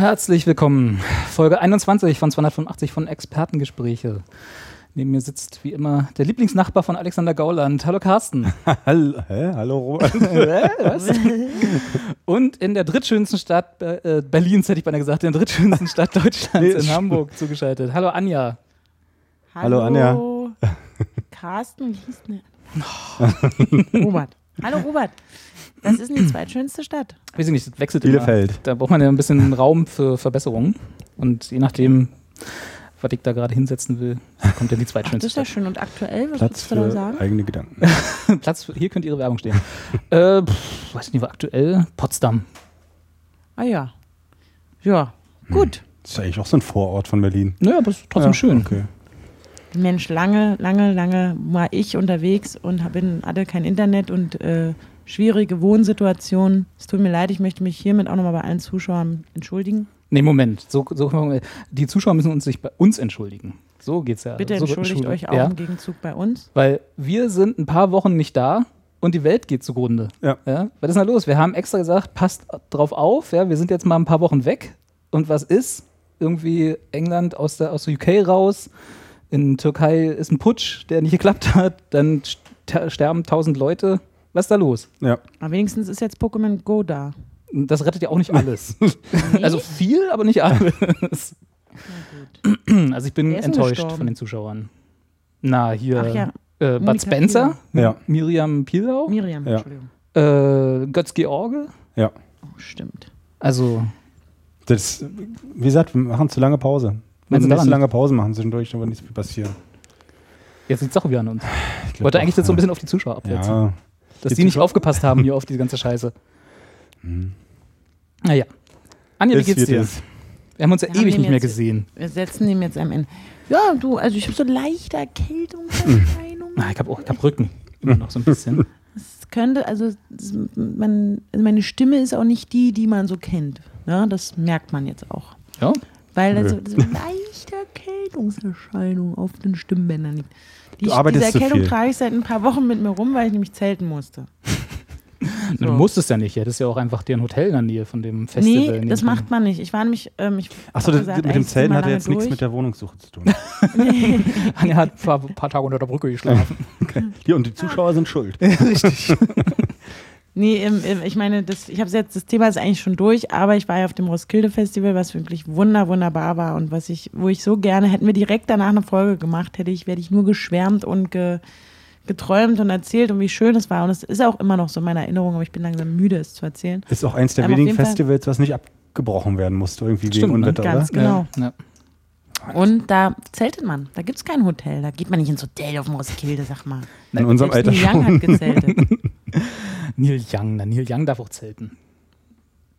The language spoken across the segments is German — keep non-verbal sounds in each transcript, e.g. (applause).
Herzlich willkommen. Folge 21 von 285 von Expertengespräche. Neben mir sitzt wie immer der Lieblingsnachbar von Alexander Gauland. Hallo Carsten. (laughs) Hallo, hä? Hallo Robert. (laughs) Was? Und in der drittschönsten Stadt äh, Berlins, hätte ich beinahe gesagt, in der drittschönsten Stadt Deutschlands in Hamburg zugeschaltet. Hallo Anja. Hallo, Anja. Carsten, wie hieß denn? (laughs) Robert. Hallo Robert. Was ist denn die zweitschönste Stadt? Weiß ich nicht, das wechselt Bielefeld. immer. Da braucht man ja ein bisschen Raum für Verbesserungen. Und je nachdem, was ich da gerade hinsetzen will, kommt dann die Ach, das zweitschönste ist ja Stadt. schön. Und aktuell, was Platz würdest du da für sagen? eigene Gedanken. (laughs) Platz für, hier könnte Ihre Werbung stehen. (laughs) äh, pff, weiß nicht, war aktuell Potsdam. Ah ja. Ja, gut. Das ist eigentlich auch so ein Vorort von Berlin. Naja, aber ist trotzdem Ja, schön. Okay. Mensch, lange, lange, lange war ich unterwegs und bin, hatte kein Internet und äh, schwierige Wohnsituationen. Es tut mir leid, ich möchte mich hiermit auch nochmal bei allen Zuschauern entschuldigen. Nee, Moment. So, so, die Zuschauer müssen uns sich bei uns entschuldigen. So geht's ja. Bitte so entschuldigt euch auch Ja, im Gegenzug bei uns. weil wir sind ein paar Wochen nicht da und die Welt geht zugrunde. Ja. Was ist denn da los? Wir haben extra gesagt, passt drauf auf. Ja, wir sind jetzt mal ein paar Wochen weg. Und was ist? Irgendwie England aus der, aus der UK raus. In Türkei ist ein Putsch, der nicht geklappt hat. Dann ster- sterben tausend Leute. Was ist da los? Ja. Aber wenigstens ist jetzt Pokémon Go da. Das rettet ja auch nicht alles. (laughs) Nee? Also viel, aber nicht alles. Na gut. Also ich bin enttäuscht gestorben? von den Zuschauern. Na, hier Ach ja, äh, Bud Spencer, Ja. Miriam Pilau, Miriam, Ja. Entschuldigung. äh, Götz George. Oh, stimmt. Also, Das, wie gesagt, wir machen zu lange Pause. Wir nicht daran? zu lange Pause machen zwischendurch, aber nicht so viel passieren. jetzt liegt es auch wieder an uns. Ich wollte eigentlich jetzt so ein ja. bisschen auf die Zuschauer abwälzen. Ja. Dass Die nicht aufgepasst haben hier auf die ganze Scheiße. Hm. Naja. Anja, wie geht's dir? Wir haben uns ja Wir haben ewig nicht mehr jetzt- gesehen. Wir setzen dem jetzt am Ende. Ja, du, also ich habe so leichte Erkältungserscheinungen. Na, ich habe auch ich hab Rücken. Immer noch so ein bisschen. Es könnte, also das, man, also meine Stimme ist auch nicht die, die man so kennt. Ja, das merkt man jetzt auch. Ja? Weil Nö. so leichte Erkältungserscheinungen auf den Stimmbändern liegt. Die, Du arbeitest diese Erkältung viel. trage ich seit ein paar Wochen mit mir rum, weil ich nämlich zelten musste. (laughs) Du musstest ja nicht. Ja, das ist ja auch einfach dir ein Hotel in der Nähe von dem Festival. nee, das macht man nicht. Ich war nämlich, ähm, ich Achso, hab das, gesagt, mit dem Zelten hat ja lange jetzt nichts durch. mit der Wohnungssuche zu tun. (laughs) Anja hat ein paar, paar Tage unter der Brücke geschlafen. (laughs) Hier, und die Zuschauer sind schuld. Richtig. Nee, ich meine, das, ich habe jetzt, das Thema ist eigentlich schon durch, aber ich war ja auf dem Roskilde Festival, was wirklich wunder, wunderbar war und was ich, wo ich so gerne, hätten wir direkt danach eine Folge gemacht, hätte ich, werde ich nur geschwärmt und ge, geträumt und erzählt und wie schön es war. Und es ist auch immer noch so in meiner Erinnerung, aber ich bin langsam müde, es zu erzählen. Ist auch eins der Aber auf wenigen Festivals, was nicht abgebrochen werden musste, irgendwie wegen Stimmt, ne? Unwetter, Ganz oder? Genau. Ja, ja. Und da zeltet man, da gibt es kein Hotel, da geht man nicht ins Hotel auf dem Roskilde, sag mal. In unserem Selbst Alter Neil Young schon. hat gezeltet. (laughs) Neil Young, na, Neil Young darf auch zelten.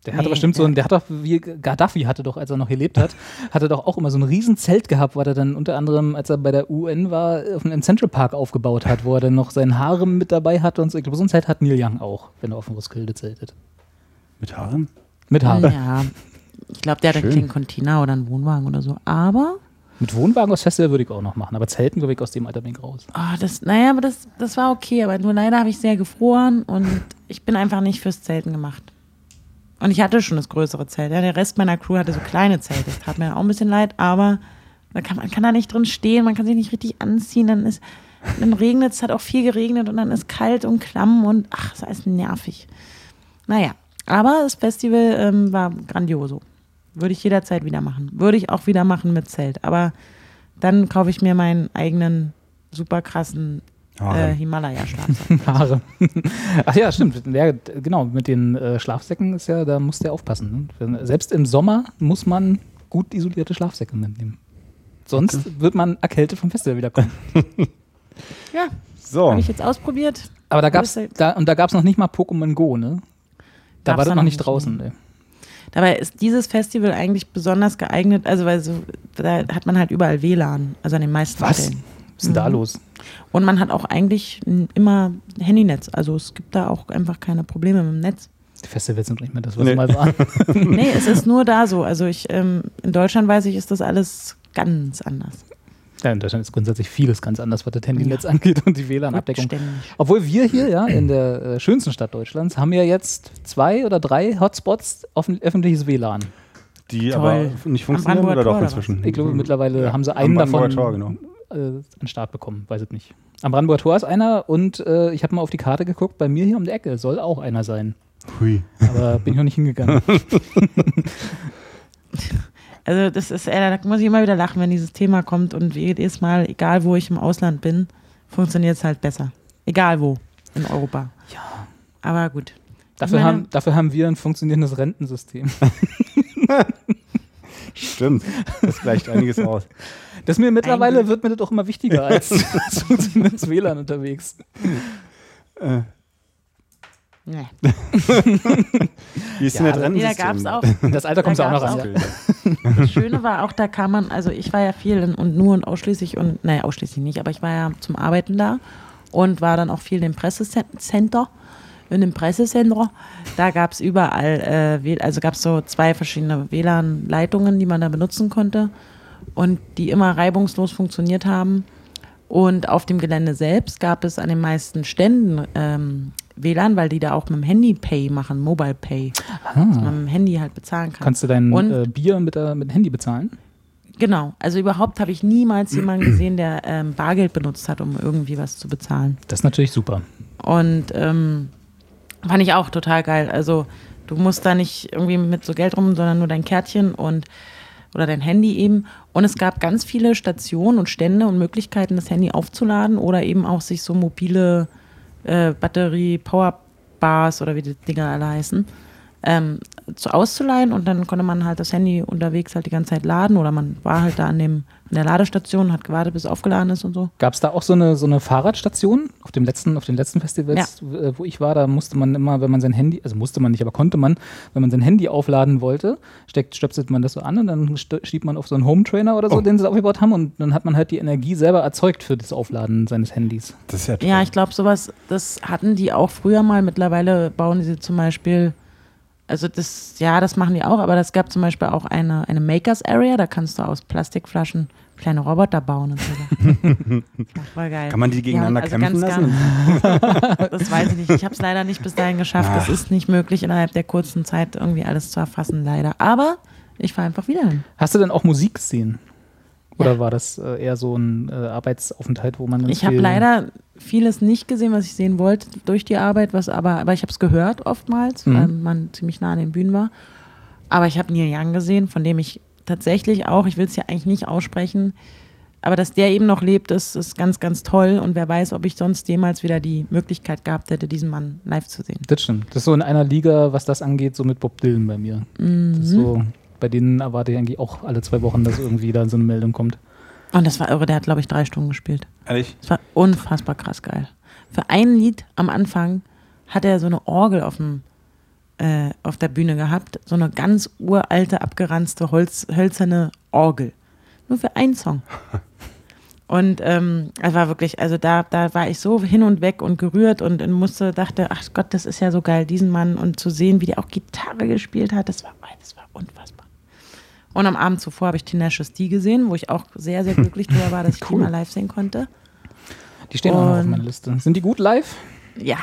Der hatte Nee, bestimmt so der- ein, der hat doch, wie Gaddafi hatte doch, als er noch gelebt hat, hatte doch auch immer so ein riesen Zelt gehabt, weil er dann unter anderem, als er bei der UN war, auf einem Central Park aufgebaut hat, wo er dann noch seinen Harem mit dabei hatte und so. Ich glaube, so ein Zelt hat Neil Young auch, wenn er auf dem Roskilde zeltet. Mit Haaren? Mit Harem. ja, ich glaube, der hat einen Container oder einen Wohnwagen oder so. Aber Mit Wohnwagen aus Festival würde ich auch noch machen, aber Zelten, glaube ich, aus dem Alter bin ich raus. Ah, das, naja, aber das, das war okay, aber nur leider habe ich sehr gefroren und ich bin einfach nicht fürs Zelten gemacht. Und ich hatte schon das größere Zelt. Ja, der Rest meiner Crew hatte so kleine Zelte. Das tat mir auch ein bisschen leid, aber da kann, man kann da nicht drin stehen, man kann sich nicht richtig anziehen, dann ist, dann regnet es, hat auch viel geregnet und dann ist kalt und klamm und ach, das ist nervig. Naja, aber das Festival ähm, war grandioso. Würde ich jederzeit wieder machen. Würde ich auch wieder machen mit Zelt. Aber dann kaufe ich mir meinen eigenen super krassen äh, Haare. Himalaya-Schlafsack. (laughs) Haare. Ach ja, stimmt. Ja, genau, mit den äh, Schlafsäcken ist ja, da muss der aufpassen. Ne? Selbst im Sommer muss man gut isolierte Schlafsäcke mitnehmen. Sonst wird man erkältet vom Festival wiederkommen. (laughs) ja, so, habe ich jetzt ausprobiert. Aber da gab's, da, und da gab es noch nicht mal Pokémon Go, ne? Da Gab's war das da noch nicht draußen. Nee. Dabei ist dieses Festival eigentlich besonders geeignet, also weil so, da hat man halt überall WLAN, also an den meisten Was? Stellen. Was ist denn da Mhm. los? Und man hat auch eigentlich immer Handynetz, also es gibt da auch einfach keine Probleme mit dem Netz. Die Festivals sind nicht mehr das, was Nee. mal waren. (laughs) Nee, es ist nur da so. Also ich, ähm, in Deutschland weiß ich, ist das alles ganz anders. ja, in Deutschland ist grundsätzlich vieles ganz anders, was das Handynetz angeht und die WLAN-Abdeckung. Ständig. Obwohl wir hier ja in der äh, schönsten Stadt Deutschlands haben ja jetzt zwei oder drei Hotspots auf ein öffentliches WLAN. Die Toll. aber nicht funktionieren oder doch inzwischen? Ich glaube, mittlerweile Ja, haben sie am einen davon Tor, genau. Äh, an den Start bekommen, weiß ich nicht. Am Brandenburger Tor ist einer und äh, ich habe mal auf die Karte geguckt, bei mir hier um die Ecke soll auch einer sein. Hui. Aber bin ich noch nicht hingegangen. (laughs) Also das ist, äh, da muss ich immer wieder lachen, wenn dieses Thema kommt und jedes Mal, egal wo ich im Ausland bin, funktioniert es halt besser. Egal wo in Europa. Ja. Aber gut. Dafür, meine- haben, dafür haben wir ein funktionierendes Rentensystem. (laughs) Stimmt. Das gleicht einiges aus. (laughs) Das mir mittlerweile wird mir das auch immer wichtiger als, funktionierendes (laughs) WLAN unterwegs. Äh, Nee. (laughs) wie ist Ja, denn das da- Nee, da gab es auch. (laughs) Das Alter kommst du auch noch auch- Ja. Das Schöne war auch, da kam man, also ich war ja viel in, und nur und ausschließlich und, naja, ausschließlich nicht, aber ich war ja zum Arbeiten da und war dann auch viel im Pressecenter. In dem Pressecenter, da gab es überall, äh, also gab es so zwei verschiedene WLAN-Leitungen, die man da benutzen konnte und die immer reibungslos funktioniert haben. Und auf dem Gelände selbst gab es an den meisten Ständen ähm, WLAN, weil die da auch mit dem Handy Pay machen, Mobile Pay, dass man mit dem Handy halt bezahlen kann. Kannst du dein Und- äh, Bier mit, der, mit dem Handy bezahlen? Genau, also überhaupt habe ich niemals jemanden gesehen, der ähm, Bargeld benutzt hat, um irgendwie was zu bezahlen. Das ist natürlich super. Und ähm, fand ich auch total geil. Also du musst da nicht irgendwie mit so Geld rum, sondern nur dein Kärtchen und oder dein Handy eben. Und es gab ganz viele Stationen und Stände und Möglichkeiten, das Handy aufzuladen oder eben auch sich so mobile äh, Batterie-Powerbars oder wie die Dinger alle heißen, ähm, zu auszuleihen und dann konnte man halt das Handy unterwegs halt die ganze Zeit laden oder man war halt da an dem an der Ladestation und hat gewartet, bis es aufgeladen ist und so. Gab es da auch so eine, so eine Fahrradstation auf dem letzten, auf den letzten Festivals, w- äh, wo ich war, da musste man immer, wenn man sein Handy, also musste man nicht, aber konnte man, wenn man sein Handy aufladen wollte, steckt, stöpselt man das so an und dann schiebt man auf so einen Home-Trainer oder so, Oh. den sie aufgebaut haben und dann hat man halt die Energie selber erzeugt für das Aufladen seines Handys. Das ist ja toll. Ja, ich glaube, sowas, das hatten die auch früher mal. Mittlerweile bauen sie zum Beispiel, also das, ja, das machen die auch, aber es gab zum Beispiel auch eine, eine Makers Area, da kannst du aus Plastikflaschen kleine Roboter bauen und so. (laughs) Das war geil. Kann man die gegeneinander also kämpfen ganz, lassen? Ganz, das weiß ich nicht. Ich habe es leider nicht bis dahin geschafft. Es Ach. ist nicht möglich, innerhalb der kurzen Zeit irgendwie alles zu erfassen, leider. Aber ich fahre einfach wieder hin. Hast du denn auch Musik gesehen? Oder war das äh, eher so ein äh, Arbeitsaufenthalt, wo man Ich habe leider vieles nicht gesehen, was ich sehen wollte durch die Arbeit, was aber, aber ich habe es gehört oftmals, Mhm. weil man ziemlich nah an den Bühnen war. Aber ich habe Neil Young gesehen, von dem ich tatsächlich auch, ich will es ja eigentlich nicht aussprechen, aber dass der eben noch lebt, ist, ist ganz, ganz toll. Und wer weiß, ob ich sonst jemals wieder die Möglichkeit gehabt hätte, diesen Mann live zu sehen. Das stimmt. Das ist so in einer Liga, was das angeht, so mit Bob Dylan bei mir. Mhm. Das ist so, bei denen erwarte ich eigentlich auch alle zwei Wochen, dass irgendwie da so eine Meldung kommt. Und das war irre, der hat, glaube ich, drei Stunden gespielt. Ehrlich? Das war unfassbar krass geil. Für ein Lied am Anfang hat er so eine Orgel auf, dem, äh, auf der Bühne gehabt. So eine ganz uralte, abgeranzte, Holz, hölzerne Orgel. Nur für einen Song. (laughs) Und ähm, es war wirklich, also da, da war ich so hin und weg und gerührt und, und musste, dachte, ach Gott, das ist ja so geil, diesen Mann und zu sehen, wie der auch Gitarre gespielt hat, das war, das war unfassbar. Und am Abend zuvor habe ich Tenacious D gesehen, wo ich auch sehr, sehr glücklich drüber war, dass ich (laughs) die mal live sehen konnte. Die stehen auch noch auf meiner Liste. Sind die gut live? Ja,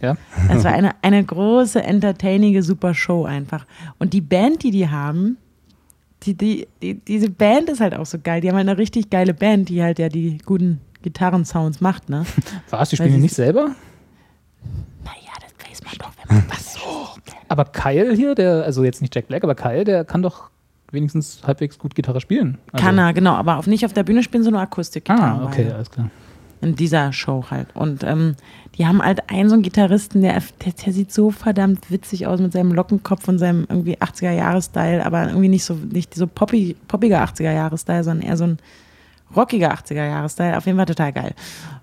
Ja. es war (laughs) eine, eine große, entertainige, super Show einfach. Und die Band, die die haben, die, die, die, diese Band ist halt auch so geil. Die haben halt eine richtig geile Band, die halt ja die guten Gitarrensounds macht, ne? (laughs) Was? Die spielen die nicht selber? Naja, das weiß man doch, wenn man was so. Aber Kyle hier, der, also jetzt nicht Jack Black, aber Kyle, der kann doch wenigstens halbwegs gut Gitarre spielen. Also, Kann er, genau, aber auf, nicht auf der Bühne spielen, sondern Akustikgitarre. Ah, okay, alles klar. in dieser Show halt. Und ähm, die haben halt einen so einen Gitarristen, der, der, der sieht so verdammt witzig aus mit seinem Lockenkopf und seinem irgendwie 80er-Jahres-Style, aber irgendwie nicht so, nicht so poppy, poppiger 80er-Jahres-Style, sondern eher so ein rockiger 80er-Jahres-Style. Auf jeden Fall total geil.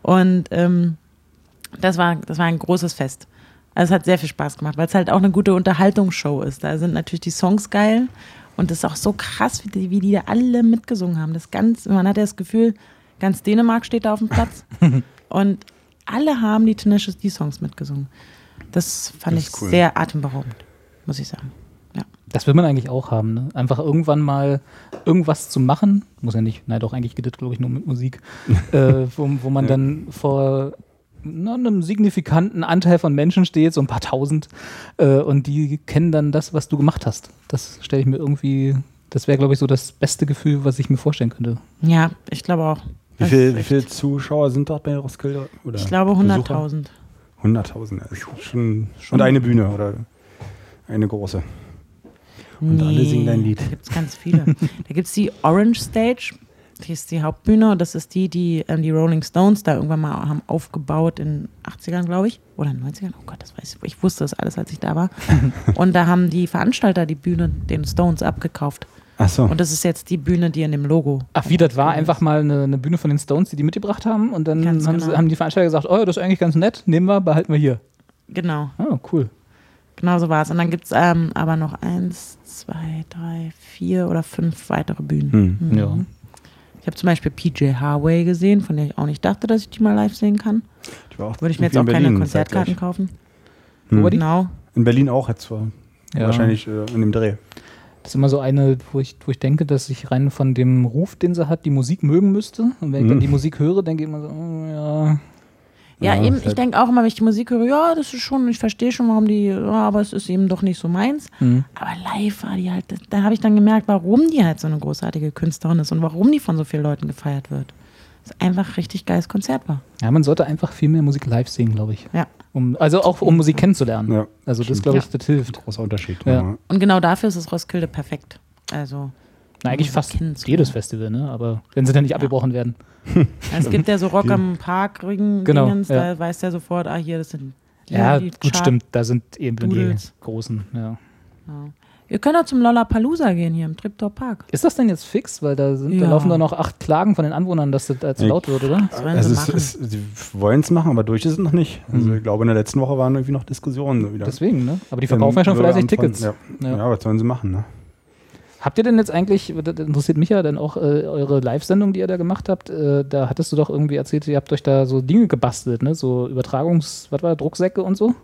Und ähm, das, war, das war ein großes Fest. Also es hat sehr viel Spaß gemacht, weil es halt auch eine gute Unterhaltungsshow ist. Da sind natürlich die Songs geil und es ist auch so krass, wie die, wie die da alle mitgesungen haben. Das ganz, man hat ja das Gefühl, ganz Dänemark steht da auf dem Platz (laughs) und alle haben die Tenacious D-Songs mitgesungen. Das fand Das ich cool. sehr atemberaubend, muss ich sagen. Ja. Das will man eigentlich auch haben, ne? Einfach irgendwann mal irgendwas zu machen. Muss ja nicht, nein, doch, eigentlich geht das, glaube ich, nur mit Musik. (laughs) äh, wo, wo man Ja. dann vor na, einem signifikanten Anteil von Menschen steht, so ein paar tausend, äh, und die kennen dann das, was du gemacht hast. Das stelle ich mir irgendwie, das wäre, glaube ich, so das beste Gefühl, was ich mir vorstellen könnte. Ja, ich glaube auch. Wie viel, viele Zuschauer sind dort bei Roskilde? Oder Ich glaube Besucher? 100.000. 100.000. Das ist schon, Und eine Bühne oder eine große. Und alle singen dein Lied. Da gibt es ganz viele. (laughs) da gibt es die Orange Stage, die ist die Hauptbühne und das ist die, die ähm, die Rolling Stones da irgendwann mal haben aufgebaut in 80ern, glaube ich. Oder 90ern. Oh Gott, das weiß ich. Ich wusste das alles, als ich da war. (laughs) und da haben die Veranstalter die Bühne den Stones abgekauft. Ach so. Und das ist jetzt die Bühne, die in dem Logo. Ach, wie, das war einfach mal eine, eine Bühne von den Stones, die die mitgebracht haben, und dann haben, sie, genau. haben die Veranstalter gesagt, oh, das ist eigentlich ganz nett, nehmen wir, behalten wir hier. Genau, Oh, cool. genau so war es. Und dann gibt es ähm, aber noch eins, zwei, drei, vier oder fünf weitere Bühnen. Hm. Mhm. Ja. Ich habe zum Beispiel PJ Harvey gesehen, von der ich auch nicht dachte, dass ich die mal live sehen kann. Die war auch Würde ich mir jetzt auch in keine Berlin Konzertkarten kaufen. Hm. die? Genau. In Berlin auch jetzt war. Ja. Wahrscheinlich äh, in dem Dreh. Das ist immer so eine, wo ich, wo ich denke, dass ich rein von dem Ruf, den sie hat, die Musik mögen müsste. Und wenn ich dann die Musik höre, denke ich immer so, oh, ja. Ja, Ja, eben, ich halt- denke auch immer, wenn ich die Musik höre, ja, das ist schon, ich verstehe schon, warum die, ja, aber es ist eben doch nicht so meins. Hm. Aber live war die halt, da habe ich dann gemerkt, warum die halt so eine großartige Künstlerin ist und warum die von so vielen Leuten gefeiert wird. Das ist einfach ein richtig geiles Konzert war. Ja, man sollte einfach viel mehr Musik live singen, glaube ich. Ja. Um, also auch um Musik kennenzulernen. Ja, also das, glaube ich, Ja. das hilft. Großer Unterschied. Ja. Und genau dafür ist das Roskilde perfekt. Also, Na, eigentlich fast jedes Festival, ne? Aber wenn sie dann nicht abgebrochen werden. es gibt ja so Rock am Park Ring Genau, Dingens, ja. da weiß der sofort, ah, hier, das sind Ja, die gut, Chart- stimmt. Da sind eben die Doodles. großen. Ja. Ja. Ihr könnt auch zum Lollapalooza gehen hier im Triptor Park. Ist das denn jetzt fix? Weil da, sind, da Ja. laufen da noch acht Klagen von den Anwohnern, dass das da zu Ja. laut wird, oder? Also sie es ist, sie wollen es machen, aber durch ist es noch nicht. Also Mhm. ich glaube, in der letzten Woche waren irgendwie noch Diskussionen. So wieder. Deswegen, ne? Aber die verkaufen ja schon fleißig Tickets. Ja. Ja. Ja. was sollen sie machen? Ne? Habt ihr denn jetzt eigentlich, das interessiert mich ja dann auch, äh, eure Live-Sendung, die ihr da gemacht habt, äh, da hattest du doch irgendwie erzählt, ihr habt euch da so Dinge gebastelt, ne? So Übertragungs-, was war, Drucksäcke und so?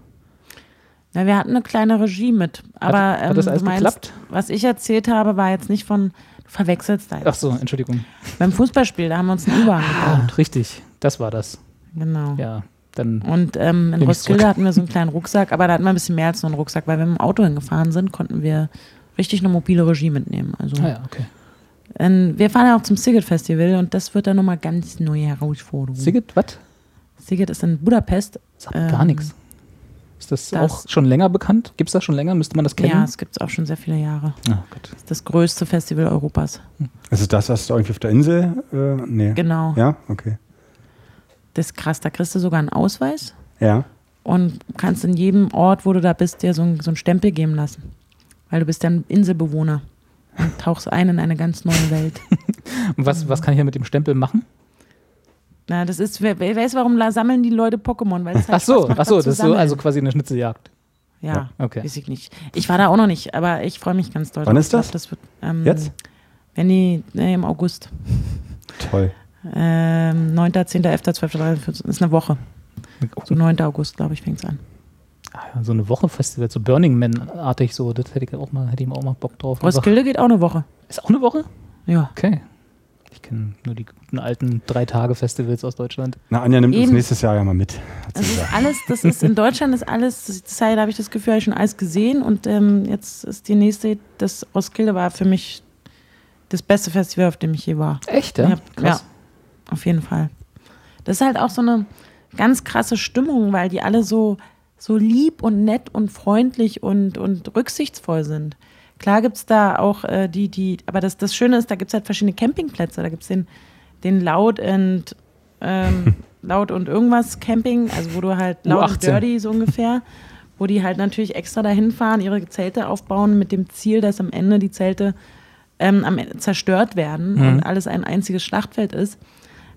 Na, wir hatten eine kleine Regie mit. Aber hat, ähm, hat das alles du meinst, geklappt? was ich erzählt habe, war jetzt nicht von, du verwechselst da jetzt. Ach so, Entschuldigung. Beim Fußballspiel, da haben wir uns einen U-Bahn Ah, gebaut. richtig, das war das. Genau. Ja, dann, Und ähm, in Roskilde hatten wir so einen kleinen Rucksack, aber da hatten wir ein bisschen mehr als nur einen Rucksack, weil wir mit dem Auto hingefahren sind, konnten wir richtig eine mobile Regie mitnehmen. Also ah ja, okay. ähm, wir fahren ja auch zum Sigget Festival und das wird dann nochmal ganz neue Herausforderung. Sigit, was? Sigget ist in Budapest. Sagt mir gar Ähm, nichts. Ist das, das- auch schon länger bekannt? Gibt es das schon länger? Müsste man das kennen? Ja, es gibt es auch schon sehr viele Jahre. Ah, Gott. Das ist das größte Festival Europas. Ist es das, was du irgendwie auf der Insel? Äh, nee. Genau. Ja, okay. Das ist krass. Da kriegst du sogar einen Ausweis Ja. und kannst in jedem Ort, wo du da bist, dir so, ein, so einen Stempel geben lassen. Weil du bist dann Inselbewohner und tauchst ein in eine ganz neue Welt. Und (laughs) was, was kann ich hier mit dem Stempel machen? Na, das ist, wer, wer weiß, warum sammeln die Leute Pokémon? Weil es halt Ach so, macht, ach so, das ist so, also quasi eine Schnitzeljagd. Ja, Okay. weiß ich nicht. Ich war da auch noch nicht, aber ich freue mich ganz doll. Wann ist das? Glaub, das wird, ähm, Jetzt? Wenn die, nee, im August. Toll. Ähm, 9., 10., 11., 12., 13., 14. ist eine Woche. So 9. August, glaube ich, fängt es an. Ah so eine Woche Festival, so Burning Man-artig so, das hätte ich auch mal, hätte ich auch mal Bock drauf. Roskilde geht auch eine Woche. Ist auch eine Woche? Ja. Okay. Ich kenne nur die guten alten Drei-Tage-Festivals aus Deutschland. Na, Anja nimmt uns Eben. nächstes Jahr ja mal mit. Das ist alles, das ist in Deutschland ist alles, das ist, da habe ich das Gefühl, habe ich schon alles gesehen und ähm, jetzt ist die nächste, das Roskilde war für mich das beste Festival, auf dem ich je war. Echt, ja? Ja, Krass. ja, auf jeden Fall. Das ist halt auch so eine ganz krasse Stimmung, weil die alle so, so lieb und nett und freundlich und, und rücksichtsvoll sind. Klar gibt es da auch äh, die, die, aber das, das Schöne ist, da gibt es halt verschiedene Campingplätze. Da gibt es den, den Laut und ähm, (laughs) Laut und irgendwas Camping, also wo du halt laut und U18. dirty so ungefähr, wo die halt natürlich extra dahin fahren, ihre Zelte aufbauen mit dem Ziel, dass am Ende die Zelte ähm, am Ende zerstört werden Mhm. und alles ein einziges Schlachtfeld ist.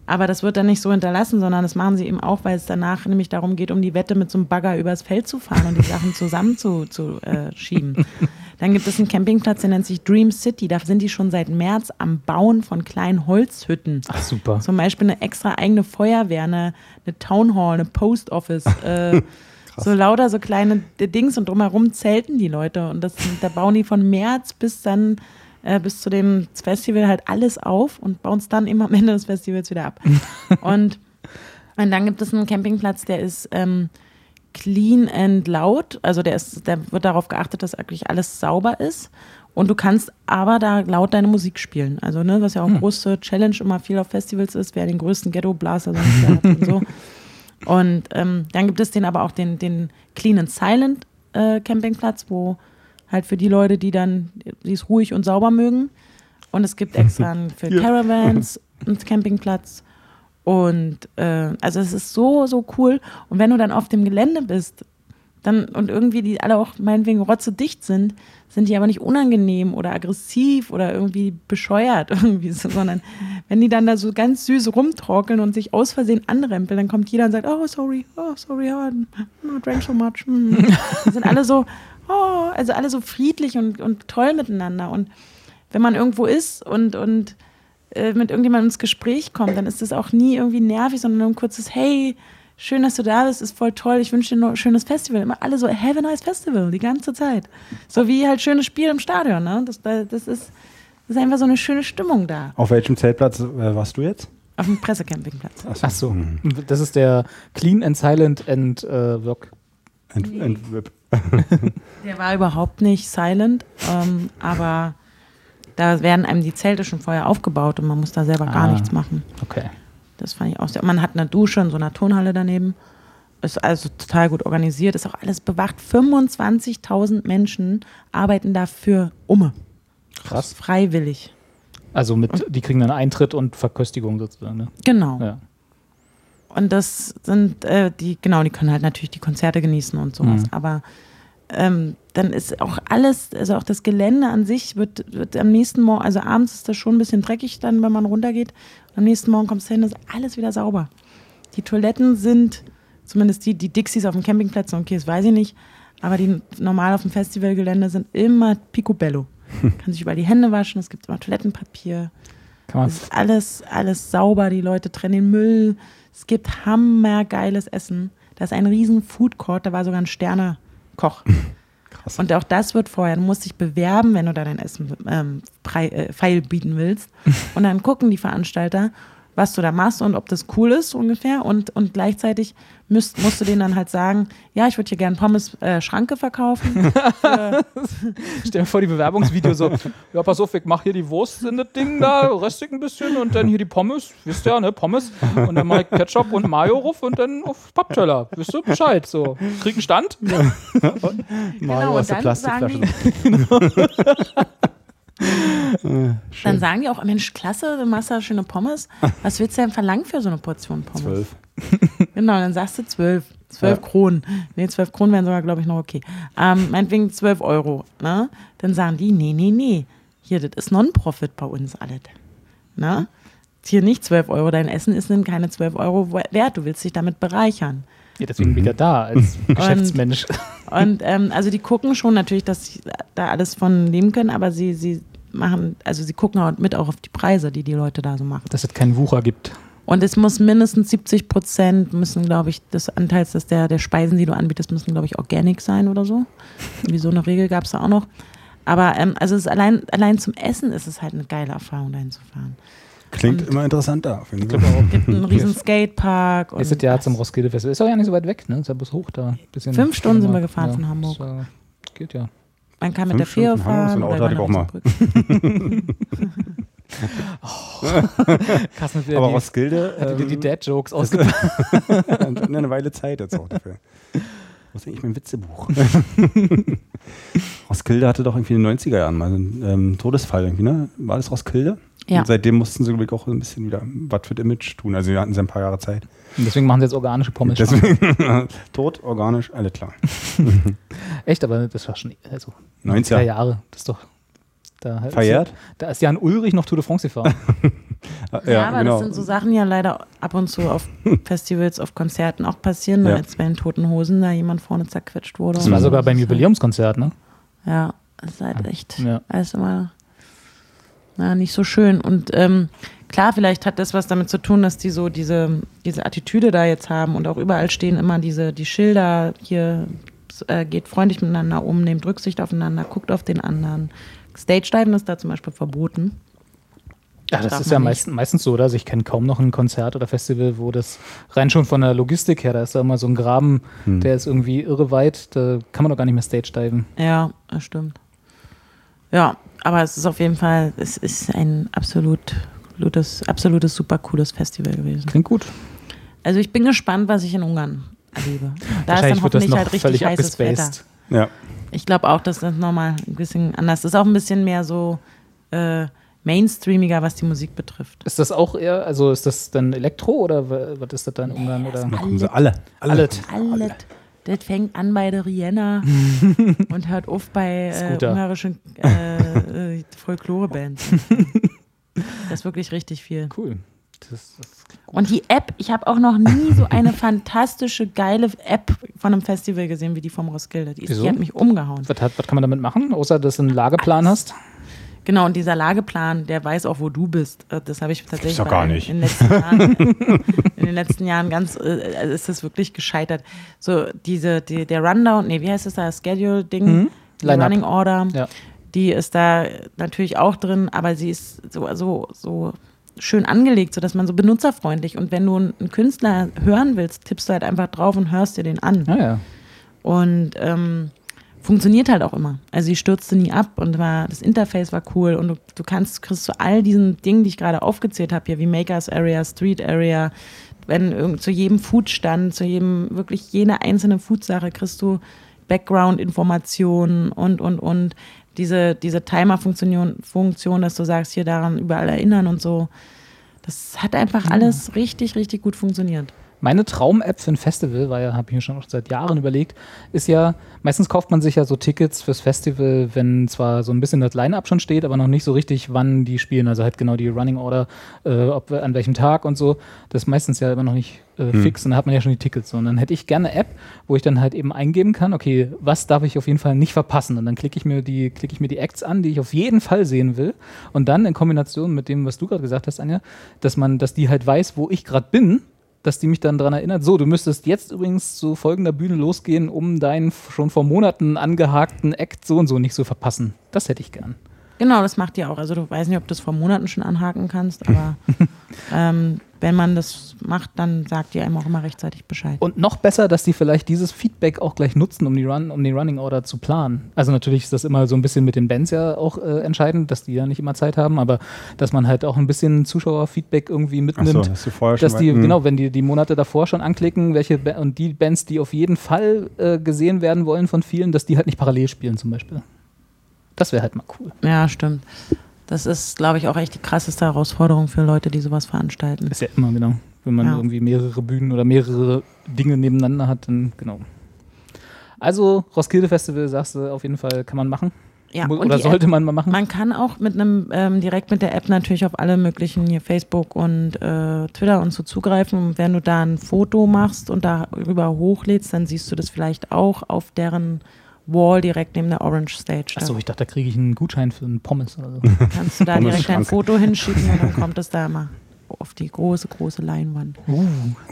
Aber das wird dann nicht so hinterlassen, sondern das machen sie eben auch, weil es danach nämlich darum geht, um die Wette mit so einem Bagger übers Feld zu fahren und die Sachen zusammen zu, äh, schieben. (laughs) Dann gibt es einen Campingplatz, der nennt sich Dream City. Da sind die schon seit März am Bauen von kleinen Holzhütten. Ach, super. Zum Beispiel eine extra eigene Feuerwehr, eine, eine Town Hall, eine Post Office. Äh, (laughs) so lauter so kleine Dings und drumherum zelten die Leute. Und das, da bauen die von März bis dann äh, bis zu dem Festival halt alles auf und bauen es dann immer am Ende des Festivals wieder ab. (laughs) und, und dann gibt es einen Campingplatz, der ist ähm, clean and laut. Also der ist, der wird darauf geachtet, dass wirklich alles sauber ist. Und du kannst aber da laut deine Musik spielen. Also, ne, was ja auch große Challenge immer viel auf Festivals ist, wer den größten Ghetto-Blaster sonst hat und so. (laughs) Und ähm, dann gibt es den aber auch den, den Clean and Silent äh, Campingplatz, wo halt für die Leute, die dann, die es ruhig und sauber mögen. Und es gibt extra (laughs) für Ja. Caravans einen Campingplatz. Und äh, also es ist so, so cool. Und wenn du dann auf dem Gelände bist, dann und irgendwie die alle auch meinetwegen rotzedicht sind, sind die aber nicht unangenehm oder aggressiv oder irgendwie bescheuert (laughs) irgendwie, so, sondern wenn die dann da so ganz süß rumtorkeln und sich aus Versehen anrempeln, dann kommt jeder und sagt, oh sorry, oh sorry, oh, I drank so much. Mm. (laughs) Die sind alle so, oh, also alle so friedlich und, und toll miteinander. Und wenn man irgendwo ist und, und äh, mit irgendjemandem ins Gespräch kommt, dann ist das auch nie irgendwie nervig, sondern nur ein kurzes Hey, schön, dass du da bist, ist voll toll, ich wünsche dir noch ein schönes Festival. Immer alle so, have a nice Festival, die ganze Zeit. So wie halt schönes Spiel im Stadion, ne? Das, das, ist, das ist einfach so eine schöne Stimmung da. Auf welchem Zeltplatz äh, warst du jetzt? Auf dem Pressecampingplatz. Ach so. Das ist der Clean and Silent and äh, Work. Ent, Entwip. Der war überhaupt nicht silent, ähm, aber da werden einem die Zelte schon vorher aufgebaut und man muss da selber gar Ah. nichts machen. Okay. Das fand ich auch sehr. Man hat eine Dusche in so einer Turnhalle daneben. Ist also total gut organisiert, ist auch alles bewacht. 25.000 Menschen arbeiten dafür um. Krass. Freiwillig. Also mit, die kriegen dann Eintritt und Verköstigung sozusagen. Ne? Genau. Ja. Und das sind äh, die, genau, die können halt natürlich die Konzerte genießen und sowas. Mhm. Aber ähm, dann ist auch alles, also auch das Gelände an sich wird, wird am nächsten Morgen, also abends ist das schon ein bisschen dreckig dann, wenn man runtergeht. Am nächsten Morgen kommst du hin, ist alles wieder sauber. Die Toiletten sind, zumindest die, die Dixies auf dem Campingplatz, okay, das weiß ich nicht, aber die normal auf dem Festivalgelände sind immer picobello. Kann sich überall die Hände waschen, es gibt immer Toilettenpapier. Kann man Es ist alles, alles sauber, die Leute trennen den Müll. Es gibt hammergeiles Essen. Da ist ein riesen Food Court, da war sogar ein Sternekoch. (laughs) Krass. Und auch das wird vorher, du musst dich bewerben, wenn du da dein Essen ähm, frei, äh, feil bieten willst. (laughs) Und dann gucken die Veranstalter, was du da machst und ob das cool ist ungefähr. Und, und gleichzeitig müsst, musst du denen dann halt sagen, ja, ich würde hier gerne Pommes äh, Schranke verkaufen. (laughs) Stell dir vor, die Bewerbungsvideo so, ja, pass auf, ich mach hier die Wurst in das Ding da, röstig ein bisschen und dann hier die Pommes, wisst ihr ja, ne, Pommes und dann mach ich Ketchup und Mayo ruf und dann auf Pappteller, wisst ihr Bescheid, so. Krieg einen Stand? Mario (laughs) und aus der Plastikflasche. (laughs) Dann sagen die auch, Mensch, klasse, du machst da schöne Pommes. Was willst du denn verlangen für so eine Portion Pommes? Zwölf. (laughs) Genau, dann sagst du zwölf. Zwölf Ja. Kronen. Nee, zwölf Kronen wären sogar, glaube ich, noch okay. Ähm, meinetwegen zwölf Euro. Ne? Dann sagen die, nee, nee, nee. Hier, das ist Non-Profit bei uns alles. Ne? Hier nicht zwölf Euro. Dein Essen ist dann keine zwölf Euro wert. Du willst dich damit bereichern. Ja, deswegen bin ich ja da als (laughs) Geschäftsmensch. Und ähm, also die gucken schon natürlich, dass sie da alles von leben können, aber sie, sie machen, also sie gucken auch mit auch auf die Preise, die die Leute da so machen. Dass es keinen Wucher gibt. Und es muss mindestens 70 Prozent müssen, glaube ich, des Anteils des der, der Speisen, die du anbietest, müssen, glaube ich, organic sein oder so. (laughs) Wie so eine Regel gab es da auch noch. Aber ähm, also es ist allein, allein zum Essen ist es halt eine geile Erfahrung, dahin zu fahren. Klingt Und- immer interessanter. Auf jeden Fall. Es gibt einen riesen Skatepark. Und Ist es ja zum Roskilde Festival. Ist auch ja nicht so weit weg, ne? Ist ja bis hoch da. Bisschen Fünf Stunden sind wir gefahren von Hamburg. Ist, äh, geht ja. man kann mit der Fünf Fähre Stunden von Hamburg, fahren. so ein Auto oder hatte ich über auch eine Brücke. Carsten hat (laughs) Aber die, Roskilde hat wieder die ähm, Dad-Jokes ausgepackt. eine Weile Zeit jetzt auch dafür. Wo ist eigentlich mein Witzebuch? (laughs) Roskilde hatte doch irgendwie in den 90er Jahren mal einen ähm, Todesfall irgendwie, ne? War das Roskilde? Ja. Und seitdem mussten sie, glaube ich, auch ein bisschen wieder was für Image tun. Also wir hatten sie ein paar Jahre Zeit. Und deswegen machen sie jetzt organische Pommes. Deswegen (laughs) tot, organisch, alles klar. (laughs) Echt, aber das war schon also 90er. Jahre. Das ist doch Da ist Verjährt? Ja, da ist Jan Ulrich noch Tour de France gefahren. (laughs) Ja, Ja, aber genau. das sind so Sachen, die ja leider ab und zu auf Festivals, auf Konzerten auch passieren, ne? Ja. als bei den Toten Hosen da jemand vorne zerquetscht wurde. Das war sogar so. beim ist Jubiläumskonzert, ne? Halt, ja, das ist halt echt Ja. alles immer na, nicht so schön. Und ähm, klar, vielleicht hat das was damit zu tun, dass die so diese, diese Attitüde da jetzt haben und auch überall stehen immer diese, die Schilder hier äh, geht freundlich miteinander um, nehmt Rücksicht aufeinander, guckt auf den anderen. Stage-Diven ist da zum Beispiel verboten. Ja, das darf ist ja meist, meistens so, oder? Also ich kenne kaum noch ein Konzert oder Festival, wo das rein schon von der Logistik her, da ist da immer so ein Graben, Hm. der ist irgendwie irre weit, da kann man doch gar nicht mehr Stage diven. Ja, das stimmt. Ja, aber es ist auf jeden Fall, es ist ein absolut, absolutes, absolutes super cooles Festival gewesen. Klingt gut. Also ich bin gespannt, was ich in Ungarn erlebe. Da ist dann hoffentlich noch halt richtig heißes Wetter. Ja. Ich glaube auch, dass das nochmal ein bisschen anders ist. Auch ein bisschen mehr so äh, mainstreamiger, was die Musik betrifft. Ist das auch eher, also ist das dann Elektro oder wa- was ist das dann in Ungarn? Oder? Da kommen sie alle. Alle. Alle. Alles. Das fängt an bei der Rihanna (laughs) und hört auf bei äh, ungarischen äh, äh, Folklore-Bands. Das ist wirklich richtig viel. Cool. Das, das, Und die App, ich habe auch noch nie so eine fantastische, geile App von einem Festival gesehen wie die vom Roskilde. Die, ist, die hat mich umgehauen. was, hat, was kann man damit machen, außer dass du einen Lageplan hast? Genau, und dieser Lageplan, der weiß auch, wo du bist. Äh, Das habe ich tatsächlich doch gar nicht. In, den letzten Jahren, (laughs) in den letzten Jahren ganz, äh, also ist das wirklich gescheitert. So, diese, die, der Rundown, nee, wie heißt das da, Schedule-Ding, Mhm. Running Order, Ja. die ist da natürlich auch drin, aber sie ist so, so, so schön angelegt, sodass man so benutzerfreundlich und wenn du einen Künstler hören willst, tippst du halt einfach drauf und hörst dir den an. Ah, ja. Und ähm, funktioniert halt auch immer. Also sie stürzte nie ab und war, das Interface war cool und du, du kannst, kriegst zu all diesen Dingen, die ich gerade aufgezählt habe, hier wie Makers Area, Street Area, wenn irgend, zu jedem Foodstand, zu jedem, wirklich jede einzelne Foodsache kriegst du Background-Informationen und, und, und. Diese, diese Timer-Funktion, Funktion, dass du sagst, hier daran überall erinnern und so. Das hat einfach alles richtig, richtig gut funktioniert. Meine Traum-App für ein Festival, war ja, habe ich mir schon seit Jahren überlegt, ist ja, meistens kauft man sich ja so Tickets fürs Festival, wenn zwar so ein bisschen das Line-Up schon steht, aber noch nicht so richtig, wann die spielen. Also halt genau die Running Order, äh, ob, an welchem Tag und so. Das ist meistens ja immer noch nicht äh, fix und dann hat man ja schon die Tickets. Und dann hätte ich gerne eine App, wo ich dann halt eben eingeben kann, okay, was darf ich auf jeden Fall nicht verpassen? Und dann klicke ich mir die, klicke ich mir die Acts an, die ich auf jeden Fall sehen will. Und dann in Kombination mit dem, was du gerade gesagt hast, Anja, dass man, dass die halt weiß, wo ich gerade bin dass die mich dann daran erinnert, so, du müsstest jetzt übrigens zu folgender Bühne losgehen, um deinen schon vor Monaten angehakten Act so und so nicht zu verpassen. Das hätte ich gern. Genau, das macht die auch. Also du weißt nicht, ob du das vor Monaten schon anhaken kannst, aber (laughs) ähm, wenn man das macht, dann sagt die einem auch immer rechtzeitig Bescheid. Und noch besser, dass die vielleicht dieses Feedback auch gleich nutzen, um die, Run, um die Running Order zu planen. Also natürlich ist das immer so ein bisschen mit den Bands ja auch äh, entscheidend, dass die ja nicht immer Zeit haben, aber dass man halt auch ein bisschen Zuschauerfeedback irgendwie mitnimmt. so, hast du vorher schon dass die, mal- hm. genau, wenn die die Monate davor schon anklicken, welche Ba- und die Bands, die auf jeden Fall äh, gesehen werden wollen von vielen, dass die halt nicht parallel spielen zum Beispiel. Das wäre halt mal cool. Ja, stimmt. Das ist, glaube ich, auch echt die krasseste Herausforderung für Leute, die sowas veranstalten. Ist ja immer genau. Wenn man Ja. irgendwie mehrere Bühnen oder mehrere Dinge nebeneinander hat, dann genau. Also, Roskilde Festival, sagst du, auf jeden Fall kann man machen. Ja, oder sollte App, man mal machen. man kann auch mit einem, ähm, direkt mit der App natürlich auf alle möglichen hier Facebook und äh, Twitter und so zugreifen. Und wenn du da ein Foto machst und darüber hochlädst, dann siehst du das vielleicht auch auf deren Wall direkt neben der Orange Stage. Achso, ich dachte, da kriege ich einen Gutschein für einen Pommes oder so. (laughs) kannst du da direkt ein. Foto hinschicken und dann kommt es da mal auf die große, große Leinwand. uh,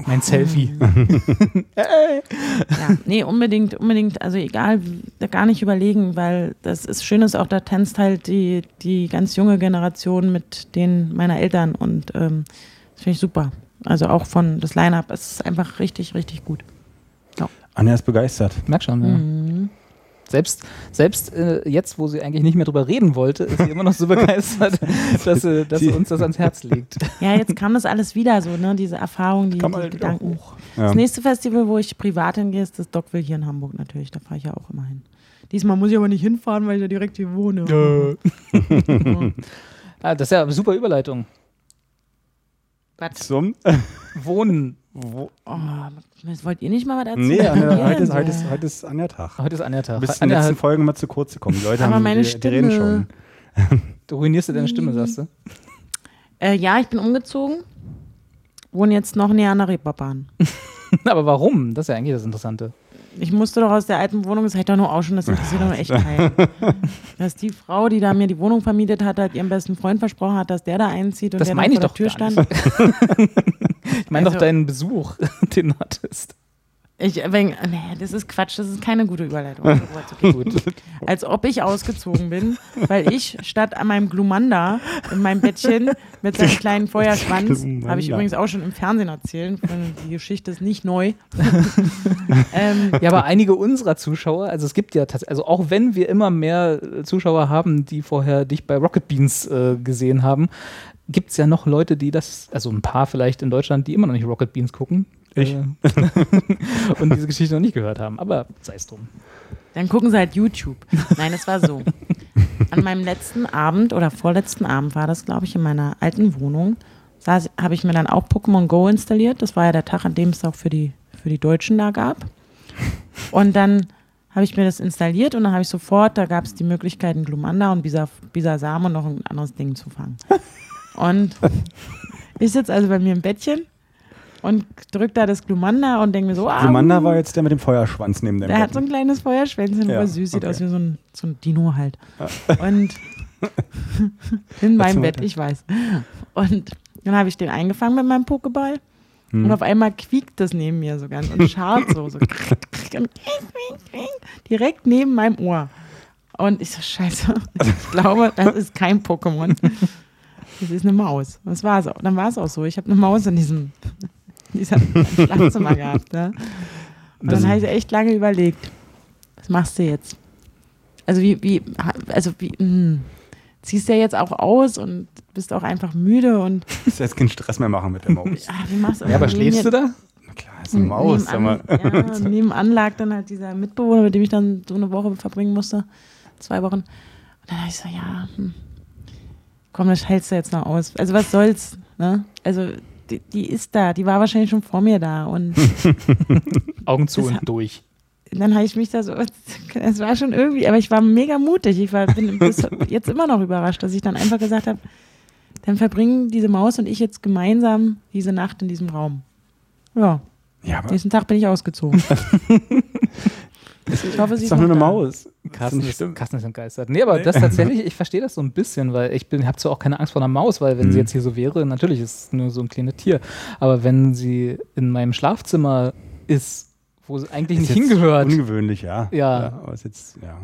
mein Selfie. (laughs) Ja, nee, unbedingt, unbedingt, also egal, da gar nicht überlegen, weil das ist schön ist auch, da tanzt halt die, die ganz junge Generation mit den meiner Eltern und ähm, das finde ich super. Also auch von das Line-Up, es ist einfach richtig, richtig gut. Anja ist begeistert. Merk schon, ja. Mhm. Selbst, selbst äh, jetzt, wo sie eigentlich nicht mehr drüber reden wollte, ist sie immer noch so (laughs) begeistert, dass, sie, dass sie uns das ans Herz legt. (laughs) Ja, jetzt kam das alles wieder so, ne, diese Erfahrung, die, die wieder Gedanken. Ja. Das nächste Festival, wo ich privat hingehe, ist das Dockville hier in Hamburg natürlich, da fahre ich ja auch immer hin. Diesmal muss ich aber nicht hinfahren, weil ich ja direkt hier wohne. (laughs) Ah, das ist ja eine super Überleitung. Was? Zum? Wohnen. Wo? Oh, das wollt ihr nicht mal was erzählen? Nee, Anja, heute, ist, heute, ist, heute ist Anja Tag. Heute ist Anja Tag. Du bist in den letzten Folgen mal zu kurz gekommen. Die Leute Aber haben meine die, die reden Stimme. schon. Du ruinierst dir deine Stimme, sagst du? Äh, ja, ich bin umgezogen. Wohne jetzt noch näher an der Reeperbahn. (laughs) Aber warum? Das ist ja eigentlich das Interessante. Ich musste doch aus der alten Wohnung, das hätte ich doch nur auch schon, das interessiert doch echt keinen. (laughs) Dass die Frau, die da mir die Wohnung vermietet hat, hat ihrem besten Freund versprochen hat, dass der da einzieht und Das der meine dann ich vor der doch Tür gar stand. (laughs) Ich meine Also- doch deinen Besuch, (laughs) den du hattest. Ich, wenn, nee, das ist Quatsch, das ist keine gute Überleitung. (laughs) reden. Gut. Als ob ich ausgezogen bin, weil ich statt an meinem Glumanda in meinem Bettchen mit seinem (laughs) kleinen Feuerschwanz, habe ich übrigens auch schon im Fernsehen erzählt, die Geschichte ist nicht neu. (laughs) ähm, Ja, aber einige unserer Zuschauer, also es gibt ja tatsächlich, also auch wenn wir immer mehr äh, Zuschauer haben, die vorher dich bei Rocket Beans äh, gesehen haben, gibt es ja noch Leute, die das, also ein paar vielleicht in Deutschland, die immer noch nicht Rocket Beans gucken. Ich. Äh, (laughs) und diese Geschichte noch nicht gehört haben. Aber sei es drum. Dann gucken sie halt YouTube. Nein, es war so. An meinem letzten Abend oder vorletzten Abend war das, glaube ich, in meiner alten Wohnung, saß- habe ich mir dann auch Pokémon Go installiert. Das war ja der Tag, an dem es auch für die, für die Deutschen da gab. Und dann habe ich mir das installiert und dann habe ich sofort, da gab es die Möglichkeit, einen Glumanda und Bisa, Bisasam und noch ein anderes Ding zu fangen. Und ich sitze also bei mir im Bettchen und drücke da das Glumanda und denke mir so, ah, Glumanda war jetzt der mit dem Feuerschwanz neben dem der hat so ein kleines Feuerschwänzchen, Ja, aber süß, sieht okay. aus wie so ein, so ein Dino halt. Und (laughs) in meinem Bett, ich weiß. Und dann habe ich den eingefangen mit meinem Pokéball. Hm. Und auf einmal quiekt das neben mir so ganz und (laughs) scharrt so. so direkt neben meinem Ohr. Und ich so, scheiße, (laughs) ich glaube, das ist kein Pokémon. Das ist eine Maus. Das war es auch. Dann war es auch so. Ich habe eine Maus in diesem, in diesem Schlafzimmer gehabt. Ne? Und Das- dann habe ich echt lange überlegt, was machst du jetzt? Also wie, wie, also wie, hm, ziehst du ja jetzt auch aus und bist auch einfach müde und (laughs) Ich jetzt keinen Stress mehr machen mit der Maus. ah, wie machst du Ja, aber schläfst du da? Na klar, ist eine Maus. Nebenan, ja, nebenan lag dann halt dieser Mitbewohner, mit dem ich dann so eine Woche verbringen musste. Zwei Wochen. Und dann habe ich so, ja, hm, komm, das hältst du jetzt noch aus. Also was soll's, ne? Also die, die ist da, die war wahrscheinlich schon vor mir da. Und (laughs) Augen zu und durch. dann habe ich mich da so, es war schon irgendwie, aber ich war mega mutig. Ich war, bin bis jetzt immer noch überrascht, dass ich dann einfach gesagt habe, dann verbringen diese Maus und ich jetzt gemeinsam diese Nacht in diesem Raum. Ja, Ja, aber nächsten Tag bin ich ausgezogen. (laughs) ich hoffe, sie ist doch nur eine da. Maus. Carsten nicht ist. Carsten ist entgeistert. Nee, aber das tatsächlich, (laughs) ich verstehe das so ein bisschen, weil ich bin, habe zwar auch keine Angst vor einer Maus, weil wenn sie Mhm. jetzt hier so wäre, natürlich ist es nur so ein kleines Tier. Aber wenn sie in meinem Schlafzimmer ist, wo sie eigentlich Ist nicht jetzt hingehört, Ungewöhnlich, ja. Ja. aber ist jetzt, ja.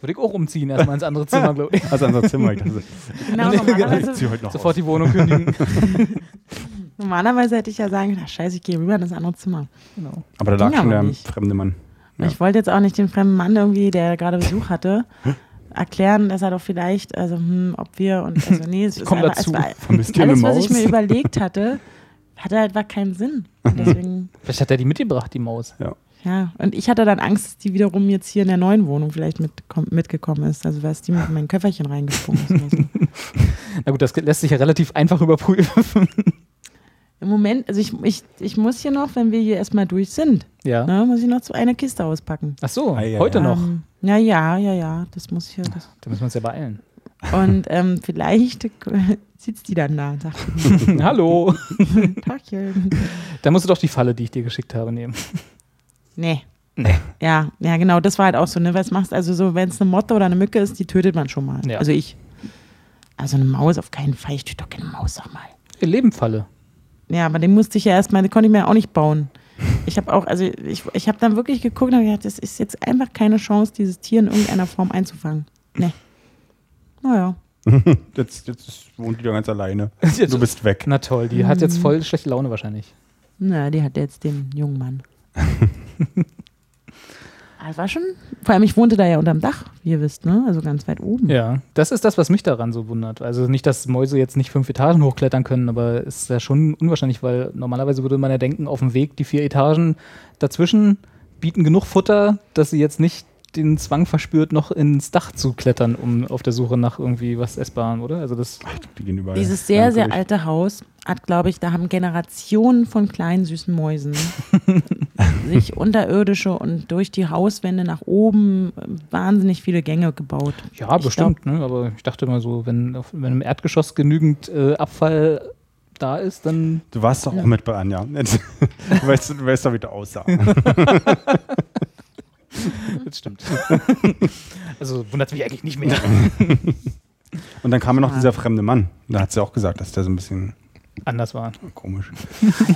würde ich auch umziehen, erstmal ins andere Zimmer, glaube ich. (laughs) Also unser Zimmer. Ich dachte, Genau, ich normalerweise, zieh heute noch Sofort aus. die Wohnung kündigen. (laughs) normalerweise hätte ich ja sagen ach scheiße, ich gehe rüber in das andere Zimmer. genau. Aber da lag schon der nicht. fremde Mann. Ja. Ich wollte jetzt auch nicht den fremden Mann irgendwie, der gerade Besuch hatte, erklären, dass er doch vielleicht, also hm, ob wir und (laughs) also nee, es, ist komm einfach- dazu. es war alles, was ich mir überlegt hatte, hatte halt war keinen Sinn. Und (laughs) deswegen, Vielleicht hat er die mitgebracht, die Maus. ja. Und ich hatte dann Angst, dass die wiederum jetzt hier in der neuen Wohnung vielleicht mitkom- mitgekommen ist. Also dass die mit meinem Köfferchen reingesprungen ist. Oder so. (laughs) Na gut, das lässt sich ja relativ einfach überprüfen. Im Moment, also ich, ich, ich muss hier noch, wenn wir hier erstmal durch sind, ja. ne, muss ich noch so eine Kiste auspacken. Ach so, Ah, ja, heute ja. noch. Ähm, ja, ja, ja, ja, das muss hier. Das. Da müssen wir uns ja beeilen. Und ähm, vielleicht (laughs) sitzt die dann da und sagt, (laughs) (laughs) Hallo. Tagchen. Da musst du doch die Falle, die ich dir geschickt habe, nehmen. Nee. Nee. Ja, ja, genau, das war halt auch so, ne? Was machst also so, wenn es eine Motte oder eine Mücke ist, die tötet man schon mal. Ja. Also ich. Also eine Maus auf keinen Fall. Ich töte doch keine Maus, sag mal. Lebenfalle. Ja, aber den musste ich ja erstmal, den konnte ich mir auch nicht bauen. Ich habe auch, also ich, ich habe dann wirklich geguckt und hab gedacht, das ist jetzt einfach keine Chance, dieses Tier in irgendeiner Form einzufangen. Nee. Naja. (laughs) Jetzt, jetzt ist- wohnt die da ganz alleine. (laughs) Du bist weg. Na toll, die hat jetzt voll schlechte Laune wahrscheinlich. Na, die hat jetzt den jungen Mann. (laughs) Ah, Das war schon, vor allem ich wohnte da ja unterm Dach, wie ihr wisst, ne? Also ganz weit oben. Ja, das ist das, was mich daran so wundert. Also nicht, dass Mäuse jetzt nicht fünf Etagen hochklettern können, aber es ist ja schon unwahrscheinlich, weil normalerweise würde man ja denken, auf dem Weg die vier Etagen dazwischen bieten genug Futter, dass sie jetzt nicht den Zwang verspürt, noch ins Dach zu klettern, um auf der Suche nach irgendwie was Essbarem, oder? Also das Die gehen überall. Dieses sehr, sehr alte Haus hat, glaube ich, da haben Generationen von kleinen süßen Mäusen (laughs) sich unterirdische und durch die Hauswände nach oben äh, wahnsinnig viele Gänge gebaut. Ja, Ich bestimmt, ne? aber ich dachte mal so, wenn, auf, wenn im Erdgeschoss genügend äh, Abfall da ist, dann. Du warst doch auch mit bei Anja. (laughs) Du, weißt, du weißt doch, wie du aussah. (laughs) (laughs) Das stimmt. (laughs) also wundert mich eigentlich nicht mehr. (laughs) Und dann kam ja noch dieser fremde Mann. Da hat sie auch gesagt, dass der so ein bisschen Anders war. komisch.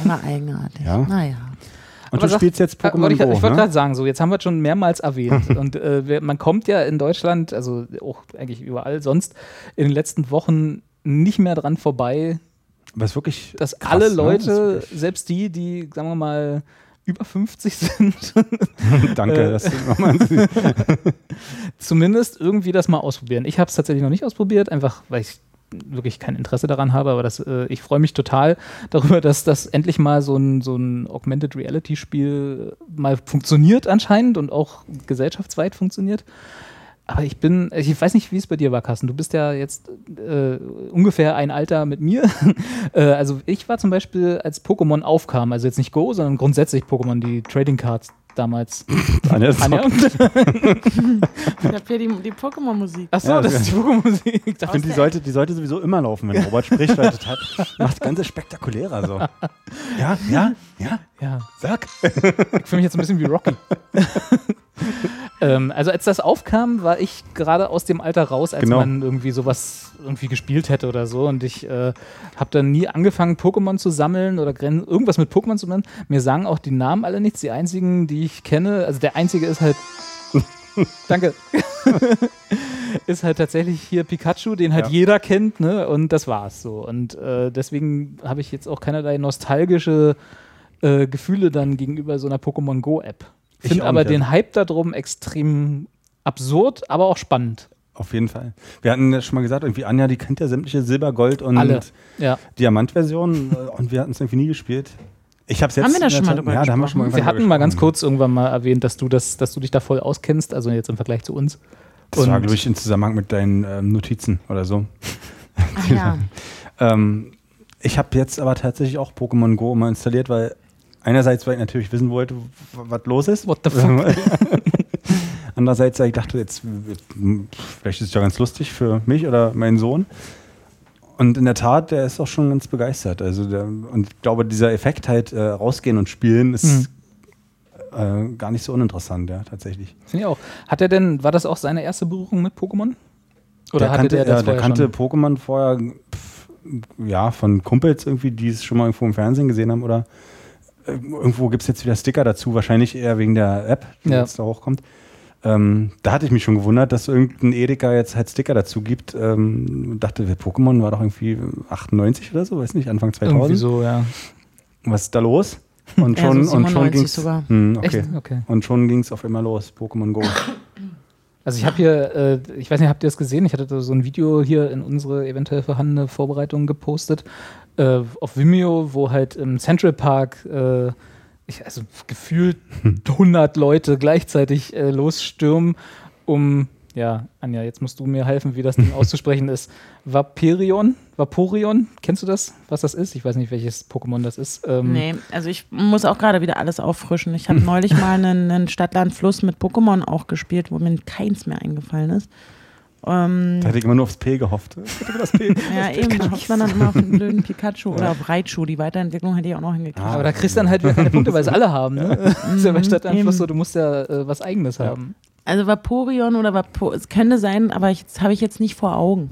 War eigenartig. Ja? Naja. Und Aber du sag- spielst jetzt Ja, Pokémon ich ich wollte ne? gerade sagen, so jetzt haben wir es schon mehrmals erwähnt. und äh, man kommt ja in Deutschland, also auch eigentlich überall sonst, in den letzten Wochen nicht mehr dran vorbei, Was wirklich dass krass, alle ne? Leute, wirklich- selbst die, die, sagen wir mal, über 50 sind, (laughs) Danke, nochmal. (laughs) zumindest irgendwie das mal ausprobieren. Ich habe es tatsächlich noch nicht ausprobiert, einfach weil ich wirklich kein Interesse daran habe, aber das, äh, ich freue mich total darüber, dass das endlich mal so ein, so ein Augmented Reality Spiel mal funktioniert anscheinend und auch gesellschaftsweit funktioniert. Aber ich bin, ich weiß nicht, wie es bei dir war, Carsten. Du bist ja jetzt äh, ungefähr ein Alter mit mir. (laughs) äh, also ich war zum Beispiel, als Pokémon aufkam, also jetzt nicht Go, sondern grundsätzlich Pokémon, die Trading Cards damals. (laughs) Anja, ist Anja? (laughs) Ich habe hier die, die Pokémon-Musik. Achso, Ja, das ja. ist die Pokémon-Musik. Ich finde, die sollte, die sollte sowieso immer laufen, wenn Robert spricht, weil das hat, macht das Ganze spektakulärer so. Ja, ja, ja, Ja, sag. ich fühle mich jetzt ein bisschen wie Rocky. (laughs) ähm, also als das aufkam, war ich gerade aus dem Alter raus, als Genau. man irgendwie sowas irgendwie gespielt hätte oder so. Und ich äh, habe dann nie angefangen, Pokémon zu sammeln oder irgendwas mit Pokémon zu machen. Mir sagen auch die Namen alle nichts. Die einzigen, die ich kenne, also der einzige ist halt. (laughs) Danke. (laughs) ist halt tatsächlich hier Pikachu, den halt Ja. jeder kennt, ne? Und das war's so. Und äh, deswegen habe ich jetzt auch keinerlei nostalgische äh, Gefühle dann gegenüber so einer Pokémon Go-App. Ich Finde aber nicht, den also. Hype darum extrem absurd, aber auch spannend. Auf jeden Fall. Wir hatten ja schon mal gesagt, irgendwie Anja, die kennt ja sämtliche Silber, Gold und. Ja. Diamantversionen äh, und wir hatten es irgendwie nie gespielt. Ich habe es jetzt. Haben wir da in der schon mal drüber Ja, da haben wir schon mal Wir hatten mal ganz kurz irgendwann mal erwähnt, dass du das, dass du dich da voll auskennst, also jetzt im Vergleich zu uns. Das war, Und- glaube ich, im Zusammenhang mit deinen ähm, Notizen oder so. Ach ja. (laughs) Ähm, ich habe jetzt aber tatsächlich auch Pokémon Go mal installiert, weil einerseits, weil ich natürlich wissen wollte, was los ist. What the fuck? (laughs) Andererseits, weil ich dachte, jetzt, vielleicht ist es ja ganz lustig für mich oder meinen Sohn. Und in der Tat, der ist auch schon ganz begeistert. Also der, und ich glaube, dieser Effekt halt äh, rausgehen und spielen ist äh, gar nicht so uninteressant, ja, tatsächlich. Finde ich auch. Hat er denn, war das auch seine erste Berührung mit Pokémon? Oder der hatte kannte, der das der kannte schon? Pokémon vorher, pf, ja, von Kumpels irgendwie, die es schon mal irgendwo im Fernsehen gesehen haben oder irgendwo gibt es jetzt wieder Sticker dazu, wahrscheinlich eher wegen der App, die Ja. jetzt da hochkommt. Ähm, da hatte ich mich schon gewundert, dass irgendein Edeka jetzt halt Sticker dazu gibt. Ähm, dachte, Pokémon war doch irgendwie 98 oder so, weiß nicht, Anfang 2000. Irgendwie so, ja. Was ist da los? (laughs) Und Ja, schon, so und schon 97 ging's. sogar. Hm, okay. Okay. Und schon ging es auf einmal los, Pokémon Go. Also ich habe hier, äh, ich weiß nicht, habt ihr das gesehen? Ich hatte da so ein Video hier in unsere eventuell vorhandene Vorbereitung gepostet äh, auf Vimeo, wo halt im Central Park äh, ich, also gefühlt 100 Leute gleichzeitig äh, losstürmen, um, ja, Anja, jetzt musst du mir helfen, wie das Ding (laughs) auszusprechen ist. Vaporeon? Vaporeon? Kennst du das, was das ist? Ich weiß nicht, welches Pokémon das ist. Ähm, Nee, also ich muss auch gerade wieder alles auffrischen. Ich habe (laughs) neulich mal einen, einen Stadtland-Fluss mit Pokémon auch gespielt, wo mir keins mehr eingefallen ist. Ähm, Da hätte ich immer nur aufs P gehofft. Das P. (laughs) ja, eben, da hofft man dann immer auf einen blöden (laughs) Pikachu oder auf Raichu. Die Weiterentwicklung hätte ich auch noch hingekriegt. Ah, Aber da kriegst du dann halt wieder keine Punkte, weil es alle haben. Ne? Ja (laughs) bei Mhm, Stadtanfluss eben. so, du musst ja äh, was Eigenes haben. Also Vaporeon oder Vapo, es könnte sein, aber ich, das habe ich jetzt nicht vor Augen.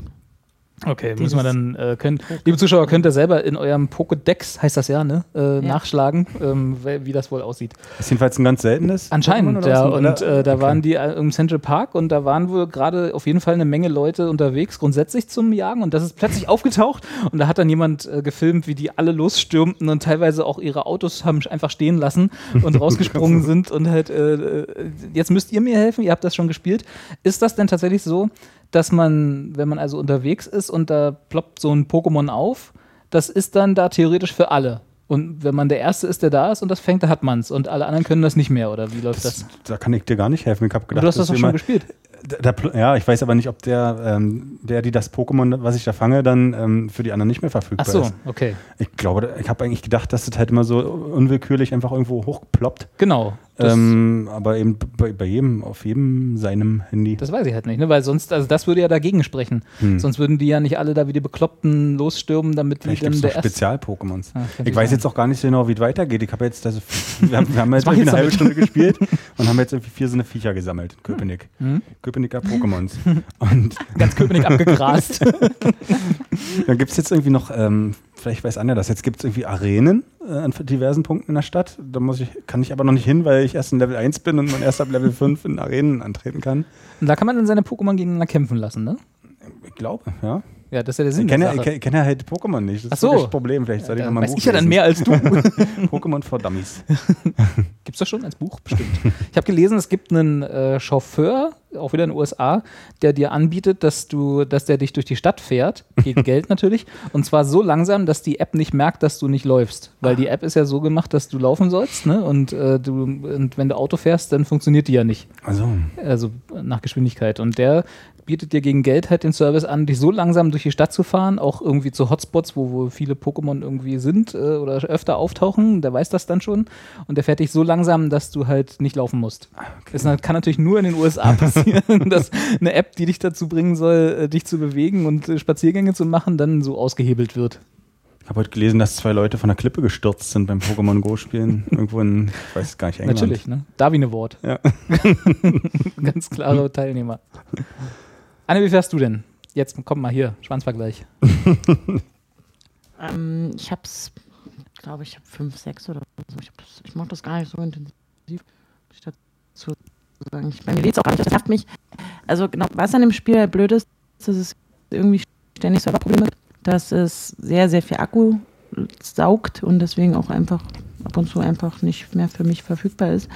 Okay, Dieses müssen wir dann, äh, können, liebe Zuschauer, könnt ihr selber in eurem Pokédex, heißt das ja, ne, äh, nachschlagen, ähm, wie, das wohl aussieht. Ist jedenfalls ein ganz seltenes. Anscheinend, ja. Und äh, da Okay. waren die äh, im Central Park und da waren wohl gerade auf jeden Fall eine Menge Leute unterwegs, grundsätzlich zum Jagen. Und das ist plötzlich aufgetaucht und da hat dann jemand äh, gefilmt, wie die alle losstürmten und teilweise auch ihre Autos haben einfach stehen lassen und (laughs) rausgesprungen sind und halt, äh, äh, jetzt müsst ihr mir helfen, ihr habt das schon gespielt. Ist das denn tatsächlich so, dass man, wenn man also unterwegs ist und da ploppt so ein Pokémon auf, das ist dann da theoretisch für alle? Und wenn man der Erste ist, der da ist und das fängt, dann hat man's. Und alle anderen können das nicht mehr, oder wie läuft das? Da kann ich dir gar nicht helfen. Ich habe gedacht, du hast das doch schon mal- gespielt. Der, der, ja, ich weiß aber nicht, ob der, ähm, der, die das Pokémon, was ich da fange, dann ähm, für die anderen nicht mehr verfügbar Ach so, ist. okay. Ich glaube, ich habe eigentlich gedacht, dass das halt immer so unwillkürlich einfach irgendwo hochploppt. Genau. Ähm, aber eben bei, bei jedem, auf jedem seinem Handy. das weiß ich halt nicht, ne? weil sonst, also das würde ja dagegen sprechen. Hm. Sonst würden die ja nicht alle da wie die Bekloppten losstürmen, damit die Vielleicht dann gibt es der. Spezial-Pokémons. Ah, Ich weiß sein. jetzt auch gar nicht so genau, wie es weitergeht. Ich habe jetzt, also, (laughs) wir haben, wir haben jetzt ich eine jetzt halbe? Stunde gespielt (laughs) und haben jetzt irgendwie vier so eine Viecher gesammelt in Köpenick. Hm? Köpenicker (laughs) Pokémons. und Ganz Köpenick abgegrast. dann gibt es jetzt irgendwie noch, ähm, vielleicht weiß Anja das, jetzt gibt es irgendwie Arenen äh, an diversen Punkten in der Stadt. Da muss ich, kann ich aber noch nicht hin, weil ich erst in Level 1 bin und man erst ab Level 5 in Arenen antreten kann. Und da kann man dann seine Pokémon gegeneinander kämpfen lassen, ne? Ich glaube, ja. Ja, das ist ja der Sinn Ich kenne ja, ich kenn ja halt Pokémon nicht. Das Ach ist so. wirklich das Problem. Vielleicht soll ich Da noch mal ein Buch ich ja dann mehr als du. (laughs) (laughs) Pokémon for Dummies. Gibt's das schon als Buch? Bestimmt. Ich habe gelesen, es gibt einen äh, Chauffeur, auch wieder in den USA, der dir anbietet, dass du, dass der dich durch die Stadt fährt, gegen (laughs) Geld natürlich, und zwar so langsam, dass die App nicht merkt, dass du nicht läufst. Weil die App ist ja so gemacht, dass du laufen sollst, ne? Und, äh, du, und wenn du Auto fährst, dann funktioniert die ja nicht. Also, Also nach Geschwindigkeit. Und der bietet dir gegen Geld halt den Service an, dich so langsam durch die Stadt zu fahren, auch irgendwie zu Hotspots, wo, wo viele Pokémon irgendwie sind äh, oder öfter auftauchen. Der weiß das dann schon. Und der fährt dich so langsam, dass du halt nicht laufen musst. Das kann natürlich nur in den USA (laughs) passieren, dass eine App, die dich dazu bringen soll, äh, dich zu bewegen und äh, Spaziergänge zu machen, dann so ausgehebelt wird. ich habe heute gelesen, dass zwei Leute von der Klippe gestürzt sind beim Pokémon Go spielen. (laughs) Irgendwo in, ich weiß gar nicht, England. Natürlich, ne? Darwin Award. Ja. (laughs) Ganz klare Teilnehmer. Anne, wie fährst du denn? Jetzt komm mal hier, Schwanzvergleich. (laughs) Ähm, ich hab's, glaube ich, habe fünf, sechs oder so. Ich, ich mach das gar nicht so intensiv. Ich dazu sagen. Ich, bei mir lädt's auch gar nicht. Das nervt mich. Also genau, was an dem Spiel halt blöd ist, dass es irgendwie ständig Serverprobleme gibt, dass es sehr, sehr viel Akku saugt und deswegen auch einfach ab und zu einfach nicht mehr für mich verfügbar ist.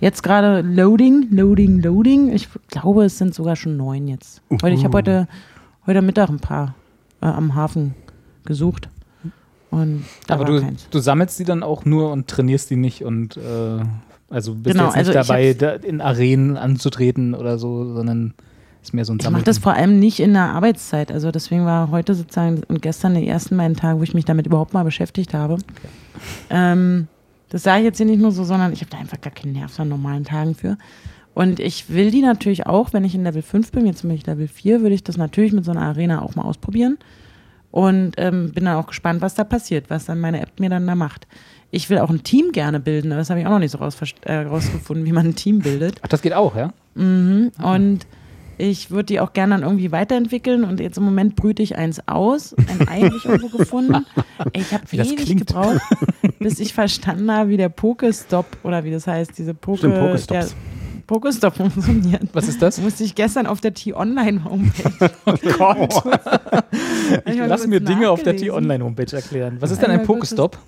Jetzt gerade Loading, Loading, Loading. Ich glaube, es sind sogar schon neun jetzt. Heute, ich habe heute, heute Mittag ein paar äh, am Hafen gesucht. Und da Aber du, keins. du sammelst die dann auch nur und trainierst die nicht und äh, also bist Genau, jetzt nicht also dabei, da in Arenen anzutreten oder so, sondern ist mehr so ein Ich mache das vor allem nicht in der Arbeitszeit. Also deswegen war heute sozusagen und gestern die ersten beiden Tage, wo ich mich damit überhaupt mal beschäftigt habe. Ähm, das sage ich jetzt hier nicht nur so, sondern ich habe da einfach gar keinen Nerv an normalen Tagen für. Und ich will die natürlich auch, wenn ich in Level 5 bin, jetzt bin ich Level 4, würde ich das natürlich mit so einer Arena auch mal ausprobieren. Und ähm, bin dann auch gespannt, was da passiert, was dann meine App mir dann da macht. Ich will auch ein Team gerne bilden, aber das habe ich auch noch nicht so äh, rausgefunden, wie man ein Team bildet. Ach, das geht auch, ja? Mhm. Und ich würde die auch gerne dann irgendwie weiterentwickeln und jetzt im Moment brüte ich eins aus, ein Ei habe ich irgendwo gefunden. Ey, ich habe (laughs) ewig klingt. gebraucht, bis ich verstanden habe, wie der Pokestop oder wie das heißt, diese Poke, Stimmt, Pokestops. Pokestop funktioniert. Was ist das? Musste ich gestern auf der T-Online-Homepage. Oh Gott. (laughs) Ich Lass mir Dinge auf der. T-Online-Homepage erklären. Was ist denn ein Pokestop?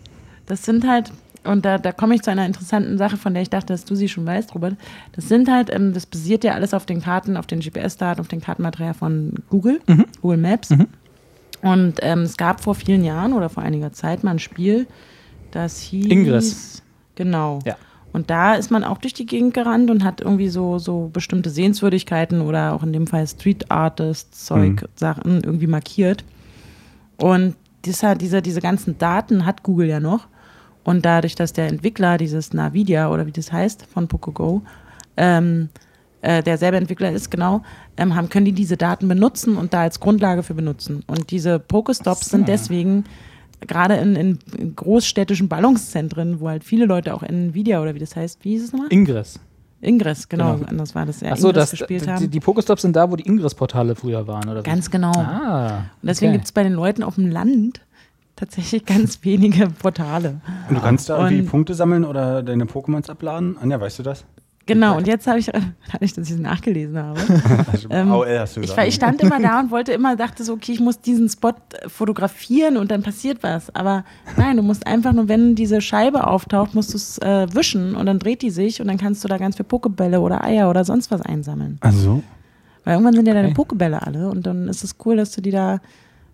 Das sind halt, und da, da komme ich zu einer interessanten Sache, von der ich dachte, dass du sie schon weißt, Robert. Das sind halt, ähm, das basiert ja alles auf den Karten, auf den GPS-Daten, auf den Kartenmaterial von Google, Mhm. Google Maps. Und ähm, es gab vor vielen Jahren oder vor einiger Zeit mal ein Spiel, das hieß. Ingress. Genau. Ja. Und da ist man auch durch die Gegend gerannt und hat irgendwie so, so bestimmte Sehenswürdigkeiten oder auch in dem Fall Street Artist Zeug, Sachen irgendwie markiert. Und dieser, diese, diese ganzen Daten hat Google ja noch. Und dadurch, dass der Entwickler dieses Nvidia oder wie das heißt von PocoGo, ähm, äh, der selber Entwickler ist, genau, ähm, haben, können die diese Daten benutzen und da als Grundlage für benutzen. Und diese Pokestops sind deswegen gerade in, in, großstädtischen Ballungszentren, wo halt viele Leute auch Nvidia oder wie das heißt, wie hieß es nochmal? Ingress. Ingress, genau, Genau. anders war das ja. Achso, Ingress das, gespielt die, haben. die Pokestops sind da, wo die Ingress-Portale früher waren, oder? Ganz genau. Ah. Und deswegen okay. gibt es bei den Leuten auf dem Land tatsächlich ganz (laughs) wenige Portale. Und du kannst da irgendwie Und- Punkte sammeln oder deine Pokémons abladen? Anja, weißt du das? Genau, und jetzt habe ich, (laughs) dadurch, dass ich es nachgelesen habe, (laughs) Also, Ähm, ich, ich stand immer da und wollte immer, dachte so, okay, ich muss diesen Spot äh, fotografieren und dann passiert was. Aber nein, du musst einfach nur, wenn diese Scheibe auftaucht, musst du es äh, wischen und dann dreht die sich und dann kannst du da ganz viele Pokebälle oder Eier oder sonst was einsammeln. Also, Weil irgendwann sind ja deine Okay. Pokebälle alle und dann ist es cool, dass du die da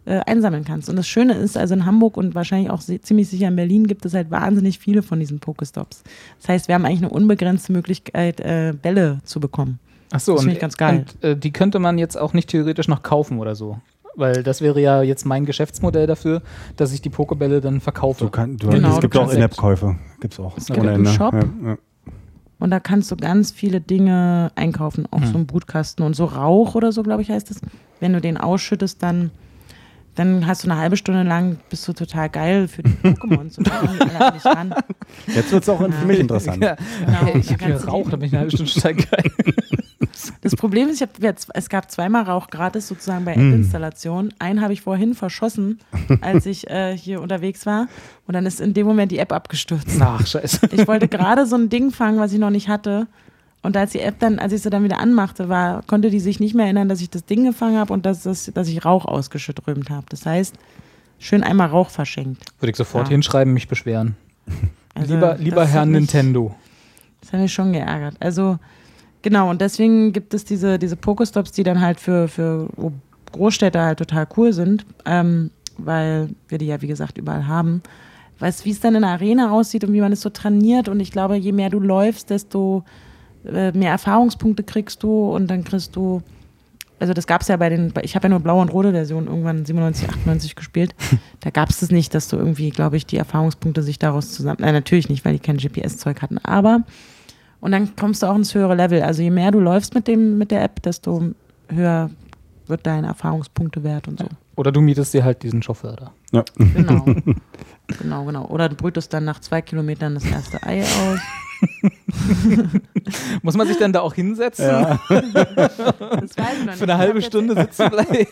äh, einsammeln kannst. Und das Schöne ist, also in Hamburg und wahrscheinlich auch ziemlich sicher in Berlin gibt es halt wahnsinnig viele von diesen Pokestops. Das heißt, wir haben eigentlich eine unbegrenzte Möglichkeit, äh, Bälle zu bekommen. Ach so, Das und, finde ich ganz geil. Und äh, die könnte man jetzt auch nicht theoretisch noch kaufen oder so. Weil das wäre ja jetzt mein Geschäftsmodell dafür, dass ich die Pokebälle dann verkaufe. Du kann, du, Genau, es gibt du auch In-App-Käufe. Gibt's auch. Es gibt einen Ende. Shop. Ja, ja. Und da kannst du ganz viele Dinge einkaufen, auch Hm. so einen Brutkasten und so Rauch oder so, glaube ich, heißt es. Wenn du den ausschüttest, dann, dann hast du eine halbe Stunde lang, bist du total geil für die Pokémons und alle an dich ran. Jetzt wird es auch für mich interessant. Ja. Genau, Hey, ich habe die- da bin ich eine halbe Stunde total geil. (laughs) Das Problem ist, ich hab jetzt, es gab zweimal Rauch gratis sozusagen bei Hm. App-Installation. Einen habe ich vorhin verschossen, als ich äh, hier unterwegs war. Und dann ist in dem Moment die App abgestürzt. Ach, scheiße. Ich wollte gerade so ein Ding fangen, was ich noch nicht hatte. Und als die App dann, als ich sie dann wieder anmachte, war, konnte die sich nicht mehr erinnern, dass ich das Ding gefangen habe und dass, das, dass ich Rauch ausgeströmt habe. Das heißt, schön einmal Rauch verschenkt. Würde ich sofort Ja. hinschreiben, mich beschweren. (laughs) Also, lieber lieber Herr mich- Nintendo. Das hat mich schon geärgert. Also, genau, und deswegen gibt es diese, diese Pokestops, die dann halt für, für Großstädte halt total cool sind, ähm, weil wir die ja, wie gesagt, überall haben. Weißt wie es dann in der Arena aussieht und wie man es so trainiert. Und ich glaube, je mehr du läufst, desto äh, mehr Erfahrungspunkte kriegst du und dann kriegst du. Also das gab es ja bei den, ich habe ja nur blaue und rote Version irgendwann 97, 98 gespielt. (laughs) Da gab es das nicht, dass du irgendwie, glaube ich, die Erfahrungspunkte sich daraus zusammen. Nein, natürlich nicht, weil die kein GPS-Zeug hatten. Aber und dann kommst du auch ins höhere Level. Also je mehr du läufst mit dem, mit der App, desto höher wird dein Erfahrungspunktewert und so. Oder du mietest dir halt diesen Chauffeur da. Ja. Genau. (laughs) genau, genau. Oder du brütest dann nach zwei Kilometern das erste Ei aus. (laughs) Muss man sich dann da auch hinsetzen? Das weiß ich noch nicht. Für eine halbe Stunde sitzen bleiben?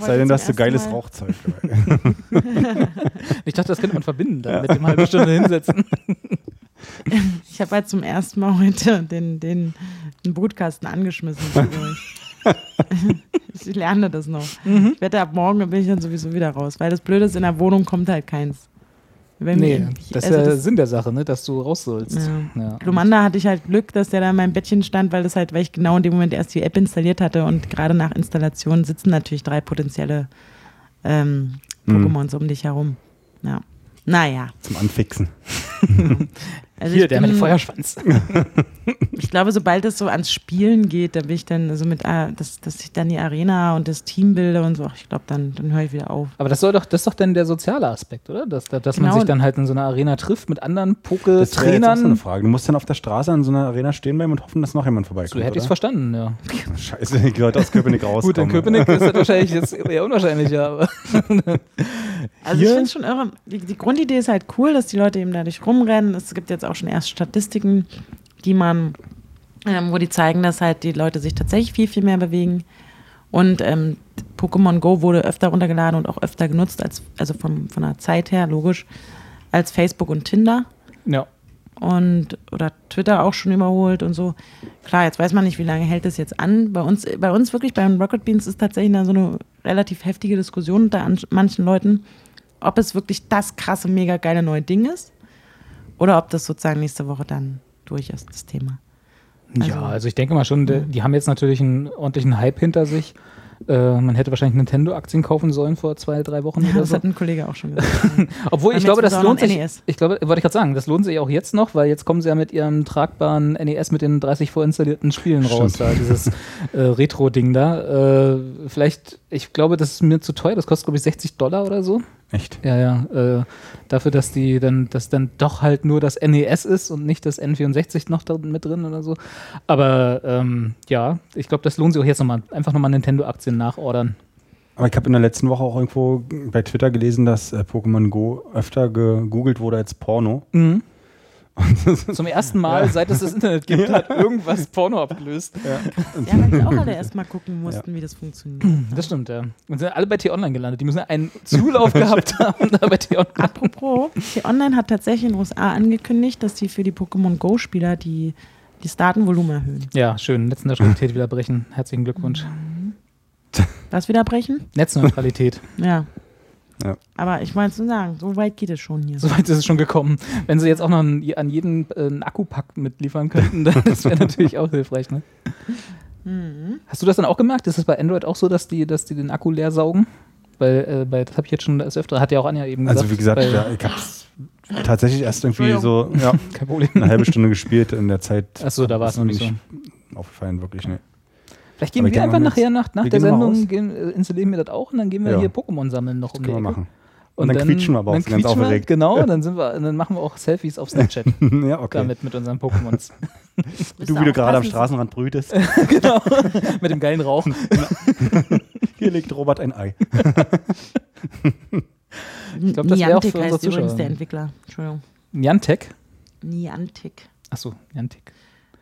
Sei denn, dass du geiles Rauchzeug dabei. Ich dachte, das könnte man verbinden dann mit dem halbe Stunde hinsetzen. (laughs) Ich habe halt zum ersten Mal heute den, den, den Brutkasten angeschmissen. (laughs) ich lerne das noch. Mhm. Ich wette, ab morgen bin ich dann sowieso wieder raus, weil das Blöde ist, in der Wohnung kommt halt keins. Wenn Nee, wir- das ist also ja das- Sinn der Sache, ne? dass du raus sollst. Ja. Ja. Glumanda hatte ich halt Glück, dass der da in meinem Bettchen stand, weil das halt, weil ich genau in dem Moment erst die App installiert hatte und gerade nach Installation sitzen natürlich drei potenzielle ähm, Mhm. Pokémons um dich herum. Ja. Naja. Zum Anfixen. (laughs) (laughs) Also Hier, ich der bin, mit dem Feuerschwanz. (laughs) Ich glaube, sobald es so ans Spielen geht, da bin ich dann, also mit, äh, dass, dass ich dann die Arena und das Team bilde und so, ach, ich glaube, dann, dann höre ich wieder auf. Aber das soll doch, das ist doch dann der soziale Aspekt, oder? Dass, dass man Genau. sich dann halt in so einer Arena trifft mit anderen Das wäre jetzt auch so eine Poke-Trainern. Frage. Du musst dann auf der Straße an so einer Arena stehen bleiben und hoffen, dass noch jemand vorbeikommt. So hätte ich es verstanden, ja. (laughs) Scheiße, die Leute aus Köpenick rauskommen. (laughs) Gut, in Köpenick ist das wahrscheinlich jetzt eher unwahrscheinlicher, aber Also Hier- ich finde es schon irre. Die, die Grundidee ist halt cool, dass die Leute eben dadurch rumrennen. Es gibt jetzt auch schon erst Statistiken, die man, ähm, wo die zeigen, dass halt die Leute sich tatsächlich viel, viel mehr bewegen. Und ähm, Pokémon Go wurde öfter runtergeladen und auch öfter genutzt, als, also vom, von der Zeit her, logisch, als Facebook und Tinder. ja. und oder Twitter auch schon überholt und so. Klar, jetzt weiß man nicht, wie lange hält das jetzt an. Bei uns, bei uns wirklich, bei den Rocket Beans ist tatsächlich da so eine relativ heftige Diskussion unter an, manchen Leuten, ob es wirklich das krasse, mega geile neue Ding ist oder ob das sozusagen nächste Woche dann durch ist, das Thema. ja, also ich denke mal schon, die, die haben jetzt natürlich einen ordentlichen Hype hinter sich. Äh, man hätte wahrscheinlich Nintendo-Aktien kaufen sollen vor zwei, drei Wochen Ja, oder das so. hat ein Kollege auch schon gesagt. (laughs) Obwohl, ich glaube, das lohnt sich. NES. Ich glaube, wollte ich gerade sagen, das lohnt sich auch jetzt noch, weil jetzt kommen sie ja mit ihrem tragbaren NES mit den 30 vorinstallierten Spielen raus, Stimmt. da, dieses äh, Retro-Ding da. Äh, vielleicht, ich glaube, das ist mir zu teuer, das kostet, glaube ich, 60 Dollar oder so. Echt? Ja, ja. Äh, dafür, dass die dann, dass dann doch halt nur das NES ist und nicht das N64 noch da mit drin oder so. Aber ähm, ja, ich glaube, das lohnt sich auch jetzt nochmal. Einfach nochmal Nintendo-Aktien nachordern. Aber ich habe in der letzten Woche auch irgendwo bei Twitter gelesen, dass äh, Pokémon Go öfter gegoogelt wurde als Porno. Mhm. (laughs) Zum ersten Mal, seit es das Internet gibt, hat irgendwas Porno abgelöst. ja, weil wir auch alle erstmal gucken mussten, wie das funktioniert. Das stimmt, ja. Und sind alle bei T-Online gelandet. Die müssen einen Zulauf (laughs) gehabt haben da bei T-Online. Apropos, T-Online hat tatsächlich in den USA angekündigt, dass sie für die Pokémon Go-Spieler die, die Datenvolumen erhöhen. Ja, schön. Netzneutralität wieder brechen. Herzlichen Glückwunsch. Was wieder brechen? Netzneutralität. Ja. Ja. Aber ich wollte nur sagen, so weit geht es schon hier. Soweit ist es schon gekommen. Wenn sie jetzt auch noch einen, an jeden äh, einen Akkupack mitliefern könnten, dann, (laughs) das wäre natürlich auch hilfreich. Ne? Mhm. Hast du das dann auch gemerkt? Ist es bei Android auch so, dass die, dass die den Akku leer saugen? Weil äh, bei, das habe ich jetzt schon das öfter, hat ja auch Anja eben gesagt. Also wie gesagt, ja, ich habe tatsächlich erst irgendwie so ja, (laughs) kein Problem. eine halbe Stunde gespielt in der Zeit. Achso, da war es noch nicht so. Aufgefallen, wirklich, ne. Vielleicht gehen wir einfach nachher nach, nach der Sendung, gehen, äh, installieren wir das auch und dann gehen wir Ja. hier Pokémon sammeln noch um die Können wir Ecke. machen. Und dann quietschen wir aber auch dann ganz aufgeregt. Genau, dann, sind wir, dann machen wir auch Selfies auf Snapchat (laughs) ja, okay. damit mit unseren Pokémons. (laughs) du, wie du gerade am. Straßenrand brütest. (laughs) genau, mit dem geilen Rauch. Hier legt Robert ein Ei. Ich glaub, das wär auch für Niantic unsere heißt übrigens Zuschauer. der Entwickler. Entschuldigung. Niantic. Niantic. Achso, Niantic.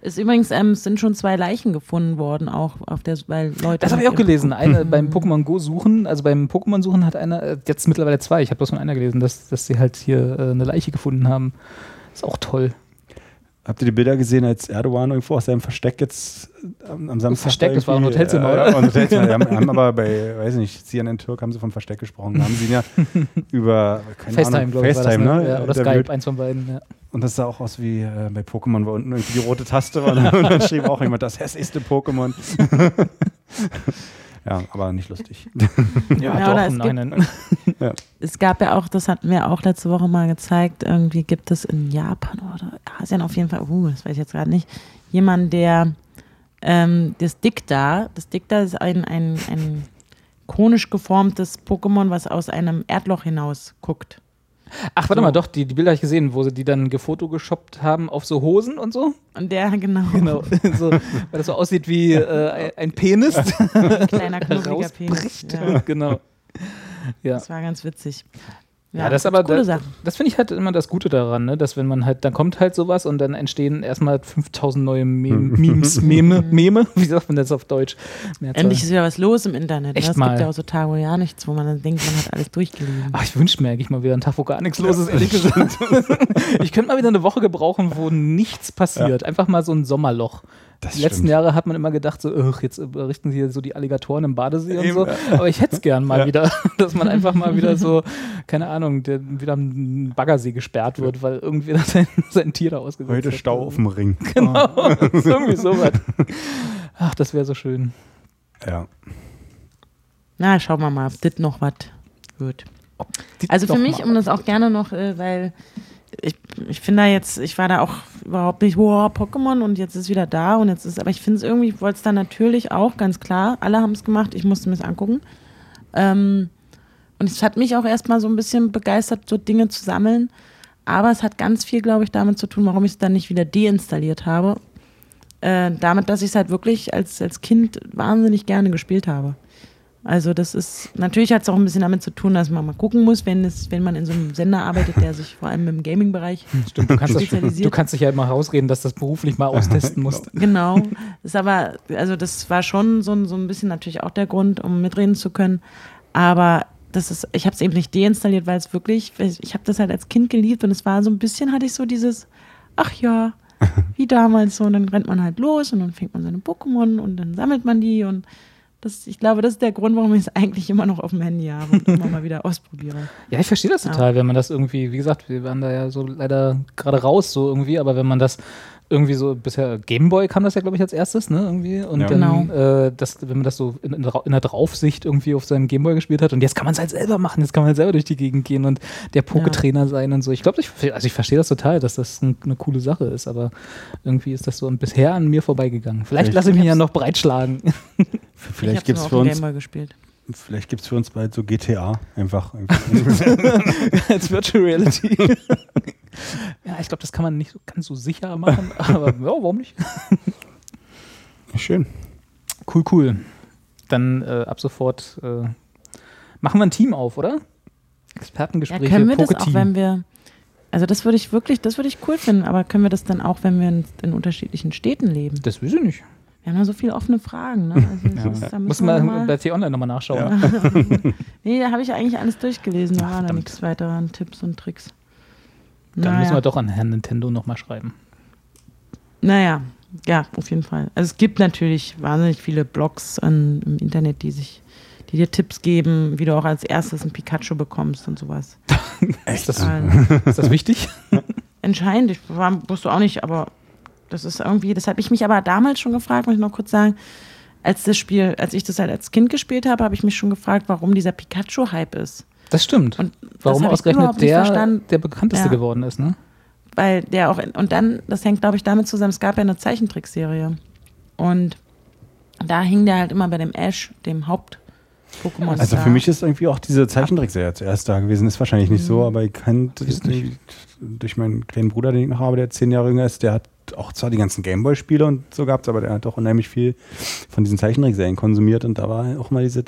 Ist übrigens, ähm, es sind schon zwei Leichen gefunden worden, auch auf der, weil Leute. Das habe ich auch gelesen. Eine (laughs) beim Pokémon Go suchen, also beim Pokémon suchen hat einer, äh, jetzt mittlerweile zwei, ich habe bloß von einer gelesen, dass, dass sie halt hier äh, eine Leiche gefunden haben. Ist auch toll. Habt ihr die Bilder gesehen, als Erdogan irgendwo aus seinem Versteck jetzt äh, am, am Samstag? Versteck, das war ein Hotelzimmer, äh, oder? Ein Hotelzimmer. Die haben, (laughs) haben aber bei, weiß nicht, CNN Türk haben sie vom Versteck gesprochen. Da haben sie ihn ja (laughs) über keine FaceTime, Ahnung, glaube ich. war FaceTime, das, ne? Ja, oder interviewt. Skype, eins von beiden. Ja. Und das sah auch aus wie äh, bei Pokémon, wo unten irgendwie die rote Taste war. (laughs) Und dann schrieb auch jemand, das hässlichste Pokémon. (laughs) ja, aber nicht lustig. (laughs) Ja, Ja, doch, es nein, nein. Es gab ja auch, das hatten wir auch letzte Woche mal gezeigt, irgendwie gibt es in Japan oder Asien auf jeden Fall, uh, das weiß ich jetzt gerade nicht, jemand, der ähm, das Dicta, das Dicta ist ein, ein, ein konisch geformtes Pokémon, was aus einem Erdloch hinaus guckt. Ach, warte So. mal, doch, die, die Bilder habe ich gesehen, wo sie die dann gefotogeshoppt haben auf so Hosen und so. Und der, genau, (laughs) Genau. (laughs) so, weil das so aussieht wie äh, ein- Penis. ein kleiner knobliger (laughs) Penis. Ja, genau. Ja. das war ganz witzig. Ja, das ist aber coole da, das finde ich halt immer das Gute daran, ne? dass wenn man halt, dann kommt halt sowas und dann entstehen erstmal 5000 neue Mem Memes, (laughs) Meme, Meme, (laughs) wie sagt man das auf Deutsch? Mehrzahl. Endlich ist wieder was los im Internet. Echt ne? es mal. gibt ja auch so Tage, wo ja nichts, wo man dann denkt, man hat alles durchgelesen. Ach, ich wünsche mir eigentlich mal wieder einen Tag, wo gar nichts los ist, ehrlich gesagt. (laughs) ich könnte mal wieder eine Woche gebrauchen, wo nichts passiert. Einfach mal so ein Sommerloch. Das Die letzten stimmt. Jahre hat man immer gedacht, so, jetzt berichten sie hier so die Alligatoren im Badesee und so. Aber ich hätte es gern mal wieder, (laughs) dass man einfach mal wieder so, (laughs) keine Ahnung, der, wieder ein Baggersee gesperrt wird, weil irgendwie sein, (laughs) sein Tier da ausgesetzt Heute hat. Stau auf dem Ring. Genau, irgendwie sowas. Ach, das wäre so schön. Ja. Na, schauen wir mal, ob das noch was wird. Also für mich, um das auch gerne noch, äh, weil ich, ich finde da jetzt, ich war da auch überhaupt nicht, wow, Pokémon und jetzt ist wieder da und jetzt ist, aber ich finde es irgendwie, ich wollte es dann natürlich auch, ganz klar, alle haben es gemacht, ich musste mir es angucken. Ähm, und es hat mich auch erstmal so ein bisschen begeistert, so Dinge zu sammeln. Aber es hat ganz viel, glaube ich, damit zu tun, warum ich es dann nicht wieder deinstalliert habe. Äh, damit, dass ich es halt wirklich als, als Kind wahnsinnig gerne gespielt habe. Also das ist, natürlich hat es auch ein bisschen damit zu tun, dass man mal gucken muss, wenn, es, wenn man in so einem Sender arbeitet, der sich vor allem im Gaming-Bereich Stimmt, du kannst, das, spezialisiert. du kannst dich ja immer rausreden, dass das beruflich mal austesten (laughs) musst. Genau. Ist aber, also das war schon so, ein- so ein bisschen natürlich auch der Grund, um mitreden zu können. Aber das ist, ich habe es eben nicht deinstalliert, weil es wirklich, ich habe das halt als Kind geliebt und es war so ein bisschen, hatte ich so dieses, ach ja, (laughs) wie damals so. Und dann rennt man halt los und dann fängt man seine Pokémon und dann sammelt man die und das, ich glaube, das ist der Grund, warum ich es eigentlich immer noch auf dem Handy habe und immer mal wieder ausprobiere. (laughs) Ja, ich verstehe das Ja. total, wenn man das irgendwie, wie gesagt, wir waren da ja so leider gerade raus, so irgendwie, aber wenn man das irgendwie so bisher Gameboy kam das ja, glaube ich, als erstes, ne? Irgendwie. Und Ja. dann, Genau. äh, das, wenn man das so in, in, der Ra- in der Draufsicht irgendwie auf seinem Gameboy gespielt hat und jetzt kann man es halt selber machen, jetzt kann man halt selber durch die Gegend gehen und der Poketrainer sein und so. Ich glaube, ich, also ich verstehe das total, dass das ein, eine coole Sache ist, aber irgendwie ist das so bisher an mir vorbeigeganin. Vielleicht Vielleicht- lasse ich mich ja noch breitschlagen. (laughs) Vielleicht ich gibt es für uns gespielt. Vielleicht gibt es für uns bald so GTA einfach. (laughs) als Virtual Reality. (laughs) ja, ich glaube, das kann man nicht so ganz so sicher machen, aber (laughs) ja, warum nicht? Schön. Cool, cool. Dann äh, ab sofort äh, machen wir ein Team auf, oder? Ja, Expertengespräche, können wir das auch, wenn wir, also das würde ich wirklich, das würde ich cool finden, aber können wir das dann auch, wenn wir in, in unterschiedlichen Städten leben? Das weiß ich nicht. Wir haben ja so viele offene Fragen, ne? (laughs) Also das da Muss müssen wir man mal, bei T-Online nochmal nachschauen. (laughs) nee, da habe ich ja eigentlich alles durchgelesen, da Ach, war da verdammt. nichts weiter an Tipps und Tricks. Dann naja. müssen wir doch an Herrn Nintendo nochmal schreiben. Naja, ja, auf jeden Fall. Also es gibt natürlich wahnsinnig viele Blogs an, im Internet, die sich, die dir Tipps geben, wie du auch als erstes ein Pikachu bekommst und sowas. (laughs) Ist das, ist das wichtig? entscheidend. Ich war, wusste auch nicht, aber das ist irgendwie, das habe ich mich aber damals schon gefragt, muss ich noch kurz sagen. als das Spiel, als ich das halt als Kind gespielt habe, habe ich mich schon gefragt, warum dieser Pikachu-Hype ist. Das stimmt. Und das Warum ich ausgerechnet der der bekannteste Ja. geworden ist, ne? weil der auch, und dann, das hängt glaube ich damit zusammen, es gab ja eine Zeichentrickserie und da hing der halt immer bei dem Ash, dem Haupt-Pokémon. Also für mich ist irgendwie auch diese Zeichentrickserie zuerst da gewesen. Ist wahrscheinlich nicht so, aber ich kann das durch, durch meinen kleinen Bruder, den ich noch habe, der zehn Jahre jünger ist, der hat auch zwar die ganzen Gameboy-Spiele und so gehabt, aber der hat auch unheimlich viel von diesen Zeichentrickserien konsumiert und da war auch mal dieses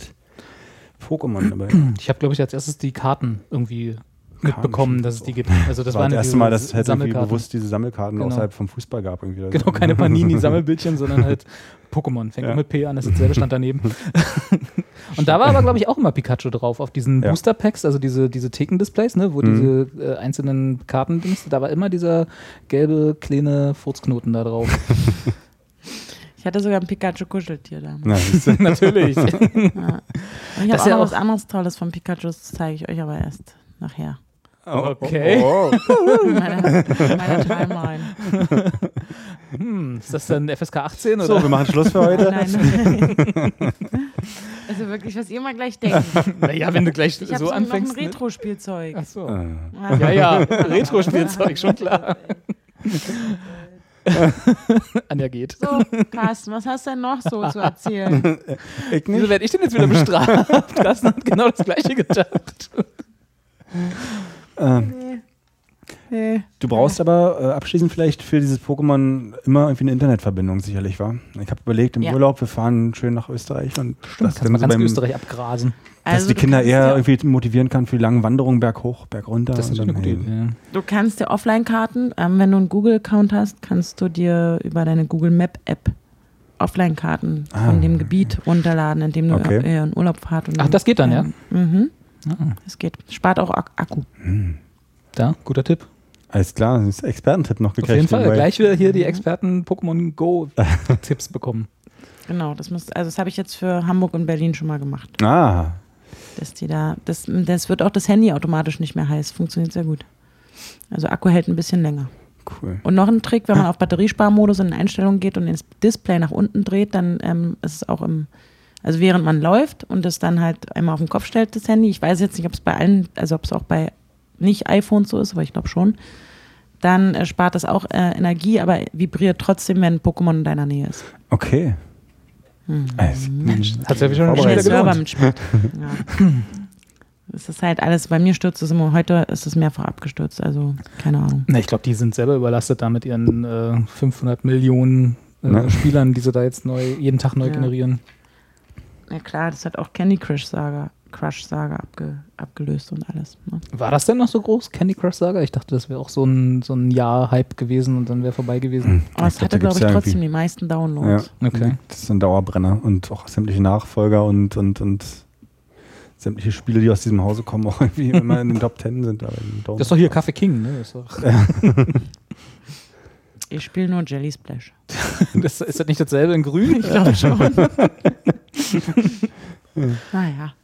Pokémon dabei. (clears throat) Ich habe, glaube ich, als erstes die Karten irgendwie mitbekommen, dass es die gibt. Also das war waren das erste Mal, dass es halt irgendwie bewusst diese Sammelkarten Genau. außerhalb vom Fußball gab. Irgendwie Genau, keine Panini-Sammelbildchen, (laughs) sondern halt Pokémon. Fängt Ja. auch mit P an, das selbe stand daneben. (laughs) Und da war aber, glaube ich, auch immer Pikachu drauf, auf diesen Ja. Booster-Packs, also diese, diese Theken-Displays, ne, wo Mhm. diese äh, einzelnen Kartendings, da war immer dieser gelbe, kleine Furzknoten da drauf. (laughs) Ich hatte sogar ein Pikachu-Kuscheltier da. Na, siehst du. (laughs) Natürlich. Ja. Und ich habe ist auch auch- was anderes Tolles von Pikachu, das zeige ich euch aber erst nachher. Okay. Oh, In meiner, in meiner Timeline. (laughs) Hm, ist das dann FSK 18 So, oder? wir machen Schluss für heute. Nein, nein. (laughs) Also wirklich, was ihr mal gleich denkt. (laughs) Naja, wenn du gleich Ich habe so so noch anfängst. ein ne? Retro-Spielzeug. Ach so. Äh, Ja, ja, Retro-Spielzeug, schon klar. Anja geht. So, Carsten, was hast du denn noch so zu erzählen? ich Wieso nicht. werde ich denn jetzt wieder bestraft? Carsten hat genau das Gleiche gedacht. Ähm, Nee. Du brauchst aber äh, abschließend vielleicht für dieses Pokémon immer irgendwie eine Internetverbindung, sicherlich, war. Ich habe überlegt, im Ja. Urlaub, wir fahren schön nach Österreich und das Kannst mal ganz Österreich abgrasen. dass Also die du Kinder kannst eher ja- irgendwie motivieren kann für die langen Wanderungen berghoch, bergunter. Das ist und natürlich eine dann, gute hey, Idee. Du kannst dir Offline-Karten, ähm, wenn du einen Google-Account hast, kannst du dir über deine Google Map-App Offline-Karten Ah. von dem Gebiet runterladen, in dem du Okay. äh, in Urlaub fahrt. Und Ach, das geht dann, ja? Mhm. Das geht. Spart auch Ak Akku. da, guter Tipp. Alles klar, das ist Expertentipp noch Auf gekriegt. jeden Fall. dabei. Gleich wieder hier die Experten Pokémon Go (laughs) Tipps bekommen. Genau, das muss, also das habe ich jetzt für Hamburg und Berlin schon mal gemacht. Ah, Dass die da, das, das wird auch das Handy automatisch nicht mehr heiß. Funktioniert sehr gut. Also Akku hält ein bisschen länger. cool. Und noch ein Trick, wenn man (laughs) auf Batteriesparmodus in den Einstellungen geht und das Display nach unten dreht, dann ähm, ist es auch im, also während man läuft und es dann halt einmal auf den Kopf stellt, das Handy. Ich weiß jetzt nicht, ob es bei allen, also ob es auch bei nicht iPhones so ist, aber ich glaube schon. Dann äh, spart das auch äh, Energie, aber vibriert trotzdem, wenn ein Pokémon in deiner Nähe ist. Okay. Hm. Also, Hat ja schon Vorbereitet. wieder Der Server mitspielt. (laughs) ja. Es ist halt alles, bei mir stürzt es immer, heute ist es mehrfach abgestürzt, also keine Ahnung. Na, ich glaube, die sind selber überlastet da mit ihren äh, 500 Millionen äh, Ne? Spielern, die sie da jetzt neu, jeden Tag neu Ja. generieren. Ja klar, das hat auch Candy Crush Saga, Crush Saga abge, abgelöst und alles. Ne? War das denn noch so groß, Candy Crush Saga? Ich dachte, das wäre auch so ein, so ein Jahr-Hype gewesen und dann wäre vorbei gewesen. Aber es hatte, glaube ich, ja trotzdem die meisten Ja, Downloads. Okay. Das ist ein Dauerbrenner und auch sämtliche Nachfolger und, und, und sämtliche Spiele, die aus diesem Hause kommen, (laughs) auch irgendwie immer in den Top Ten sind. Das ist doch hier Kaffee King, ne? (laughs) Ich spiele nur Jelly Splash. (laughs) das, ist das nicht dasselbe in grün? Ich glaube schon. (laughs) naja.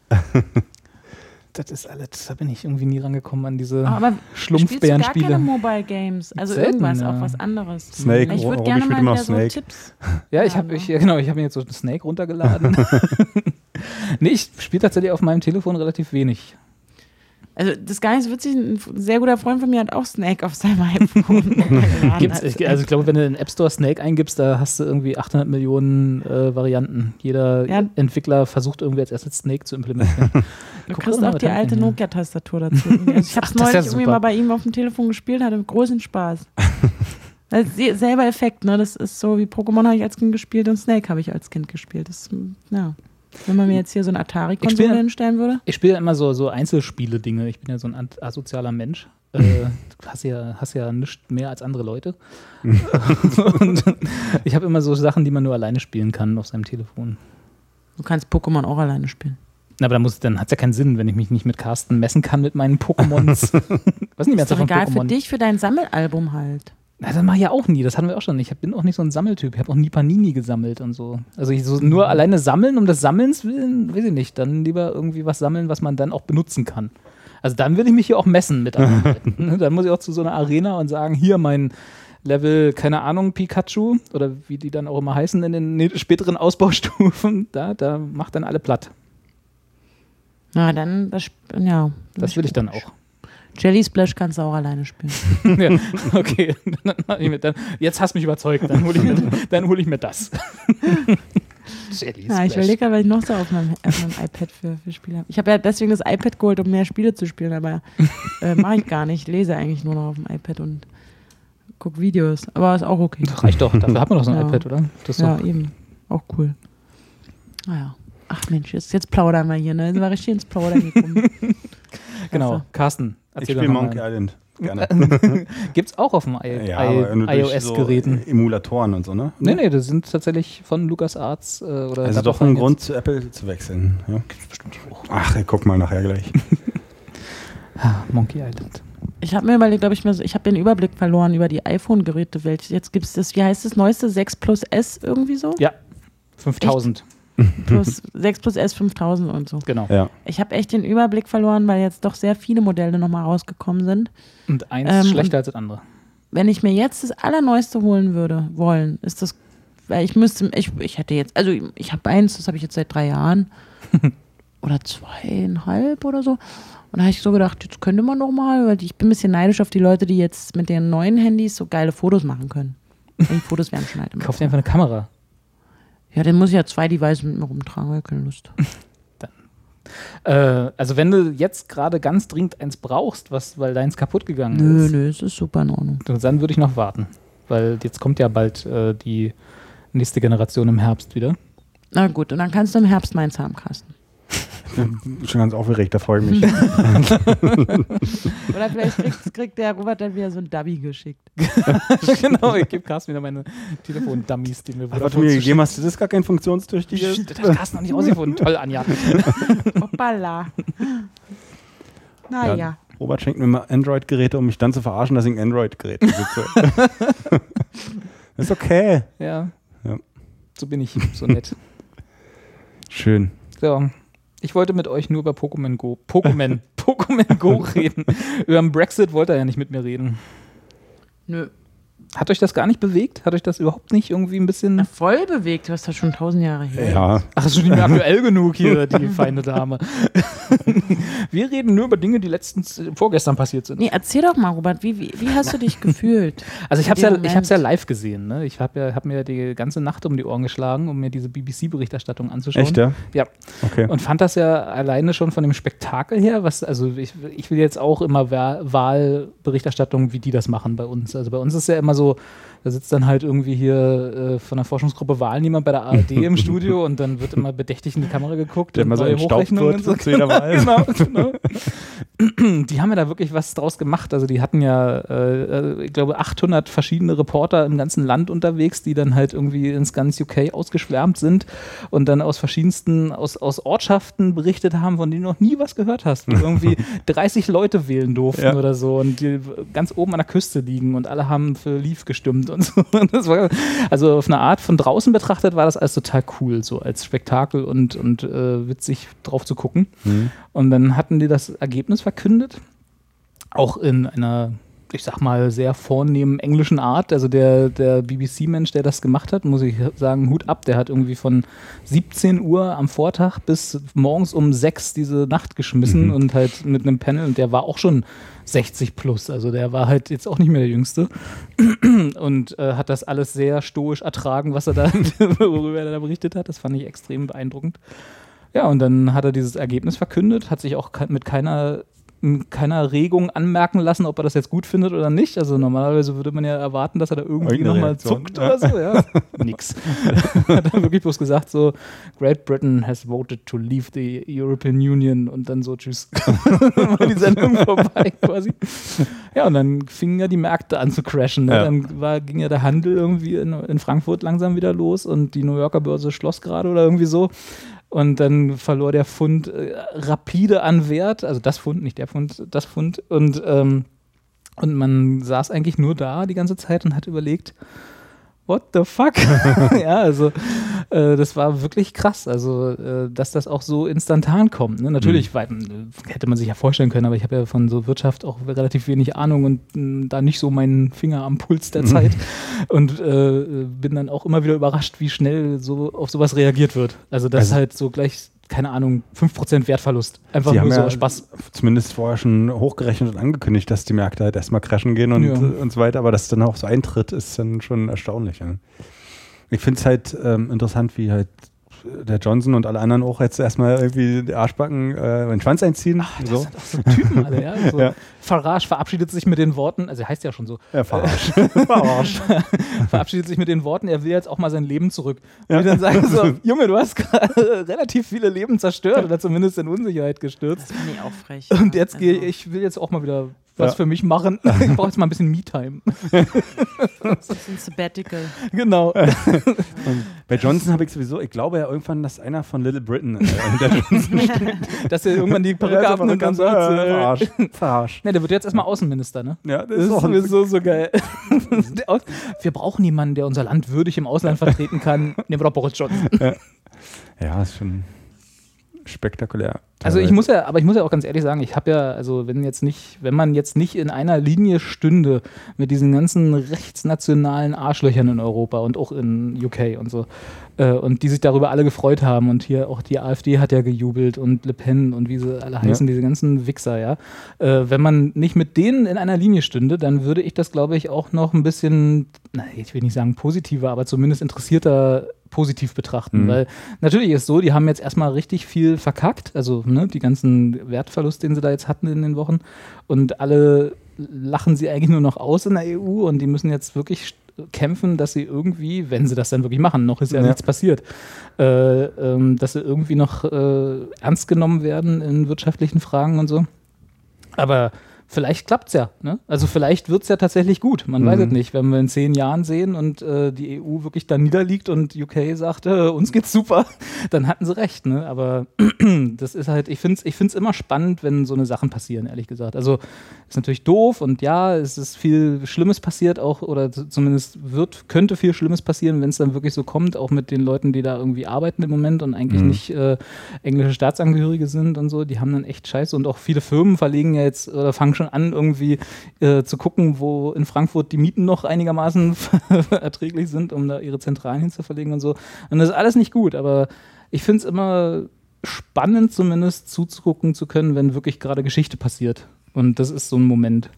Das ist alles, da bin ich irgendwie nie rangekommen an diese Aber spielst du gar keine Schlumpfbärenspiele. Mobile Games? Also Selten, irgendwas, ja. auch was anderes. Snake, Ich würde gerne mal wieder so Snake. Tipps. Ja, ich habe ne? ich, ja, genau, ich habe mir jetzt so Snake runtergeladen. (laughs) nee, ich spiele tatsächlich auf meinem Telefon relativ wenig. Also das ist gar nicht so witzig. Ein sehr guter Freund von mir hat auch Snake auf seinem (laughs) iPhone. Gibt's, als ich, also ich glaube, wenn du in den App Store Snake eingibst, da hast du irgendwie 800 Millionen äh, Varianten. Jeder Ja. Entwickler versucht irgendwie als erstes Snake zu implementieren. (laughs) Du Guck kriegst auch die alte? Nokia-Tastatur dazu. (laughs) Also ich habe es ist ja neulich irgendwie mal bei ihm auf dem Telefon gespielt, hatte großen Spaß. Se- selber Effekt, ne? Das ist so wie Pokémon habe ich als Kind gespielt und Snake habe ich als Kind gespielt. Das, ja. Wenn man mir jetzt hier so eine Atari-Konsole hinstellen würde. Ich spiele immer so, so Einzelspiele-Dinge. Ich bin ja so ein asozialer Mensch. Äh, du (laughs) hast ja, hast ja nichts mehr als andere Leute. (laughs) Und ich habe immer so Sachen, die man nur alleine spielen kann auf seinem Telefon. Du kannst Pokémon auch alleine spielen. Na, aber dann, muss- dann hat es ja keinen Sinn, wenn ich mich nicht mit Carsten messen kann mit meinen Pokémons. (laughs) Was sind die Ist doch egal für Pokémon? dich, für dein Sammelalbum halt. Na, das mache ich ja auch nie. Das hatten wir auch schon. Ich hab- bin auch nicht so ein Sammeltyp. Ich habe auch nie Panini gesammelt und so. Also ich so nur alleine sammeln, um des Sammelns willen, weiß ich nicht. Dann lieber irgendwie was sammeln, was man dann auch benutzen kann. Also dann will ich mich hier auch messen mit anderen (laughs) Leuten. ne? Dann muss ich auch zu so einer Arena und sagen, hier mein Level, keine Ahnung, Pikachu oder wie die dann auch immer heißen in den späteren Ausbaustufen, (laughs) da, da macht dann alle platt. Na, dann, das, ja. Das will ich dann auch. Jelly Splash kannst du auch alleine spielen. (laughs) ja, okay, dann, dann, dann, jetzt hast du mich überzeugt, dann hole ich, mir- dann hol ich mir das. (laughs) Jelly Ja, ich Splash. überlege gerade, was ich noch so auf meinem, auf meinem iPad für, für Spiele habe. Ich habe ja deswegen das iPad geholt, um mehr Spiele zu spielen, aber äh, mache ich gar nicht. Ich lese eigentlich nur noch auf dem iPad und gucke Videos. Aber ist auch okay. Das reicht doch, dafür hat man doch so ein Ja. iPad, oder? Das Ja, doch, eben. Auch cool. Naja. Ach Mensch, jetzt, jetzt plaudern wir hier, ne? Jetzt sind wir richtig ins Plaudern gekommen. (laughs) genau. Klasse. Carsten, Ich erzähl spiele. Monkey Island. Gerne. (laughs) Gibt's auch auf dem I ja, iOS-Geräten. So Emulatoren und so, ne? Nee, nee, das sind tatsächlich von LucasArts äh, oder Also doch ein Grund, zu Apple zu wechseln. Ja. Gibt's bestimmt auch. Ach, ich guck mal nachher gleich. (laughs) Ah, Monkey Island. Ich habe mir überlegt, ob ich mir so, ich habe den Überblick verloren über die iPhone-Geräte. Jetzt gibt es das, wie heißt das neueste 6 Plus S irgendwie so? Ja, 5000, Plus 6 Plus S 5000 und so. genau. Ja. Ich habe echt den Überblick verloren, weil jetzt doch sehr viele Modelle nochmal rausgekommen sind. Und eins Ähm, schlechter als das andere. Wenn ich mir jetzt das Allerneueste holen würde, wollen, ist das, weil ich müsste, ich, ich hätte jetzt, also ich habe eins, das habe ich jetzt seit drei Jahren (laughs) oder zweieinhalb oder so. Und da habe ich so gedacht, jetzt könnte man doch mal, weil ich bin ein bisschen neidisch auf die Leute, die jetzt mit den neuen Handys so geile Fotos machen können. Und die Fotos werden schon halt immer. Kauf dir einfach eine Kamera. Ja, dann muss ich ja zwei Devices mit mir rumtragen, weil ich keine Lust. (laughs) Äh, also wenn du jetzt gerade ganz dringend eins brauchst, was, weil deins kaputt gegangen Nö, ist, nö, es ist super in Ordnung. dann würde ich noch warten. Weil jetzt kommt ja bald äh, die nächste Generation im Herbst wieder. Na gut, und dann kannst du im Herbst meins haben, Carsten. Ich (laughs) bin schon ganz aufgeregt, da freue ich mich. (laughs) Oder vielleicht kriegt, kriegt der Robert dann wieder so ein Dubby geschickt. (laughs) genau, ich gebe Carsten wieder meine Telefon-Dummies, die mir Ach, was du mir gegeben hast, das ist gar kein funktionstüchtiges. Psst, Das hat Carsten noch nicht ausgefunden. Toll, Anja. Hoppala. Naja. Ja. Robert schenkt mir mal Android-Geräte, um mich dann zu verarschen, dass ich ein Android-Gerät besitze. ist okay. Ja. Ja. So bin ich, so nett. Schön. So. Ich wollte mit euch nur über Pokémon Go, Pokémon, (laughs) Pokémon Go reden. über den Brexit wollte er ja nicht mit mir reden. Nö. Hat euch das gar nicht bewegt? Hat euch das überhaupt nicht irgendwie ein bisschen. Voll bewegt, du hast das schon tausend Jahre her. Ja, Ach, das ist schon nicht mehr (laughs) aktuell genug hier, die feine Dame. (laughs) Wir reden nur über Dinge, die letztens vorgestern passiert sind. Nee, erzähl doch mal, Robert, wie, wie, wie hast du dich gefühlt? (laughs) Also ich habe es ja, ich hab's ja live gesehen. Ne? Ich habe ja, hab mir die ganze Nacht um die Ohren geschlagen, um mir diese BBC-Berichterstattung anzuschauen. echt, ja? Ja. Okay. Und fand das ja alleine schon von dem Spektakel her, was, also ich, ich will jetzt auch immer Wa- Wahlberichterstattung, wie die das machen bei uns. Also bei uns ist ja immer so, caso da sitzt dann halt irgendwie hier äh, von der Forschungsgruppe Wahl niemand bei der ARD (laughs) im Studio und dann wird immer bedächtig in die Kamera geguckt. Der und immer so Hochrechnungen und (laughs) Wahl. genau, genau. (clears throat) Die haben ja da wirklich was draus gemacht. Also die hatten ja, äh, äh, ich glaube, 800 verschiedene Reporter im ganzen Land unterwegs, die dann halt irgendwie ins ganz UK ausgeschwärmt sind und dann aus verschiedensten, aus, aus Ortschaften berichtet haben, von denen du noch nie was gehört hast. Wo irgendwie (laughs) 30 Leute wählen durften Ja. oder so und die ganz oben an der Küste liegen und alle haben für Leave gestimmt und so. (laughs) War, also auf eine Art von draußen betrachtet war das alles total cool, so als Spektakel und, und äh, witzig drauf zu gucken. Mhm. Und dann hatten die das Ergebnis verkündet. Auch in einer, ich sag mal, sehr vornehmen englischen Art. Also der, der BBC-Mensch, der das gemacht hat, muss ich sagen, Hut ab. Der hat irgendwie von 17 Uhr am Vortag bis morgens um 6 diese Nacht geschmissen Mhm. und halt mit einem Panel. Und der war auch schon 60 plus. Also der war halt jetzt auch nicht mehr der Jüngste. (clears throat) Und äh, hat das alles sehr stoisch ertragen, was er da, (laughs) worüber er da berichtet hat. Das fand ich extrem beeindruckend. Ja, und dann hat er dieses Ergebnis verkündet, hat sich auch mit keiner, mit keiner Regung anmerken lassen, ob er das jetzt gut findet oder nicht. Also normalerweise würde man ja erwarten, dass er da irgendwie nochmal zuckt oder so. Ja. (laughs) Nix. (laughs) hat er wirklich bloß gesagt, so, Great Britain has voted to leave the European Union und dann so, tschüss. (laughs) war die Sendung vorbei quasi. Ja, und dann fingen ja die Märkte an zu crashen. Ne? Ja. Dann war, ging ja der Handel irgendwie in, in Frankfurt langsam wieder los und die New Yorker Börse schloss gerade oder irgendwie so. Und dann verlor der Pfund äh, rapide an Wert, also das Pfund, nicht der Pfund, das Pfund. Und, ähm, und man saß eigentlich nur da die ganze Zeit und hat überlegt, what the fuck? (laughs) ja, also Äh, das war wirklich krass, also äh, dass das auch so instantan kommt. Ne? Natürlich Mhm. weil, äh, hätte man sich ja vorstellen können, aber ich habe ja von so Wirtschaft auch relativ wenig Ahnung und mh, da nicht so meinen Finger am Puls der Mhm. Zeit und äh, bin dann auch immer wieder überrascht, wie schnell so auf sowas reagiert wird. Also das Also- halt so gleich, keine Ahnung, 5% Wertverlust. Einfach Sie nur so ja Spaß. zumindest vorher schon hochgerechnet und angekündigt, dass die Märkte halt erstmal crashen gehen und, Ja. und so weiter, aber dass es dann auch so eintritt, ist dann schon erstaunlich. Ja. Ich finde es halt ähm, interessant, wie halt der Johnson und alle anderen auch jetzt erstmal irgendwie die Arschbacken äh, den Schwanz einziehen. Das so. sind auch so Typen alle, ja. (laughs) So Ja. Farage verabschiedet sich mit den Worten, also er heißt ja schon so, Ja, verarscht. (laughs) verarscht. (laughs) verabschiedet sich mit den Worten, er will jetzt auch mal sein Leben zurück. Und Ja. dann sagen so, Junge, du hast gerade relativ viele Leben zerstört oder zumindest in Unsicherheit gestürzt. Das finde ich auch frech. Und jetzt Also, gehe ich, will jetzt auch mal wieder was Ja. für mich machen. Ich brauche jetzt mal ein bisschen Me-Time. Das ist ein Sabbatical. genau. Und bei Johnson habe ich sowieso, ich glaube ja irgendwann, dass einer von Little Britain äh, (laughs) hinter Johnson Dass er irgendwann die Perücke Ja, abnimmt und so, sagt, äh, verarscht. (laughs) Verarscht. ne, der wird jetzt erstmal Außenminister, ne? Ja, Das ist sowieso so geil. (laughs) Wir brauchen jemanden, der unser Land würdig im Ausland vertreten kann. Nehmen wir doch Boris Johnson. Ja, ist schon spektakulär. Also ich muss ja, aber ich muss ja auch ganz ehrlich sagen, ich habe ja, also wenn jetzt nicht, wenn man jetzt nicht in einer Linie stünde mit diesen ganzen rechtsnationalen Arschlöchern in Europa und auch in UK und so, äh, und die sich darüber alle gefreut haben und hier auch die AfD hat ja gejubelt und Le Pen und wie sie alle heißen, diese ganzen Wichser, ja. Äh, wenn man nicht mit denen in einer Linie stünde, dann würde ich das, glaube ich, auch noch ein bisschen, na, ich will nicht sagen positiver, aber zumindest interessierter positiv betrachten, Mhm. weil natürlich ist so, die haben jetzt erstmal richtig viel verkackt, also ne, die ganzen Wertverlust, den sie da jetzt hatten in den Wochen und alle lachen sie eigentlich nur noch aus in der EU und die müssen jetzt wirklich kämpfen, dass sie irgendwie, wenn sie das dann wirklich machen, noch ist ja, Ja. nichts passiert, äh, ähm, dass sie irgendwie noch äh, ernst genommen werden in wirtschaftlichen Fragen und so. Aber vielleicht klappt es ja. Ne? Also vielleicht wird es ja tatsächlich gut. Man weiß Mhm. es nicht. Wenn wir in zehn Jahren sehen und äh, die EU wirklich da niederliegt und UK sagt, äh, uns geht's super, (laughs) dann hatten sie recht. Ne? Aber (clears throat) das ist halt, ich finde es ich find's immer spannend, wenn so eine Sachen passieren, ehrlich gesagt. Also ist natürlich doof und ja, es ist viel Schlimmes passiert auch oder zumindest wird, könnte viel Schlimmes passieren, wenn es dann wirklich so kommt, auch mit den Leuten, die da irgendwie arbeiten im Moment und eigentlich Mhm. nicht äh, englische Staatsangehörige sind und so, die haben dann echt Scheiße und auch viele Firmen verlegen ja jetzt oder fangen schon an, irgendwie äh, zu gucken, wo in Frankfurt die Mieten noch einigermaßen (laughs) erträglich sind, um da ihre Zentralen hinzuverlegen und so. Und das ist alles nicht gut, aber ich finde es immer spannend, zumindest zuzugucken zu können, wenn wirklich gerade Geschichte passiert. Und das ist so ein Moment.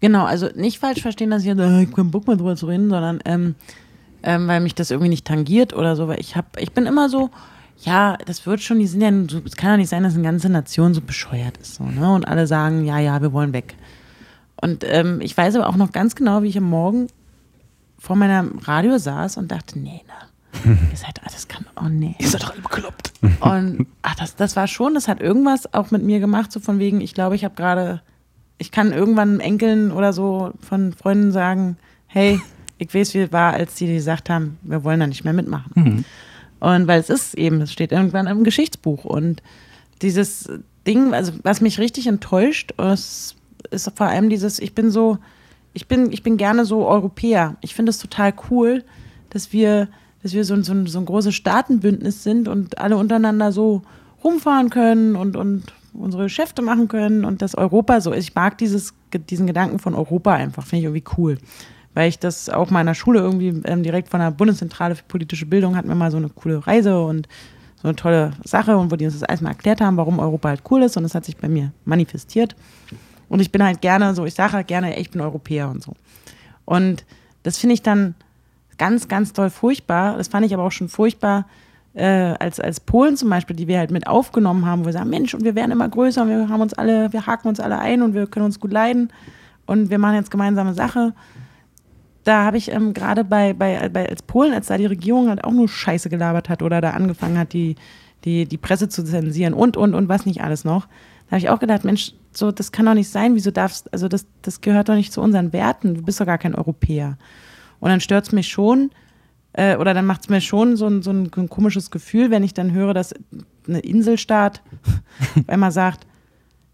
Genau, also nicht falsch verstehen, dass ich jetzt, äh, ich keinen Bock mehr drüber zu reden, sondern ähm, ähm, weil mich das irgendwie nicht tangiert oder so, weil ich hab, ich bin immer so, ja, das wird schon, die sind ja, so, es kann ja nicht sein, dass eine ganze Nation so bescheuert ist, so, ne? Und alle sagen, ja, ja, wir wollen weg. Und ähm, ich weiß aber auch noch ganz genau, wie ich am Morgen vor meinem Radio saß und dachte, nee, na, (laughs) ihr seid, ah, das kann, oh nee. Ihr seid doch alle bekloppt. Und ach, das, das war schon, das hat irgendwas auch mit mir gemacht, so von wegen, ich glaube, ich habe gerade, ich kann irgendwann Enkeln oder so von Freunden sagen, hey, ich weiß, wie es war, als die gesagt haben, wir wollen da nicht mehr mitmachen. Mhm. Und weil es ist eben, es steht irgendwann im Geschichtsbuch. Und dieses Ding, also was mich richtig enttäuscht, ist, ist vor allem dieses, ich bin so, ich bin, ich bin gerne so Europäer. Ich finde es total cool, dass wir, dass wir so, ein- so, so ein großes Staatenbündnis sind und alle untereinander so rumfahren können und, und unsere Geschäfte machen können und dass Europa so ist. Ich mag dieses, diesen Gedanken von Europa einfach, finde ich irgendwie cool. Weil ich das auch mal in der Schule irgendwie ähm, direkt von der Bundeszentrale für politische Bildung hatten wir mal so eine coole Reise und so eine tolle Sache und wo die uns das alles mal erklärt haben, warum Europa halt cool ist und das hat sich bei mir manifestiert. Und ich bin halt gerne so, ich sage halt gerne, ich bin Europäer und so. Und das finde ich dann ganz, ganz doll furchtbar. Das fand ich aber auch schon furchtbar, äh, als, als Polen zum Beispiel, die wir halt mit aufgenommen haben, wo wir sagen, Mensch, und wir werden immer größer und wir haben uns alle, wir haken uns alle ein und wir können uns gut leiden und wir machen jetzt gemeinsame Sache. Da habe ich ähm, gerade bei, bei, bei als Polen, als da die Regierung halt auch nur Scheiße gelabert hat oder da angefangen hat, die, die, die Presse zu zensieren und, und, und was nicht alles noch. Da habe ich auch gedacht, Mensch, so, das kann doch nicht sein. Wieso darfst, also das, das gehört doch nicht zu unseren Werten. Du bist doch gar kein Europäer. Und dann stört es mich schon, äh, oder dann macht es mir schon so ein, so ein komisches Gefühl, wenn ich dann höre, dass eine Inselstaat (laughs) einmal sagt,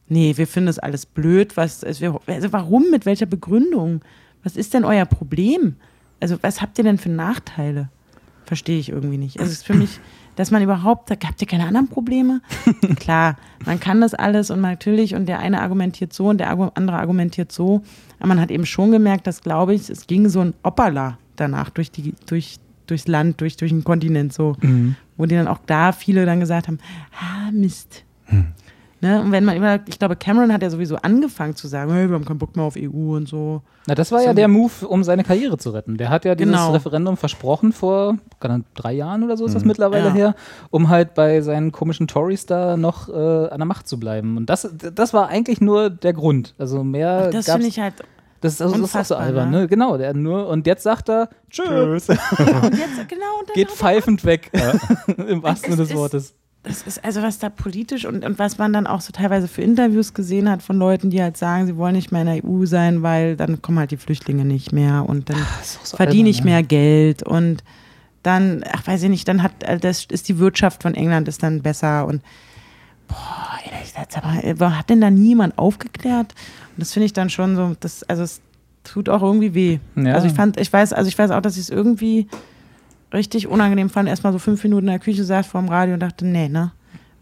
nee, wir finden das alles blöd. Was, also, warum, mit welcher Begründung? Was ist denn euer Problem? Also was habt ihr denn für Nachteile? Verstehe ich irgendwie nicht. Also es ist für mich, dass man überhaupt, habt ihr keine anderen Probleme? (laughs) Klar, man kann das alles und natürlich, und der eine argumentiert so und der andere argumentiert so. Aber man hat eben schon gemerkt, dass, glaube ich, es ging so ein Opperla danach durch die, durch, durchs Land, durch, durch den Kontinent so. Mhm. Wo die dann auch da viele dann gesagt haben, ah, Mist. Ne? Und wenn man immer, ich glaube, Cameron hat ja sowieso angefangen zu sagen, hey, wir haben keinen Bock mehr auf EU und so. Na, das war ja So- der Move, um seine Karriere zu retten. Der hat ja dieses Genau. Referendum versprochen vor drei Jahren oder so ist das mittlerweile Ja. her, um halt bei seinen komischen Tories da noch äh, an der Macht zu bleiben. Und das, das war eigentlich nur der Grund. Also mehr Das gab's- finde ich halt. das ist, also, das ist auch so albern, ne? ne? Genau, der nur und jetzt sagt er, tschö, (laughs) Und jetzt, genau, und dann geht pfeifend weg. (laughs) Im wahrsten Sinne des ist- Wortes. Das ist also, was da politisch und, und was man dann auch so teilweise für Interviews gesehen hat von Leuten, die halt sagen, sie wollen nicht mehr in der EU sein, weil dann kommen halt die Flüchtlinge nicht mehr und dann auch so verdiene ich mehr Geld und dann, ach weiß ich nicht, dann hat äh, das ist die Wirtschaft von England ist dann besser und boah, das, aber, äh, hat denn da niemand aufgeklärt? Und das finde ich dann schon so, das, also es tut auch irgendwie weh. Ja. Also ich fand, ich weiß, also ich weiß auch, dass ich es irgendwie richtig unangenehm fand, erstmal so fünf Minuten in der Küche saß vor dem Radio und dachte, nee, ne?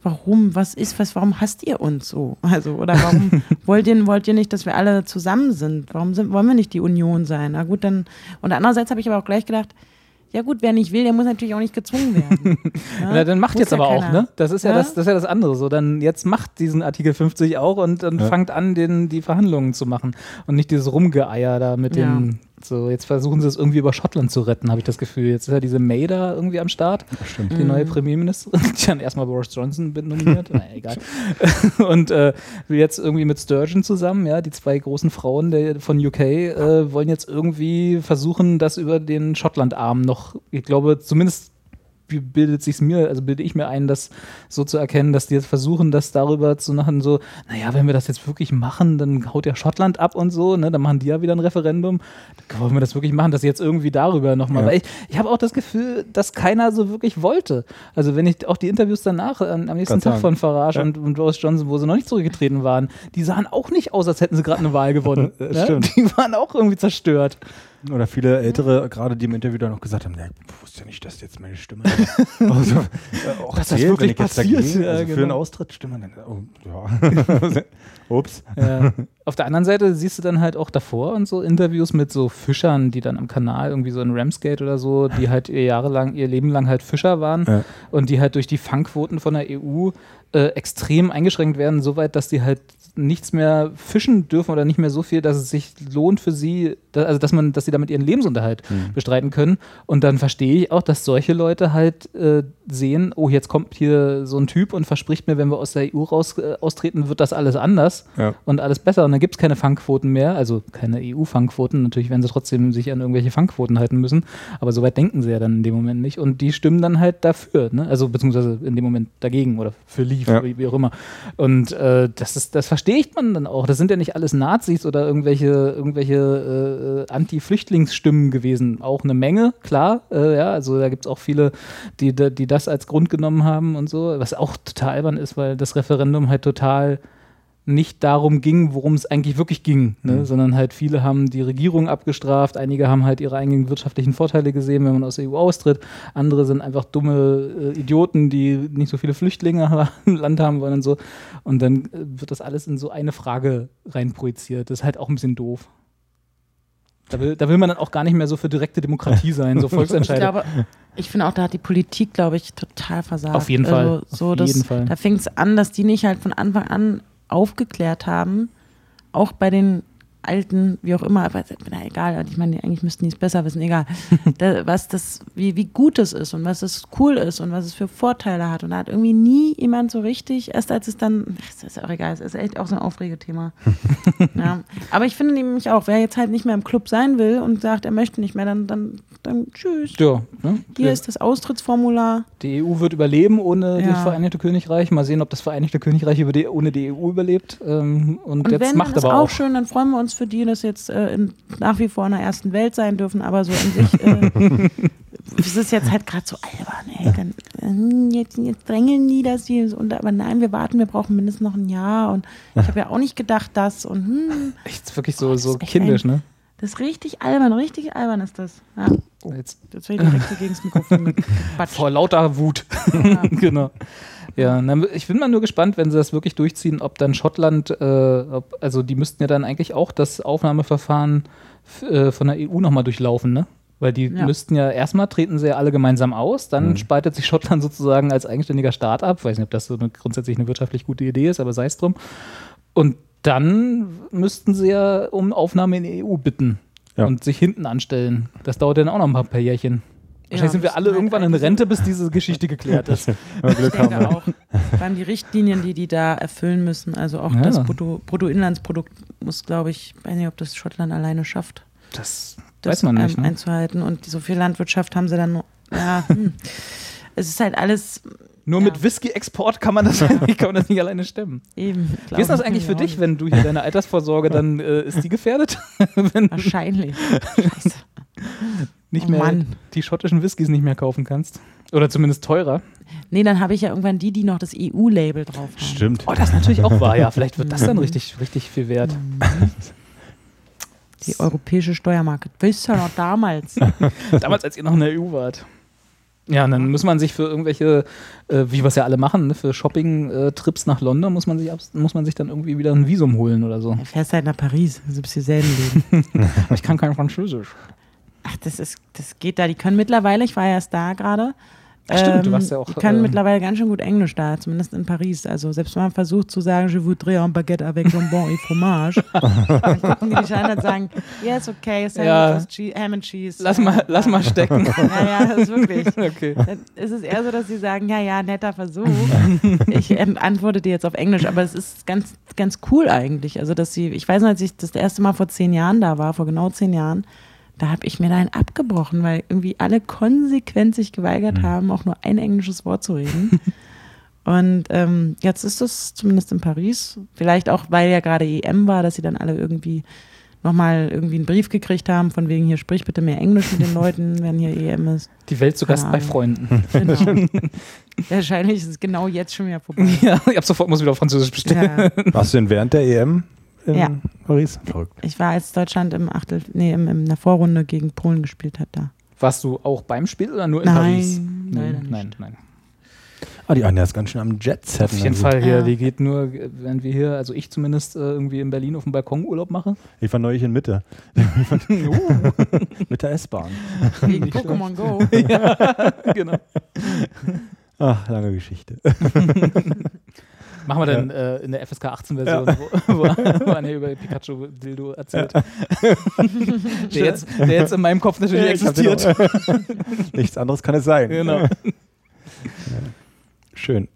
Warum? Was ist was? Warum hasst ihr uns so? Also, oder warum (laughs) wollt ihr, wollt ihr nicht, dass wir alle zusammen sind? Warum sind, wollen wir nicht die Union sein? Na gut, dann. Und andererseits habe ich aber auch gleich gedacht, ja gut, wer nicht will, der muss natürlich auch nicht gezwungen werden. (laughs) Ne? Ja, dann macht Muss jetzt ja aber auch, keiner. ne? Das ist ja, Ja? Das, das ist ja das andere. So, dann jetzt macht diesen Artikel 50 auch und dann Ja. fangt an, den, die Verhandlungen zu machen. Und nicht dieses Rumgeeier da mit Ja. den. So, jetzt versuchen sie es irgendwie über Schottland zu retten, habe ich das Gefühl. Jetzt ist ja diese May da irgendwie am Start, Stimmt. die Mhm. neue Premierministerin, (laughs) die dann erstmal Boris Johnson bin nominiert. (laughs) naja, egal. (laughs) und äh, jetzt irgendwie mit Sturgeon zusammen, ja, die zwei großen Frauen der, von UK äh, wollen jetzt irgendwie versuchen, das über den Schottland-Arm noch, ich glaube, zumindest bildet sich's mir, also bilde ich mir ein, das so zu erkennen, dass die jetzt versuchen, das darüber zu machen, so, naja, wenn wir das jetzt wirklich machen, dann haut ja Schottland ab und so, ne, dann machen die ja wieder ein Referendum. Dann wollen wir das wirklich machen, dass sie jetzt irgendwie darüber nochmal, Ja. weil ich, ich habe auch das Gefühl, dass keiner so wirklich wollte. Also wenn ich auch die Interviews danach äh, am nächsten Kannst Tag von Farage Ja. und, und Boris Johnson, wo sie noch nicht zurückgetreten waren, die sahen auch nicht aus, als hätten sie gerade eine Wahl gewonnen. (laughs) Ne? Die waren auch irgendwie zerstört. Oder viele Ältere, gerade die im Interview dann noch gesagt haben, ja, ich wusste ja nicht, dass jetzt meine Stimme (laughs) also, äh, auch Dass das zählt, wirklich wenn ich jetzt passiert, dagegen, also für genau. einen Austritt stimme, dann, oh, ja. (laughs) Ups. Ja. Auf der anderen Seite siehst du dann halt auch davor und so Interviews mit so Fischern, die dann am Kanal irgendwie so in Ramsgate oder so, die halt ihr jahrelang, ihr Leben lang halt Fischer waren Ja. und die halt durch die Fangquoten von der EU äh, extrem eingeschränkt werden, soweit, dass die halt nichts mehr fischen dürfen oder nicht mehr so viel, dass es sich lohnt für sie, da, also dass man, dass sie damit ihren Lebensunterhalt bestreiten können. Und dann verstehe ich auch, dass solche Leute halt äh, sehen, oh, jetzt kommt hier so ein Typ und verspricht mir, wenn wir aus der EU raus äh, austreten, wird das alles anders Ja. und alles besser. Und dann gibt es keine Fangquoten mehr, also keine EU-Fangquoten. Natürlich werden sie trotzdem sich an irgendwelche Fangquoten halten müssen, aber soweit denken sie ja dann in dem Moment nicht. Und die stimmen dann halt dafür, ne? also beziehungsweise in dem Moment dagegen oder für Leave, Ja. wie, wie auch immer. Und äh, das, ist, das verstehe ich man dann auch. Das sind ja nicht alles Nazis oder irgendwelche, irgendwelche äh, Anti-Flüchtlingsstimmen gewesen. Auch eine Menge, klar. Äh, ja, also da gibt es auch viele, die, die das als Grund genommen haben und so. Was auch total albern ist, weil das Referendum halt total nicht darum ging, worum es eigentlich wirklich ging, ne? sondern halt viele haben die Regierung abgestraft, einige haben halt ihre eigenen wirtschaftlichen Vorteile gesehen, wenn man aus der EU austritt, andere sind einfach dumme äh, Idioten, die nicht so viele Flüchtlinge (laughs) im Land haben wollen und so. Und dann äh, wird das alles in so eine Frage reinprojiziert. Das ist halt auch ein bisschen doof. Da will, da will man dann auch gar nicht mehr so für direkte Demokratie sein, so (laughs) Ich Volksentscheide. glaube, ich finde auch, da hat die Politik, glaube ich, total versagt. Auf jeden Fall. Also, so Auf dass, jeden Fall. Da fing es an, dass die nicht halt von Anfang an aufgeklärt haben, auch bei den alten, wie auch immer, aber na, egal, ich meine, eigentlich müssten die es besser wissen, egal, (laughs) da, was das, wie, wie gut es ist und was es cool ist und was es für Vorteile hat. Und da hat irgendwie nie jemand so richtig, erst als es dann, das ist auch egal, es ist echt auch so ein Aufregethema. (laughs) ja. Aber ich finde nämlich auch, wer jetzt halt nicht mehr im Club sein will und sagt, er möchte nicht mehr, dann, dann, dann tschüss. ja, ne? Hier ist das Austrittsformular. Die EU wird überleben ohne Ja. das Vereinigte Königreich. Mal sehen, ob das Vereinigte Königreich die, ohne die EU überlebt. Ähm, und, Und jetzt wenn, macht dann ist aber auch, auch. schön, dann freuen wir uns für die, dass jetzt äh, in, nach wie vor in der ersten Welt sein dürfen, aber so in sich. Äh, (laughs) es ist jetzt halt gerade so albern, ey. Dann, äh, jetzt, jetzt drängeln die das hier. Und, aber nein, wir warten, wir brauchen mindestens noch ein Jahr. Und ich habe ja auch nicht gedacht, dass. Und hm, Echt wirklich so, Oh, so ist kindisch, ein- ne? Das ist richtig albern, richtig albern ist das. Ja. Oh, Jetzt jetzt werde ich direkt gegen das Mikrofon vor lauter Wut. (laughs) genau. Ja, na, ich bin mal nur gespannt, wenn sie das wirklich durchziehen, ob dann Schottland, äh, ob, also die müssten ja dann eigentlich auch das Aufnahmeverfahren äh, von der EU nochmal durchlaufen, ne? Weil die Ja. müssten ja erstmal treten sie ja alle gemeinsam aus, dann Mhm. spaltet sich Schottland sozusagen als eigenständiger Staat ab. Weiß nicht, ob das so eine, grundsätzlich eine wirtschaftlich gute Idee ist, aber sei es drum. Und dann müssten sie ja um Aufnahme in die EU bitten Ja. und sich hinten anstellen. Das dauert dann auch noch ein paar, paar Jährchen. Wahrscheinlich Ja, sind wir alle irgendwann in Rente, bis diese Geschichte geklärt (laughs) ist. Wir Glück Ich haben. denke ja. auch. Vor allem die Richtlinien, die die da erfüllen müssen. Also auch Ja. das Brutto- Bruttoinlandsprodukt muss, glaube ich, weiß nicht, ob das Schottland alleine schafft, Das, das weiß man nicht. ähm, Ne? einzuhalten. Und so viel Landwirtschaft haben sie dann nur. Ja, hm. es ist halt alles Nur Ja. mit Whisky-Export kann man das (laughs) kann man das nicht alleine stemmen. eben. Wie ist das eigentlich für dich, wenn du hier deine Altersvorsorge, (laughs) dann äh, ist die gefährdet? (laughs) wenn Wahrscheinlich. Scheiße. nicht Oh mehr Mann. die schottischen Whiskys nicht mehr kaufen kannst. Oder zumindest teurer. Nee, dann habe ich ja irgendwann die, die noch das EU-Label drauf haben. Stimmt. Oh, das ist natürlich auch wahr, ja. Vielleicht wird das dann richtig, richtig viel wert. Die europäische Steuermarke. Wisst ihr noch damals? Damals, als ihr noch in der EU wart. Ja, und dann muss man sich für irgendwelche, äh, wie wir es ja alle machen, ne, für Shopping-Trips nach London, muss man, sich muss man sich dann irgendwie wieder ein Visum holen oder so. Du fährst halt nach Paris. Du bist hier selten leben. (laughs) Ich kann kein Französisch. Ach, das ist, das geht da. Die können mittlerweile, ich war ja erst da gerade. Ach, stimmt, du warst ja auch, Die können äh, mittlerweile ganz schön gut Englisch da, zumindest in Paris. Also selbst wenn man versucht zu sagen, je voudrais un baguette avec jambon et fromage, (laughs) dann gucken die dich an und sagen, yes, okay, sandwich Ja. ham and cheese. Lass mal, lass mal stecken. Ja, ja, das ist wirklich. (laughs) okay. Dann ist es eher so, dass sie sagen, ja, ja, netter Versuch. Ich ähm, antworte dir jetzt auf Englisch, aber es ist ganz, ganz cool eigentlich. Also, dass sie, ich weiß noch, als ich das erste Mal vor zehn Jahren da war, vor genau zehn Jahren, da habe ich mir da einen abgebrochen, weil irgendwie alle konsequent sich geweigert haben, auch nur ein englisches Wort zu reden. (laughs) Und ähm, jetzt ist es zumindest in Paris, vielleicht auch, weil ja gerade EM war, dass sie dann alle irgendwie nochmal irgendwie einen Brief gekriegt haben, von wegen hier, sprich bitte mehr Englisch mit den Leuten, (laughs) wenn hier EM ist. Die Welt zu Gast bei. Freunden. (laughs) Genau. Wahrscheinlich ist es genau jetzt schon wieder vorbei. ja, ich hab sofort, muss wieder auf Französisch bestellen. Ja. Warst du denn während der EM in Ja. Paris? Verrückt. Ich war, als Deutschland im Achtel, nee, im, in der Vorrunde gegen Polen gespielt hat, da. Warst du auch beim Spiel oder nur in Nein, Paris? leider nicht. nein, nein. Ah, die Anja ist ganz schön am Jet-Set. Auf jeden Fall hier, Ja. die geht nur, wenn wir hier, also ich zumindest äh, irgendwie in Berlin auf dem Balkon Urlaub mache. Ich war neulich in Mitte. (laughs) (laughs) Mit der S-Bahn. Gegen Pokémon Go. (laughs) genau. Ach, lange Geschichte. Machen wir dann äh, in der FSK 18 Version, wo, wo, (laughs) wo Anja über Pikachu Dildo erzählt. (laughs) der, jetzt, der jetzt in meinem Kopf natürlich existiert. (laughs) Nichts anderes kann es sein. Genau. Schön.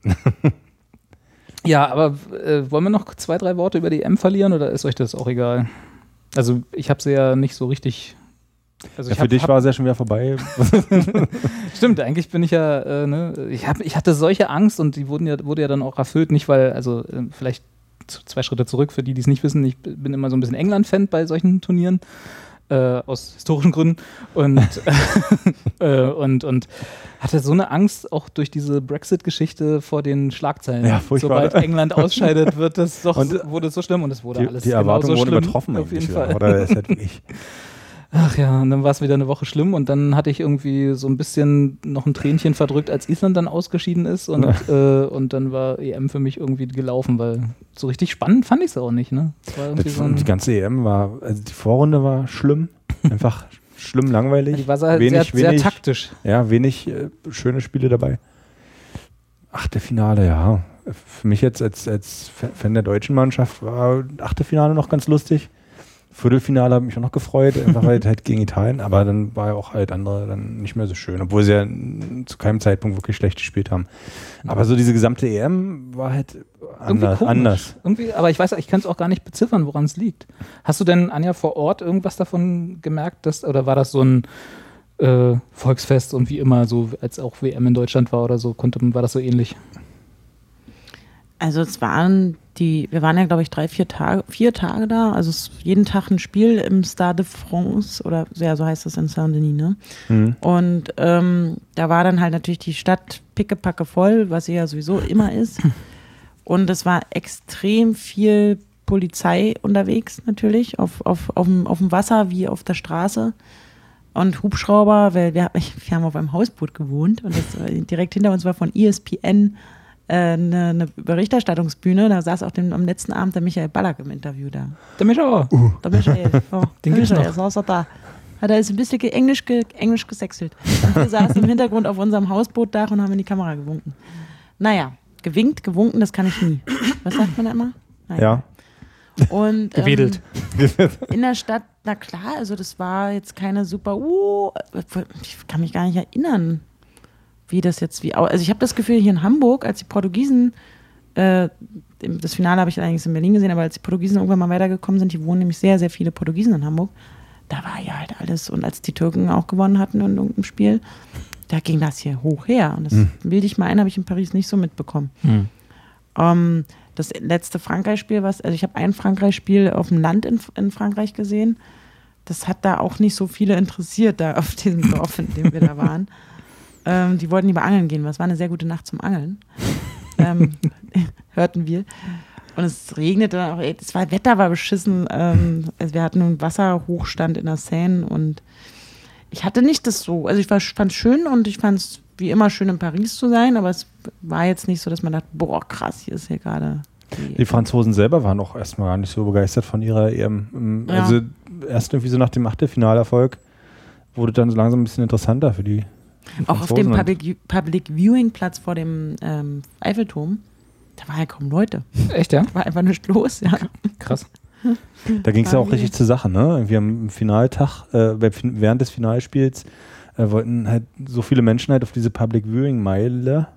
Ja, aber äh, wollen wir noch zwei, drei Worte über die M verlieren oder ist euch das auch egal? Also ich habe sie ja nicht so richtig. Also Ja, ich für hab, dich hab, war es ja schon wieder vorbei. (laughs) Stimmt, eigentlich bin ich ja, äh, ne, ich, hab, ich hatte solche Angst und die wurden ja, wurde ja dann auch erfüllt, nicht weil, also äh, vielleicht zwei Schritte zurück für die, die es nicht wissen, ich bin immer so ein bisschen England-Fan bei solchen Turnieren. Äh, aus historischen Gründen und, (laughs) (laughs) äh, und, und hatte so eine Angst auch durch diese Brexit-Geschichte vor den Schlagzeilen. Ja. Sobald England ausscheidet, wird das doch, Und- wurde es so schlimm und es wurde Die, alles die Erwartungen genauso wurden schlimm, übertroffen Auf jeden Fall. Oder ist halt wirklich Ach ja, und dann war es wieder eine Woche schlimm und dann hatte ich irgendwie so ein bisschen noch ein Tränchen verdrückt, als Island dann ausgeschieden ist und, äh, und dann war EM für mich irgendwie gelaufen, weil so richtig spannend fand ich es auch nicht. Ne? So die ganze EM war, also die Vorrunde war schlimm. (laughs) Einfach schlimm, langweilig. die war halt wenig, sehr, wenig, sehr taktisch. Ja, wenig äh, schöne Spiele dabei. Achtelfinale, ja. Für mich jetzt als, als Fan der deutschen Mannschaft war Achtelfinale noch ganz lustig. Viertelfinale habe mich auch noch gefreut, einfach weil halt gegen Italien, aber dann war ja auch halt andere dann nicht mehr so schön, obwohl sie ja zu keinem Zeitpunkt wirklich schlecht gespielt haben. Aber so diese gesamte EM war halt Irgendwie anders. komisch. anders. Irgendwie, aber ich weiß, ich kann es auch gar nicht beziffern, woran es liegt. Hast du denn, Anja, vor Ort irgendwas davon gemerkt, dass, oder war das so ein äh, Volksfest und wie immer, so als auch WM in Deutschland war oder so, konnte, war das so ähnlich? Also es waren die, wir waren ja glaube ich drei, vier Tage, vier Tage da, also es ist jeden Tag ein Spiel im Stade de France oder ja, so heißt es in Saint-Denis, ne? Mhm. Und ähm, da war dann halt natürlich die Stadt pickepacke voll, was sie ja sowieso immer ist. (laughs) Und es war extrem viel Polizei unterwegs natürlich, auf, auf, auf, dem, auf dem Wasser wie auf der Straße. Und Hubschrauber, weil wir, (laughs) wir haben auf einem Hausboot gewohnt und das, äh, direkt hinter uns war von ESPN eine, eine Berichterstattungsbühne. Da saß auch den, am letzten Abend der Michael Ballack im Interview da. Der Mischauer. Der Michael, (laughs) oh, Den der gibt's Michael, noch. saß er da. Hat er ist ein bisschen Englisch, ge Englisch gesexelt. Und wir saßen im Hintergrund auf unserem Hausbootdach und haben in die Kamera gewunken. Naja, gewinkt, gewunken, das kann ich nie. Was sagt man da immer? Naja. Ja. Und, Gewedelt. Ähm, in der Stadt, na klar, also das war jetzt keine super, uh, ich kann mich gar nicht erinnern, wie das jetzt, wie, also ich habe das Gefühl, hier in Hamburg, als die Portugiesen, äh, das Finale habe ich allerdings in Berlin gesehen, aber als die Portugiesen irgendwann mal weitergekommen sind, hier wohnen nämlich sehr, sehr viele Portugiesen in Hamburg, da war ja halt alles, und als die Türken auch gewonnen hatten in irgendeinem Spiel, da ging das hier hoch her. Und das bilde ich mal ein, habe ich in Paris nicht so mitbekommen. Hm. Ähm, das letzte Frankreich-Spiel, was, also ich habe ein Frankreich-Spiel auf dem Land in, in Frankreich gesehen. Das hat da auch nicht so viele interessiert, da auf diesem Dorf, in dem wir da waren. (laughs) Ähm, die wollten lieber angeln gehen, weil es war eine sehr gute Nacht zum Angeln. Ähm, (laughs) hörten wir. Und es regnete dann auch, ey, das war, Wetter war beschissen. Ähm, also wir hatten einen Wasserhochstand in der Seine und ich hatte nicht das so, also ich fand es schön und ich fand es wie immer schön in Paris zu sein, aber es war jetzt nicht so, dass man dachte, boah, krass, hier ist hier gerade. die- Die Franzosen selber waren auch erstmal gar nicht so begeistert von ihrer EM. Ähm, Ja. Also erst irgendwie so nach dem Achtelfinalerfolg wurde dann so langsam ein bisschen interessanter für die. Auch auf dem Public, Public Viewing Platz vor dem ähm, Eiffelturm, da waren ja kaum Leute. Echt, ja? Da war einfach nichts los, ja. Krass. Da ging es ja auch richtig zur Sache, ne? Irgendwie am Finaltag, äh, während des Finalspiels, äh, wollten halt so viele Menschen halt auf diese Public Viewing Meile,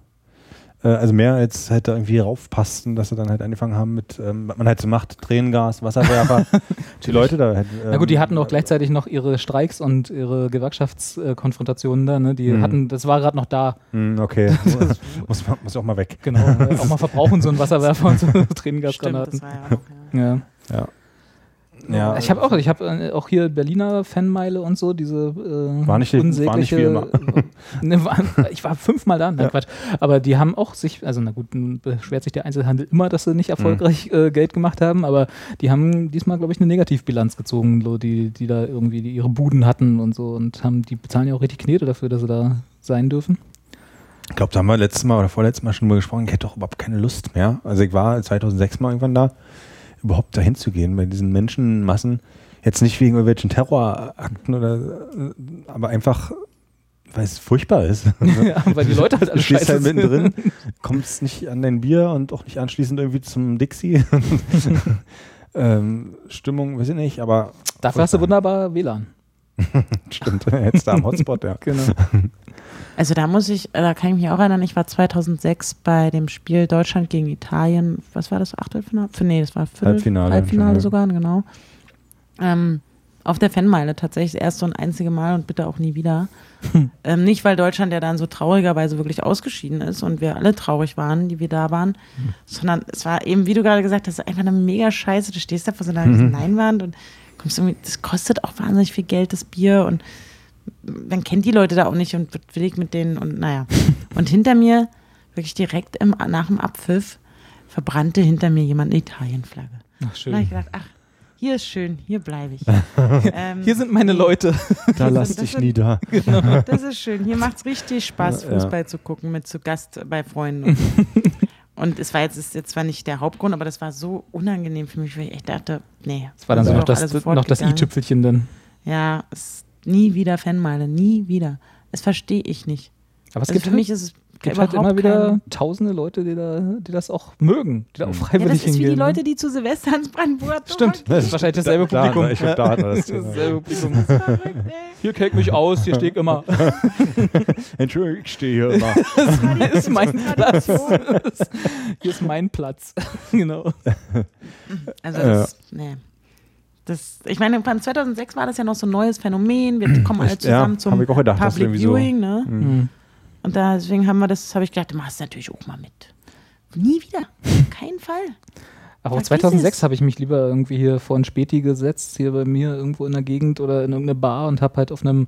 äh, also mehr als halt da irgendwie raufpassten, dass sie dann halt angefangen haben mit, ähm, was man halt so macht, Tränengas, Wasserwerfer, (laughs) die Leute da halt. Na gut, die ähm, hatten auch gleichzeitig noch ihre Streiks und ihre Gewerkschaftskonfrontationen da, ne? Die Mhm. hatten, das war gerade noch da. hm, Okay, (laughs) muss, man- muss auch mal weg. Genau. auch mal (laughs) verbrauchen, so ein Wasserwerfer und so Stimmt, Tränengasgranaten. das war ja auch, ja. Ja. Ja. Ja, Ich habe auch, ich habe äh, auch hier Berliner Fanmeile und so, diese äh, War nicht- war nicht unsägliche. wie immer. (laughs) ne, war, ich war fünfmal da, nein, Quatsch. Aber die haben auch sich, also na gut, nun beschwert sich der Einzelhandel immer, dass sie nicht erfolgreich Mhm. äh, Geld gemacht haben, aber die haben diesmal, glaube ich, eine Negativbilanz gezogen, so, die, die da irgendwie die ihre Buden hatten und so und haben, die bezahlen ja auch richtig Knete dafür, dass sie da sein dürfen. Ich glaube, da haben wir letztes Mal oder vorletztes Mal schon drüber gesprochen, ich hätte doch überhaupt keine Lust mehr. Also ich war 2006 mal irgendwann da, überhaupt dahin zu gehen, bei diesen Menschenmassen. Jetzt nicht wegen irgendwelchen Terrorakten oder, äh, aber einfach, weil es furchtbar ist. (laughs) ja, weil die Leute halt alle stehst halt mittendrin, (laughs) kommst nicht an dein Bier und auch nicht anschließend irgendwie zum Dixie. (laughs) ähm, Stimmung, weiß ich nicht, aber Dafür hast du wunderbar WLAN. (laughs) stimmt, jetzt da am Hotspot, ja. Genau. Also da muss ich, da kann ich mich auch erinnern, ich war 2006 bei dem Spiel Deutschland gegen Italien, was war das, Achtelfinale? Nee, das war Viertel, Halbfinale, Halbfinale sogar, genau. Ähm, auf der Fanmeile tatsächlich das erste und einzige Mal und bitte auch nie wieder. (laughs) ähm, nicht, weil Deutschland ja dann so traurigerweise wirklich ausgeschieden ist und wir alle traurig waren, die wir da waren, sondern es war eben, wie du gerade gesagt hast, einfach eine mega Scheiße. Du stehst da vor so einer riesen (laughs) Leinwand und kommst irgendwie, das kostet auch wahnsinnig viel Geld, das Bier und man kennt die Leute da auch nicht und wird willig mit denen und naja. (laughs) Und hinter mir, wirklich direkt im, nach dem Abpfiff, verbrannte hinter mir jemand eine Italienflagge. Ach, Da habe schön. ich gedacht, ach, hier ist schön, hier bleibe ich. (laughs) ähm, Hier sind meine Leute. Da lass (laughs) dich sind- nie da. das ist schön. Hier macht es richtig Spaß, Ja, ja. Fußball zu gucken, mit zu Gast bei Freunden. Und es war jetzt, ist jetzt zwar nicht der Hauptgrund, aber das war so unangenehm für mich, weil ich dachte, nee. Das war dann so sind noch das, noch das i-Tüpfelchen dann. Ja, es, nie wieder Fanmeile, nie wieder. Das verstehe ich nicht. Aber es Also gibt, für halt, mich ist es gibt halt immer wieder kein- tausende Leute, die, da, die das auch mögen, die da auch Mhm. Ja, freiwillig das ist wie hingehen. die ne? Leute, die zu Silvester ins Brandenburger Tor Stimmt, das ist wahrscheinlich dasselbe Da- da- Publikum. ich da hatten wir das das ist dasselbe Publikum. gehen. Verrückt, ey. Hier kennt mich aus, hier stehe ich immer. (laughs) Entschuldigung, ich stehe hier immer. (laughs) Das ist mein Platz. Hier ist mein Platz. (laughs) genau. Also Ja. das, nee. Das, ich meine, von 2006 war das ja noch so ein neues Phänomen. Wir kommen alle Echt? Ja, zusammen zum hab ich auch gedacht, dass Public irgendwie so- Viewing, ne? Mhm. Und da, deswegen haben wir das, habe ich gedacht, du machst natürlich auch mal mit. Nie wieder. Kein Fall. Aber auch Vergiss 2006 es. habe ich mich lieber irgendwie hier vor ein Späti gesetzt, hier bei mir irgendwo in der Gegend oder in irgendeine Bar und habe halt auf einem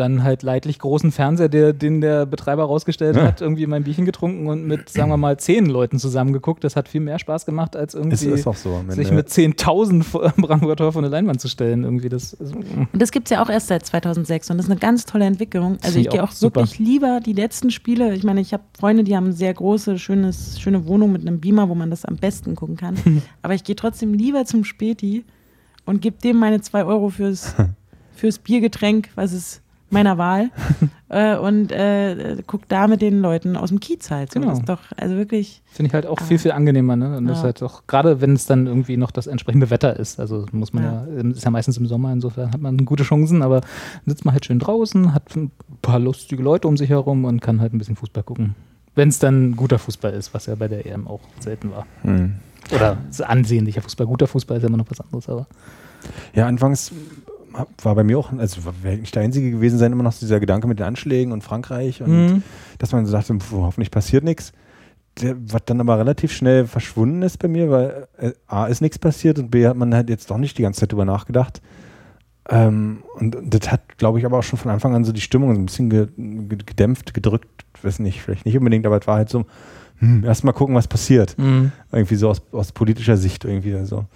dann halt leidlich großen Fernseher, der, den der Betreiber rausgestellt hat, irgendwie mein Bierchen getrunken und mit, sagen wir mal, zehn Leuten zusammengeguckt. Das hat viel mehr Spaß gemacht, als irgendwie Ist, ist auch so. sich mit 10.000 vor- Brandenburger Tor vor eine Leinwand zu stellen. Irgendwie das ist, Und das gibt es ja auch erst seit 2006 und das ist eine ganz tolle Entwicklung. Also ich gehe auch auch super. wirklich lieber die letzten Spiele. Ich meine, ich habe Freunde, die haben eine sehr große, schönes, schöne Wohnung mit einem Beamer, wo man das am besten gucken kann. (laughs) Aber ich gehe trotzdem lieber zum Späti und gebe dem meine zwei Euro fürs, (laughs) fürs Biergetränk, was ist meiner Wahl. (laughs) äh, und äh, guck da mit den Leuten aus dem Kiez halt. So. Genau. Das ist doch, also wirklich, finde ich halt auch viel, viel angenehmer. Ne? Und das Ja. ist halt auch, gerade wenn es dann irgendwie noch das entsprechende Wetter ist. Also muss man ja, Ja. ist ja meistens im Sommer, insofern hat man gute Chancen, aber dann sitzt man halt schön draußen, hat ein paar lustige Leute um sich herum und kann halt ein bisschen Fußball gucken. Wenn es dann guter Fußball ist, was ja bei der EM auch selten war. Hm. Oder ansehnlicher Fußball. Guter Fußball ist ja immer noch was anderes, aber. Ja, anfangs war bei mir auch, also wäre nicht der Einzige gewesen sein, immer noch dieser Gedanke mit den Anschlägen und Frankreich und Mhm. dass man so dachte, pf, hoffentlich passiert nichts. Der, was dann aber relativ schnell verschwunden ist bei mir, weil äh, A ist nichts passiert und B hat man halt jetzt doch nicht die ganze Zeit drüber nachgedacht. Ähm, und das hat, glaube ich, aber auch schon von Anfang an so die Stimmung so ein bisschen ge, ge, gedämpft, gedrückt, weiß nicht, vielleicht nicht unbedingt, aber es war halt so, hm, erst mal gucken, was passiert. Mhm. Irgendwie so aus, aus politischer Sicht irgendwie so.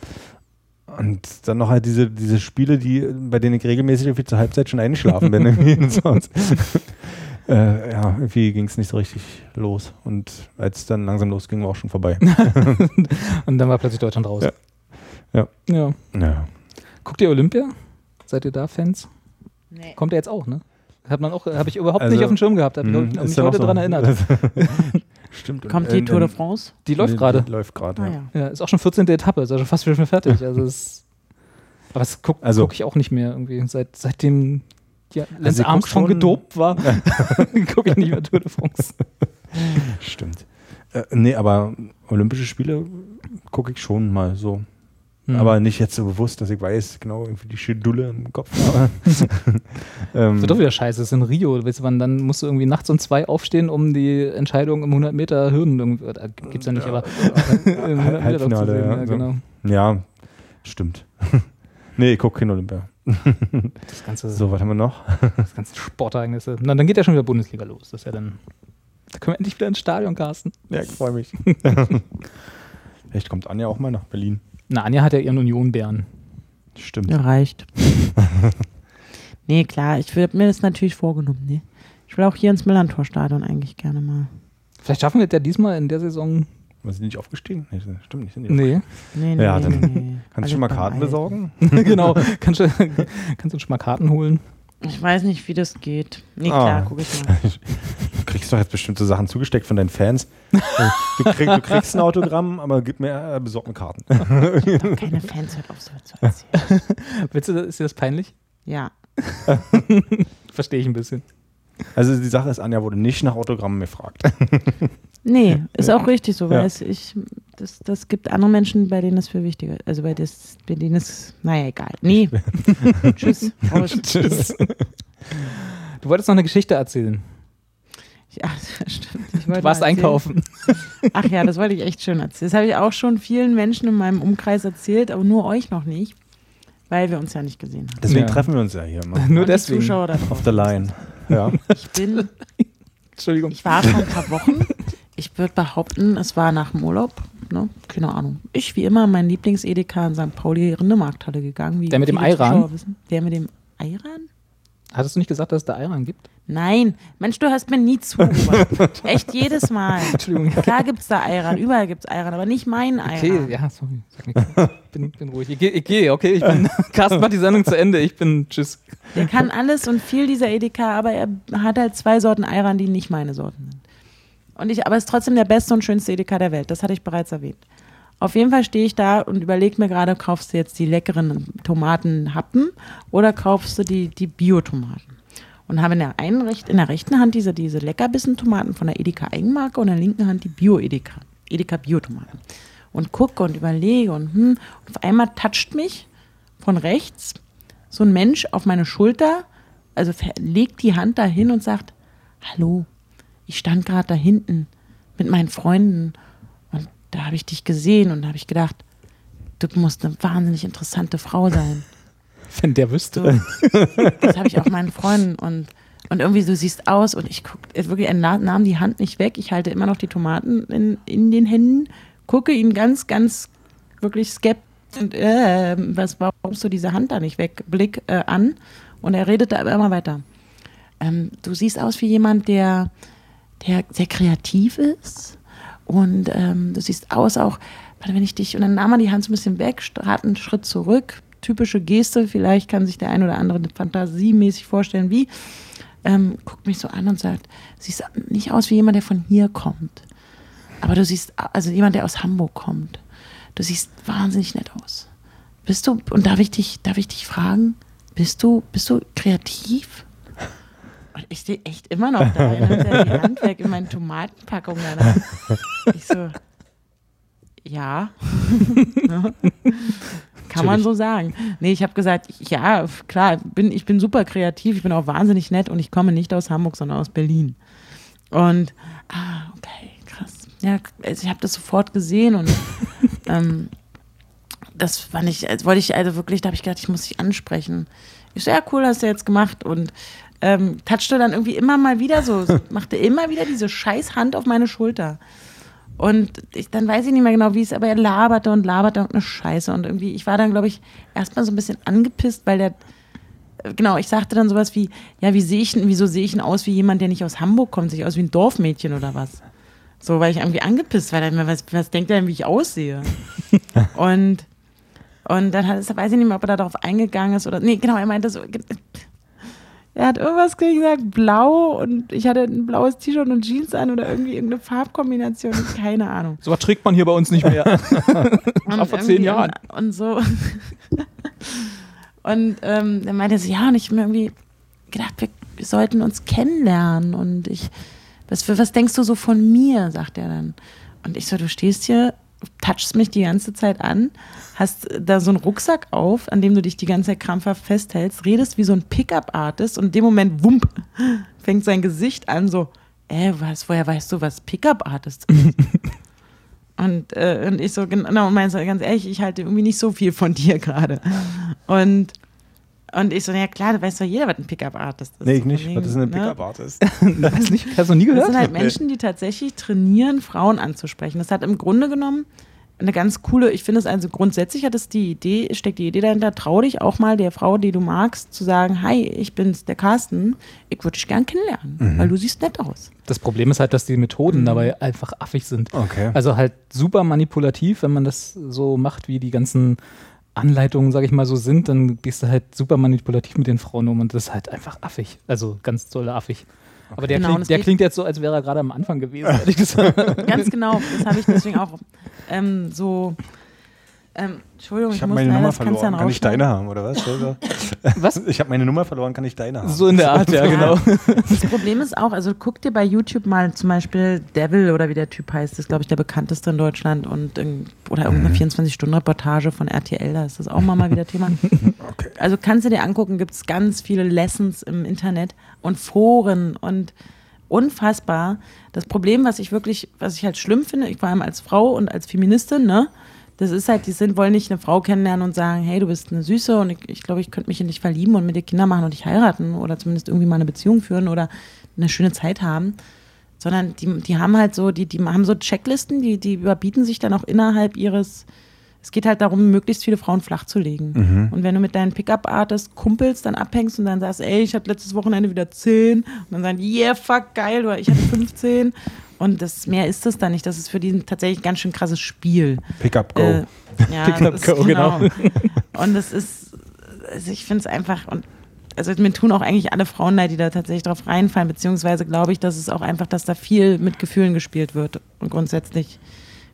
Und dann noch halt diese, diese Spiele, die, bei denen ich regelmäßig irgendwie zur Halbzeit schon eingeschlafen bin. (laughs) Irgendwie und sonst. (laughs) äh, ja, irgendwie ging es nicht so richtig los. Und als es dann langsam losging, war auch schon vorbei. (laughs) Und dann war plötzlich Deutschland raus. Ja. Ja. ja. ja. Guckt ihr Olympia? Seid ihr da Fans? nee. Kommt er jetzt auch, ne? Hat man auch, habe ich überhaupt Also, nicht auf dem Schirm gehabt, habe ich Hm, mich heute so. erinnert. Stimmt. kommt die ähm, Tour de France? Die läuft gerade. die Läuft gerade, Ah, ja. ja. Ist auch schon 14. Etappe, ist also fast schon fertig. Also es, (laughs) aber das gucke Also- guck ich auch nicht mehr irgendwie. Seit, seitdem ja, Lance ich guck Armstrong schon- gedopt war, (laughs) gucke ich nicht mehr Tour de France. Stimmt. Äh, nee, aber Olympische Spiele gucke ich schon mal so. Hm. Aber nicht jetzt so bewusst, dass ich weiß, genau, irgendwie die Schädulle im Kopf (laughs) habe. ähm, Das wird doch wieder scheiße, das ist in Rio. Weißt du, wann, dann musst du irgendwie nachts um zwei aufstehen, um die Entscheidung im 100 Meter Hürden, äh, gibt's ja nicht, aber (laughs) im 100 Meter Halbfinale, zu sehen, ja, ja, genau. Ja, stimmt. (laughs) nee, ich gucke kein Olympia. Das ganze, So, was haben wir noch? das ganze Sportereignisse. Na, dann geht ja schon wieder Bundesliga los. Das ist ja dann, da können wir endlich wieder ins Stadion, Carsten. Ja, ich freue mich. Vielleicht kommt Anja auch mal nach Berlin. Na, Anja hat ja ihren Union-Bären. Stimmt. Ja, reicht. (laughs) nee, klar, ich habe mir das natürlich vorgenommen. Nee. Ich will auch hier ins Millantor-Stadion eigentlich gerne mal. Vielleicht schaffen wir es ja diesmal in der Saison. Waren sie nicht aufgestiegen? Nee, stimmt nicht. Sind die Nee, Nee, nee, Ja, nee, dann nee, nee. (laughs) Kannst du Alles schon mal Karten besorgen? (laughs) genau. Kannst du, kannst du uns schon mal Karten holen? Ich weiß nicht, wie das geht. Nee, Ah. klar, gucke ich mal. Du kriegst doch jetzt bestimmte Sachen zugesteckt von deinen Fans. Du, krieg, du kriegst ein Autogramm, aber gib mir, äh, besorg mir Karten. (laughs) Keine Fans hört auf, so zu erzählen. Willst du, das- ist dir das peinlich? Ja. (laughs) Verstehe ich ein bisschen. Also die Sache ist, Anja wurde nicht nach Autogrammen gefragt. (laughs) Nee, ist auch richtig so, weil Ja. es, ich, das, das gibt andere Menschen, bei denen es für wichtiger ist. Also bei, das, bei denen es, naja, egal. Nee. Tschüss. Tschüss. Du wolltest noch eine Geschichte erzählen. (laughs) Ja, das stimmt. Ich wollte Du warst einkaufen. Ach ja, das wollte ich echt schön erzählen. Das habe ich auch schon vielen Menschen in meinem Umkreis erzählt, aber nur euch noch nicht, weil wir uns ja nicht gesehen haben. Deswegen Ja. treffen wir uns ja hier immer. (laughs) Nur Und deswegen. Zuschauer da Auf der Line. Ja. Ich bin, (laughs) Entschuldigung. ich war vor ein paar Wochen. Ich würde behaupten, es war nach dem Urlaub. Ne? Keine Ahnung. Ich, wie immer, mein Lieblings-Edeka in St. Pauli in der Markthalle gegangen. Wie Der mit dem wissen. Der mit dem Ayran? Hattest du nicht gesagt, dass es da Ayran gibt? Nein, Mensch, du hörst mir nie zu. (laughs) Echt jedes Mal. Entschuldigung. Klar gibt es da Ayran, überall gibt es Ayran, aber nicht mein Ayran. Okay, ja, sorry. Sag nichts. Bin, bin ruhig. Ich gehe, ich geh, okay. Ich bin, (laughs) Carsten macht die Sendung zu Ende. Ich bin, tschüss. Der kann alles und viel dieser Edeka, aber er hat halt zwei Sorten Ayran, die nicht meine Sorten sind. Und ich, aber es ist trotzdem der beste und schönste Edeka der Welt. Das hatte ich bereits erwähnt. Auf jeden Fall stehe ich da und überlege mir gerade, kaufst du jetzt die leckeren Tomatenhappen oder kaufst du die, die Bio-Tomaten? Und habe in der, einen, in der rechten Hand diese, diese Leckerbissen-Tomaten von der Edeka Eigenmarke und in der linken Hand die Bio-Edeka. Edeka Bio-Tomaten. Und gucke und überlege und hm. Und auf einmal toucht mich von rechts so ein Mensch auf meine Schulter, also legt die Hand dahin und sagt, hallo, ich stand gerade da hinten mit meinen Freunden und da habe ich dich gesehen und da habe ich gedacht, du musst eine wahnsinnig interessante Frau sein. (laughs) Wenn der wüsste. So, das habe ich auch meinen Freunden und, und irgendwie du siehst aus und ich gucke wirklich, er na- nahm die Hand nicht weg. Ich halte immer noch die Tomaten in, in den Händen, gucke ihn ganz, ganz wirklich skeptisch und äh, was, warum du diese Hand da nicht weg? Blick äh, an und er redete aber immer weiter. Ähm, du siehst aus wie jemand, der, der sehr kreativ ist und ähm, du siehst aus auch, warte, wenn ich dich, und dann nahm er die Hand so ein bisschen weg, trat einen Schritt zurück, typische Geste, vielleicht kann sich der ein oder andere fantasiemäßig vorstellen, wie, ähm, guckt mich so an und sagt, siehst nicht aus wie jemand, der von hier kommt, aber du siehst, also jemand, der aus Hamburg kommt, du siehst wahnsinnig nett aus. Bist du, und darf ich dich, darf ich dich fragen, bist du, bist du kreativ? Und ich stehe echt immer noch da, nimmt er die (laughs) Hand weg in meine Tomatenpackung danach. Ich so, ja. (laughs) Kann man so sagen. Nee, ich habe gesagt, ja, klar, bin, ich bin super kreativ, ich bin auch wahnsinnig nett und ich komme nicht aus Hamburg, sondern aus Berlin. Und, ah, okay, krass. Ja, also ich habe das sofort gesehen und (laughs) ähm, das fand ich, als wollte ich also wirklich, da habe ich gedacht, ich muss dich ansprechen. Ich so, ja, cool, hast du jetzt gemacht und ähm, touchte dann irgendwie immer mal wieder so, (laughs) machte immer wieder diese scheiß Hand auf meine Schulter. Und ich, dann weiß ich nicht mehr genau, wie es, aber er laberte und laberte und eine Scheiße. Und irgendwie, ich war dann, glaube ich, erstmal so ein bisschen angepisst, weil der, äh, genau, ich sagte dann sowas wie, ja, wie sehe ich, wieso sehe ich ihn aus wie jemand, der nicht aus Hamburg kommt, sehe ich aus wie ein Dorfmädchen oder was? So, weil ich irgendwie angepisst war, dann, was, was denkt er denn, wie ich aussehe? (laughs) und, und dann hat es, weiß ich nicht mehr, ob er da darauf eingegangen ist oder, nee, genau, er meinte so, er hat irgendwas gesagt, blau und ich hatte ein blaues T-Shirt und Jeans an oder irgendwie irgendeine Farbkombination, keine Ahnung. So was trägt man hier bei uns nicht mehr. Und (laughs) War vor zehn Jahren. Und, und so. (laughs) und ähm, dann meinte so, ja, und ich habe mir irgendwie gedacht, wir, sollten uns kennenlernen. Und ich, was, was denkst du so von mir, sagt er dann. Und ich so, du stehst hier, touchst mich die ganze Zeit an, hast da so einen Rucksack auf, an dem du dich die ganze Zeit krampfhaft festhältst, redest wie so ein Pickup-Artist und in dem Moment, wump, (laughs) fängt sein Gesicht an so, äh, was, woher weißt du, was Pickup-Artist ist? (laughs) Und, äh, und ich so, genau, meinst du, ganz ehrlich, ich halte irgendwie nicht so viel von dir gerade. Und, und ich so, ja klar, da weiß doch jeder, was ein Pickup-Artist ist. Nee, ich nicht. Was ist ein ne? Pickup-Artist? (laughs) Hast du nie Das gehört? sind halt Menschen, die tatsächlich trainieren, Frauen anzusprechen. Das hat im Grunde genommen eine ganz coole, ich finde es also grundsätzlich hat es die Idee, steckt die Idee dahinter, trau dich auch mal der Frau, die du magst, zu sagen, hi, ich bin's, der Carsten, ich würde dich gern kennenlernen, Mhm. weil du siehst nett aus. Das Problem ist halt, dass die Methoden Mhm. dabei einfach affig sind. Okay. Also halt super manipulativ, wenn man das so macht, wie die ganzen Anleitungen, sag ich mal, so sind, dann gehst du halt super manipulativ mit den Frauen um und das ist halt einfach affig. Also ganz toll affig. Aber der, Genau, klingt, der klingt jetzt so, als wäre er gerade am Anfang gewesen, ehrlich (laughs) gesagt. Ganz genau, das habe ich deswegen auch ähm, so. Ähm, Entschuldigung, ich, Ich habe muss meine leider, Nummer verloren. Kann ich deine haben, oder was? Oder? (laughs) Was? (laughs) Ich habe meine Nummer verloren, kann ich deine haben? So in der Art, ja, (laughs) Ja. genau. Das Problem ist auch, also guck dir bei YouTube mal zum Beispiel Devil oder wie der Typ heißt, das ist glaube ich der bekannteste in Deutschland und irgend- oder irgendeine 24-Stunden-Reportage von RTL, da ist das auch mal, mal wieder Thema. Okay. Also kannst du dir angucken, gibt es ganz viele Lessons im Internet und Foren und unfassbar. Das Problem, was ich wirklich, was ich halt schlimm finde, ich vor allem als Frau und als Feministin, ne, das ist halt, die sind, wollen nicht eine Frau kennenlernen und sagen, hey, du bist eine Süße und ich, ich glaube, ich könnte mich in dich verlieben und mit dir Kinder machen und dich heiraten oder zumindest irgendwie mal eine Beziehung führen oder eine schöne Zeit haben. Sondern die, die haben halt so, die, die haben so Checklisten, die, die überbieten sich dann auch innerhalb ihres, es geht halt darum, möglichst viele Frauen flach zu legen. Und wenn du mit deinen Pickup-Artist Kumpels dann abhängst und dann sagst, ey, ich hatte letztes Wochenende wieder 10 und dann sagen yeah, fuck, geil, oder ich hatte 15 und das mehr ist das dann nicht. Das ist für die ein tatsächlich ganz schön krasses Spiel. Pickup Go. Äh, ja, (laughs) Pick up go, genau. Und es ist, also ich finde es einfach, und also mir tun auch eigentlich alle Frauen leid, die da tatsächlich drauf reinfallen, beziehungsweise glaube ich, dass es auch einfach, dass da viel mit Gefühlen gespielt wird. Und grundsätzlich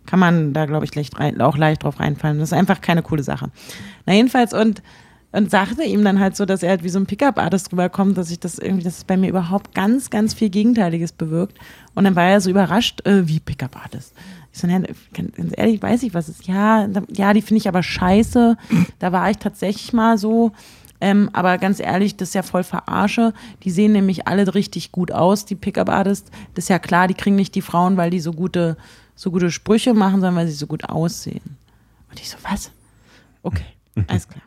kann man da, glaube ich, leicht rein, auch leicht drauf reinfallen. Das ist einfach keine coole Sache. Na, jedenfalls, und, und sagte ihm dann halt so, dass er halt wie so ein Pickup-Artist rüberkommt, dass ich das irgendwie, dass es bei mir überhaupt ganz, ganz viel Gegenteiliges bewirkt. Und dann war er so überrascht, äh, wie Pickup-Artist. Ich so, ganz ehrlich, weiß ich, was ist. Ja, da- ja, die finde ich aber scheiße. Da war ich tatsächlich mal so. Ähm, aber ganz ehrlich, das ist ja voll verarsche. Die sehen nämlich alle richtig gut aus, die Pickup-Artists. Das ist ja klar, die kriegen nicht die Frauen, weil die so gute, so gute Sprüche machen, sondern weil sie so gut aussehen. Und ich so, was? Okay, (laughs) alles klar.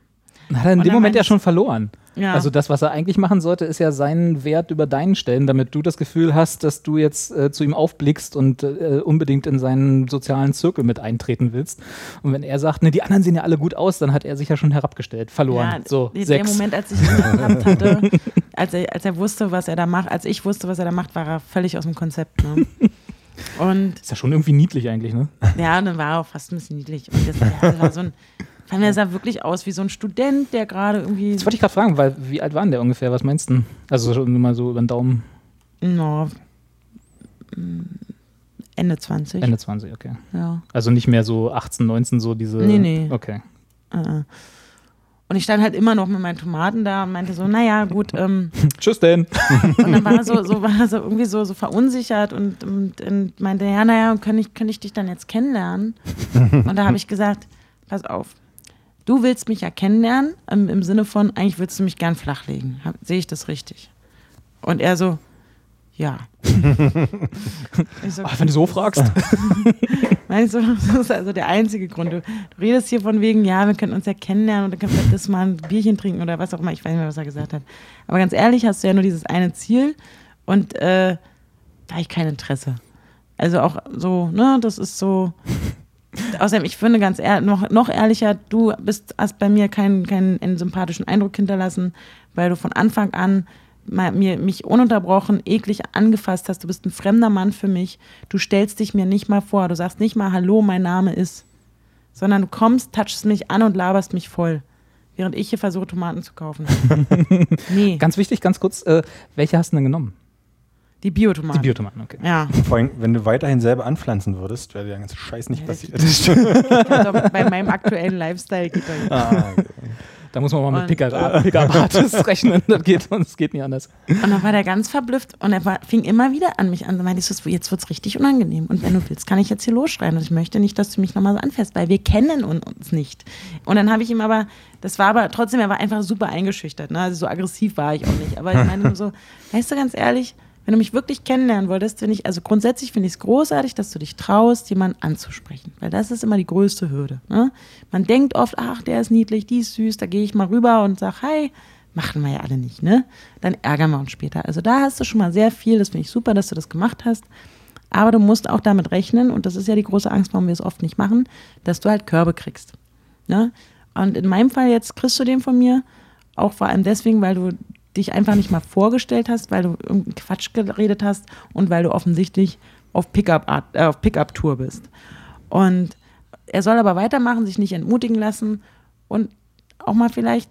Hat er in Und dem Moment ja schon verloren. Ja. Also das, was er eigentlich machen sollte, ist ja seinen Wert über deinen stellen, damit du das Gefühl hast, dass du jetzt äh, zu ihm aufblickst und äh, unbedingt in seinen sozialen Zirkel mit eintreten willst. Und wenn er sagt, ne, die anderen sehen ja alle gut aus, dann hat er sich ja schon herabgestellt, verloren. Ja, so, der sechs. Moment, als ich ihn erkannt (laughs) hatte, als er, als er wusste, was er da macht, als ich wusste, was er da macht, war er völlig aus dem Konzept. Ne? (laughs) Und Ist ja schon irgendwie niedlich eigentlich, ne? ja, dann war er auch fast ein bisschen niedlich. Und das war so ein, fand er sah wirklich aus wie so ein Student, der gerade irgendwie Das wollte ich gerade fragen, weil wie alt war denn der ungefähr? Was meinst du? denn? Also schon nur mal so über den Daumen. no, mm, Ende 20. Ende 20, okay. Ja. Also nicht mehr so 18, 19, so diese. Nee, nee. Okay. äh. Und ich stand halt immer noch mit meinen Tomaten da und meinte so, naja, gut, ähm, (laughs) Tschüss denn. (laughs) Und dann war er so, so, war er so irgendwie so, so verunsichert und, und, und meinte, ja, naja, könnte ich, könnte ich dich dann jetzt kennenlernen? (laughs) Und da habe ich gesagt, pass auf, du willst mich ja kennenlernen, im, im Sinne von, eigentlich würdest du mich gern flachlegen. Sehe ich das richtig? Und er so, ja. so, Ach, wenn du so fragst. (laughs) Meinst du, das ist also der einzige Grund. Du, du redest hier von wegen, ja, wir können uns ja kennenlernen und dann können wir das mal ein Bierchen trinken oder was auch immer. Ich weiß nicht mehr, was er gesagt hat. Aber ganz ehrlich, hast du ja nur dieses eine Ziel und äh, da habe ich kein Interesse. Also auch so, ne, das ist so. Außerdem, ich finde ganz ehr noch, noch ehrlicher, du bist, hast bei mir keinen, keinen sympathischen Eindruck hinterlassen, weil du von Anfang an mir, mich ununterbrochen eklig angefasst hast. Du bist ein fremder Mann für mich. Du stellst dich mir nicht mal vor. Du sagst nicht mal, hallo, mein Name ist. Sondern du kommst, touchst mich an und laberst mich voll. Während ich hier versuche, Tomaten zu kaufen. (laughs) nee, Ganz wichtig, ganz kurz, äh, welche hast du denn genommen? Die Biotomaten. Die Biotomaten, okay. ja. (laughs) Vor allem, wenn du weiterhin selber anpflanzen würdest, wäre der ganze Scheiß nicht Ja, das passiert. Also (laughs) bei meinem aktuellen Lifestyle geht das. ah, okay. Da muss man mal mit Pickup-Artists (laughs) rechnen. Das geht, das geht nicht anders. Und dann war der ganz verblüfft und er war, fing immer wieder an mich an. Da meinte ich, so, jetzt wird's richtig unangenehm. Und wenn du willst, kann ich jetzt hier losschreien. Und ich möchte nicht, dass du mich nochmal so anfährst, weil wir kennen un- uns nicht. Und dann habe ich ihm aber, das war aber trotzdem, er war einfach super eingeschüchtert. Ne? Also so aggressiv war ich auch nicht. Aber ich meine nur so, weißt du, ganz ehrlich, wenn du mich wirklich kennenlernen wolltest, finde ich, also grundsätzlich finde ich es großartig, dass du dich traust, jemanden anzusprechen. Weil das ist immer die größte Hürde. Ne? Man denkt oft, ach, der ist niedlich, die ist süß, da gehe ich mal rüber und sag, hi. Machen wir ja alle nicht, ne? Dann ärgern wir uns später. Also da hast du schon mal sehr viel, das finde ich super, dass du das gemacht hast. Aber du musst auch damit rechnen, und das ist ja die große Angst, warum wir es oft nicht machen, dass du halt Körbe kriegst. Ne? Und in meinem Fall jetzt kriegst du den von mir, auch vor allem deswegen, weil du dich einfach nicht mal vorgestellt hast, weil du irgendeinen Quatsch geredet hast und weil du offensichtlich auf Pickup äh, auf Pickup-Tour bist. Und er soll aber weitermachen, sich nicht entmutigen lassen und auch mal vielleicht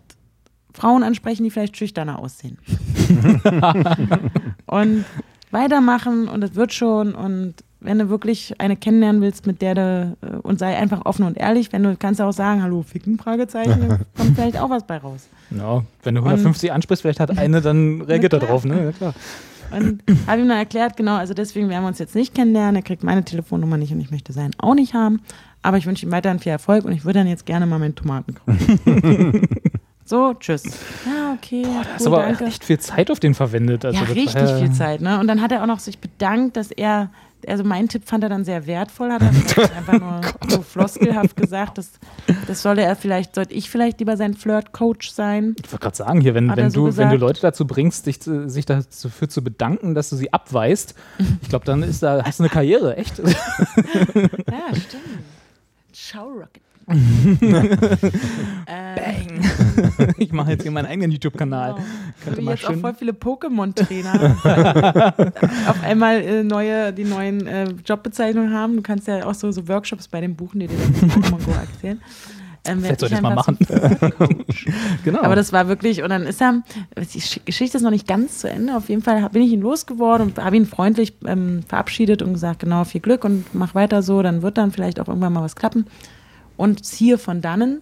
Frauen ansprechen, die vielleicht schüchterner aussehen. (laughs) und weitermachen und es wird schon und wenn du wirklich eine kennenlernen willst, mit der du äh, und sei einfach offen und ehrlich, wenn du kannst du auch sagen, hallo, ficken, Fragezeichen, (laughs) dann kommt vielleicht auch was bei raus. Ja, wenn du 150 ansprichst, vielleicht hat eine, dann (laughs) reagiert er drauf, ne? Ja, klar. Und habe ihm dann erklärt, genau, also deswegen werden wir uns jetzt nicht kennenlernen. Er kriegt meine Telefonnummer nicht und ich möchte seinen auch nicht haben. Aber ich wünsche ihm weiterhin viel Erfolg und ich würde dann jetzt gerne mal meine Tomaten kaufen. (laughs) so, tschüss. Ja, okay. Du cool, hast aber danke. echt viel Zeit auf den verwendet. Also ja, richtig war ja- viel Zeit. Ne? Und dann hat er auch noch sich bedankt, dass er, also meinen Tipp fand er dann sehr wertvoll, hat er (laughs) einfach nur so floskelhaft gesagt, dass, das solle er vielleicht, sollte ich vielleicht lieber sein Flirt-Coach sein. Ich wollte gerade sagen, hier, wenn, wenn, so du, wenn du gesagt. Leute dazu bringst, dich, sich dafür zu bedanken, dass du sie abweist, ich glaube, dann ist da, hast du eine Karriere, echt. (laughs) Ja, stimmt. Schau Rocket. Bang. ich mache jetzt hier meinen eigenen YouTube-Kanal. Genau. Könnte Wie mal jetzt auch schön. voll viele Pokémon-Trainer (laughs) auf einmal äh, neue, die neuen äh, Jobbezeichnungen haben. Du kannst ja auch so, so Workshops bei dem buchen, die dir dann Pokémon Go erzählen. Ähm, Vielleicht sollte ich ich mal machen. (laughs) Genau. Aber das war wirklich, und dann ist er, die Sch- Geschichte ist noch nicht ganz zu Ende. Auf jeden Fall bin ich ihn losgeworden und habe ihn freundlich ähm, verabschiedet und gesagt, genau, viel Glück und mach weiter so, dann wird dann vielleicht auch irgendwann mal was klappen. Und ziehe von dannen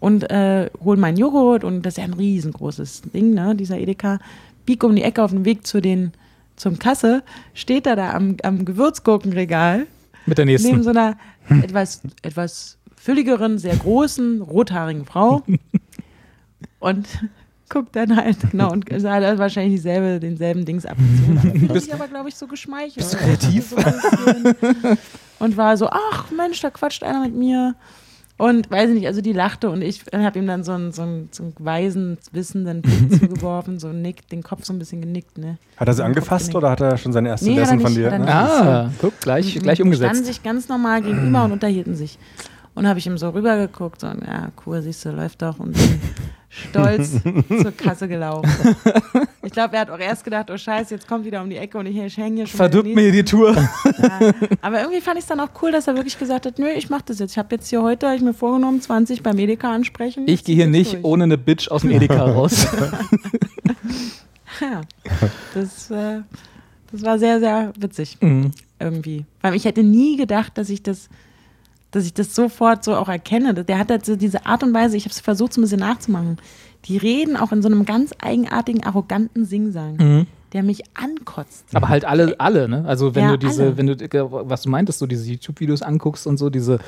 und äh, hol meinen Joghurt und das ist ja ein riesengroßes Ding, ne, dieser Edeka. Bieg um die Ecke auf dem Weg zu den, zum Kasse, steht er da am, am Gewürzgurkenregal Mit der neben nächsten. so einer etwas, etwas fülligeren, sehr großen, rothaarigen Frau (laughs) und (laughs) guckt dann halt, genau, und sah halt wahrscheinlich dieselbe, denselben Dings abgezogen. (laughs) Fühlt sich aber, glaube ich, so geschmeichelt. Bist kreativ? und war so, ach Mensch, da quatscht einer mit mir. Und weiß ich nicht, also die lachte und ich habe ihm dann so einen, so einen, so einen weisen, wissenden Blick (laughs) zugeworfen, so nickt, den Kopf so ein bisschen genickt, ne? Hat er sie angefasst oder hat er schon seine erste Nee, Lesson von dir? ne? Ah, guck, gleich, gleich Standen umgesetzt. sich ganz normal gegenüber und unterhielten sich. Und habe ich ihm so rübergeguckt und ja, cool, siehst du, läuft doch und bin (laughs) stolz zur Kasse gelaufen. (laughs) Ich glaube, er hat auch erst gedacht, oh Scheiße, jetzt kommt wieder um die Ecke und ich hänge hier schon. Verdirbt mir die Tour. ja. Aber irgendwie fand ich es dann auch cool, dass er wirklich gesagt hat, nö, ich mache das jetzt. Ich habe jetzt hier heute, ich mir vorgenommen, 20 beim Edeka ansprechen. Ich gehe hier nicht durch. ohne eine Bitch aus dem Edeka raus. Ja, das, äh, das war sehr, sehr witzig. Mhm. irgendwie. Weil ich hätte nie gedacht, dass ich das, dass ich das sofort so auch erkenne. Der hat halt so diese Art und Weise, ich habe es versucht, so ein bisschen nachzumachen. Die reden auch in so einem ganz eigenartigen, arroganten Singsang, Mhm. der mich ankotzt. Aber halt alle, alle, ne? Also wenn Ja, du diese, alle. wenn du, was du meintest, so diese YouTube-Videos anguckst und so, diese,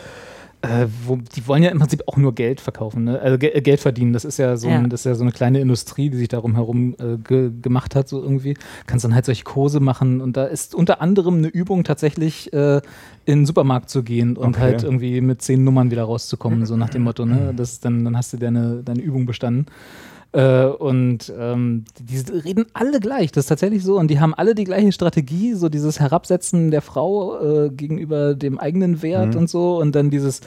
äh, wo, die wollen ja im Prinzip auch nur Geld verkaufen, ne? Also Ge Geld verdienen. Das ist ja so, Ja. Ein, das ist ja so eine kleine Industrie, die sich darum herum äh, ge gemacht hat, so irgendwie. Kannst dann halt solche Kurse machen und da ist unter anderem eine Übung tatsächlich äh, in den Supermarkt zu gehen und Okay. halt irgendwie mit zehn Nummern wieder rauszukommen, so nach dem Motto, ne? Das ist dann, dann hast du deine, deine Übung bestanden. Äh, und ähm, die reden alle gleich, das ist tatsächlich so. Und die haben alle die gleiche Strategie, so dieses Herabsetzen der Frau äh, gegenüber dem eigenen Wert und so. Und dann dieses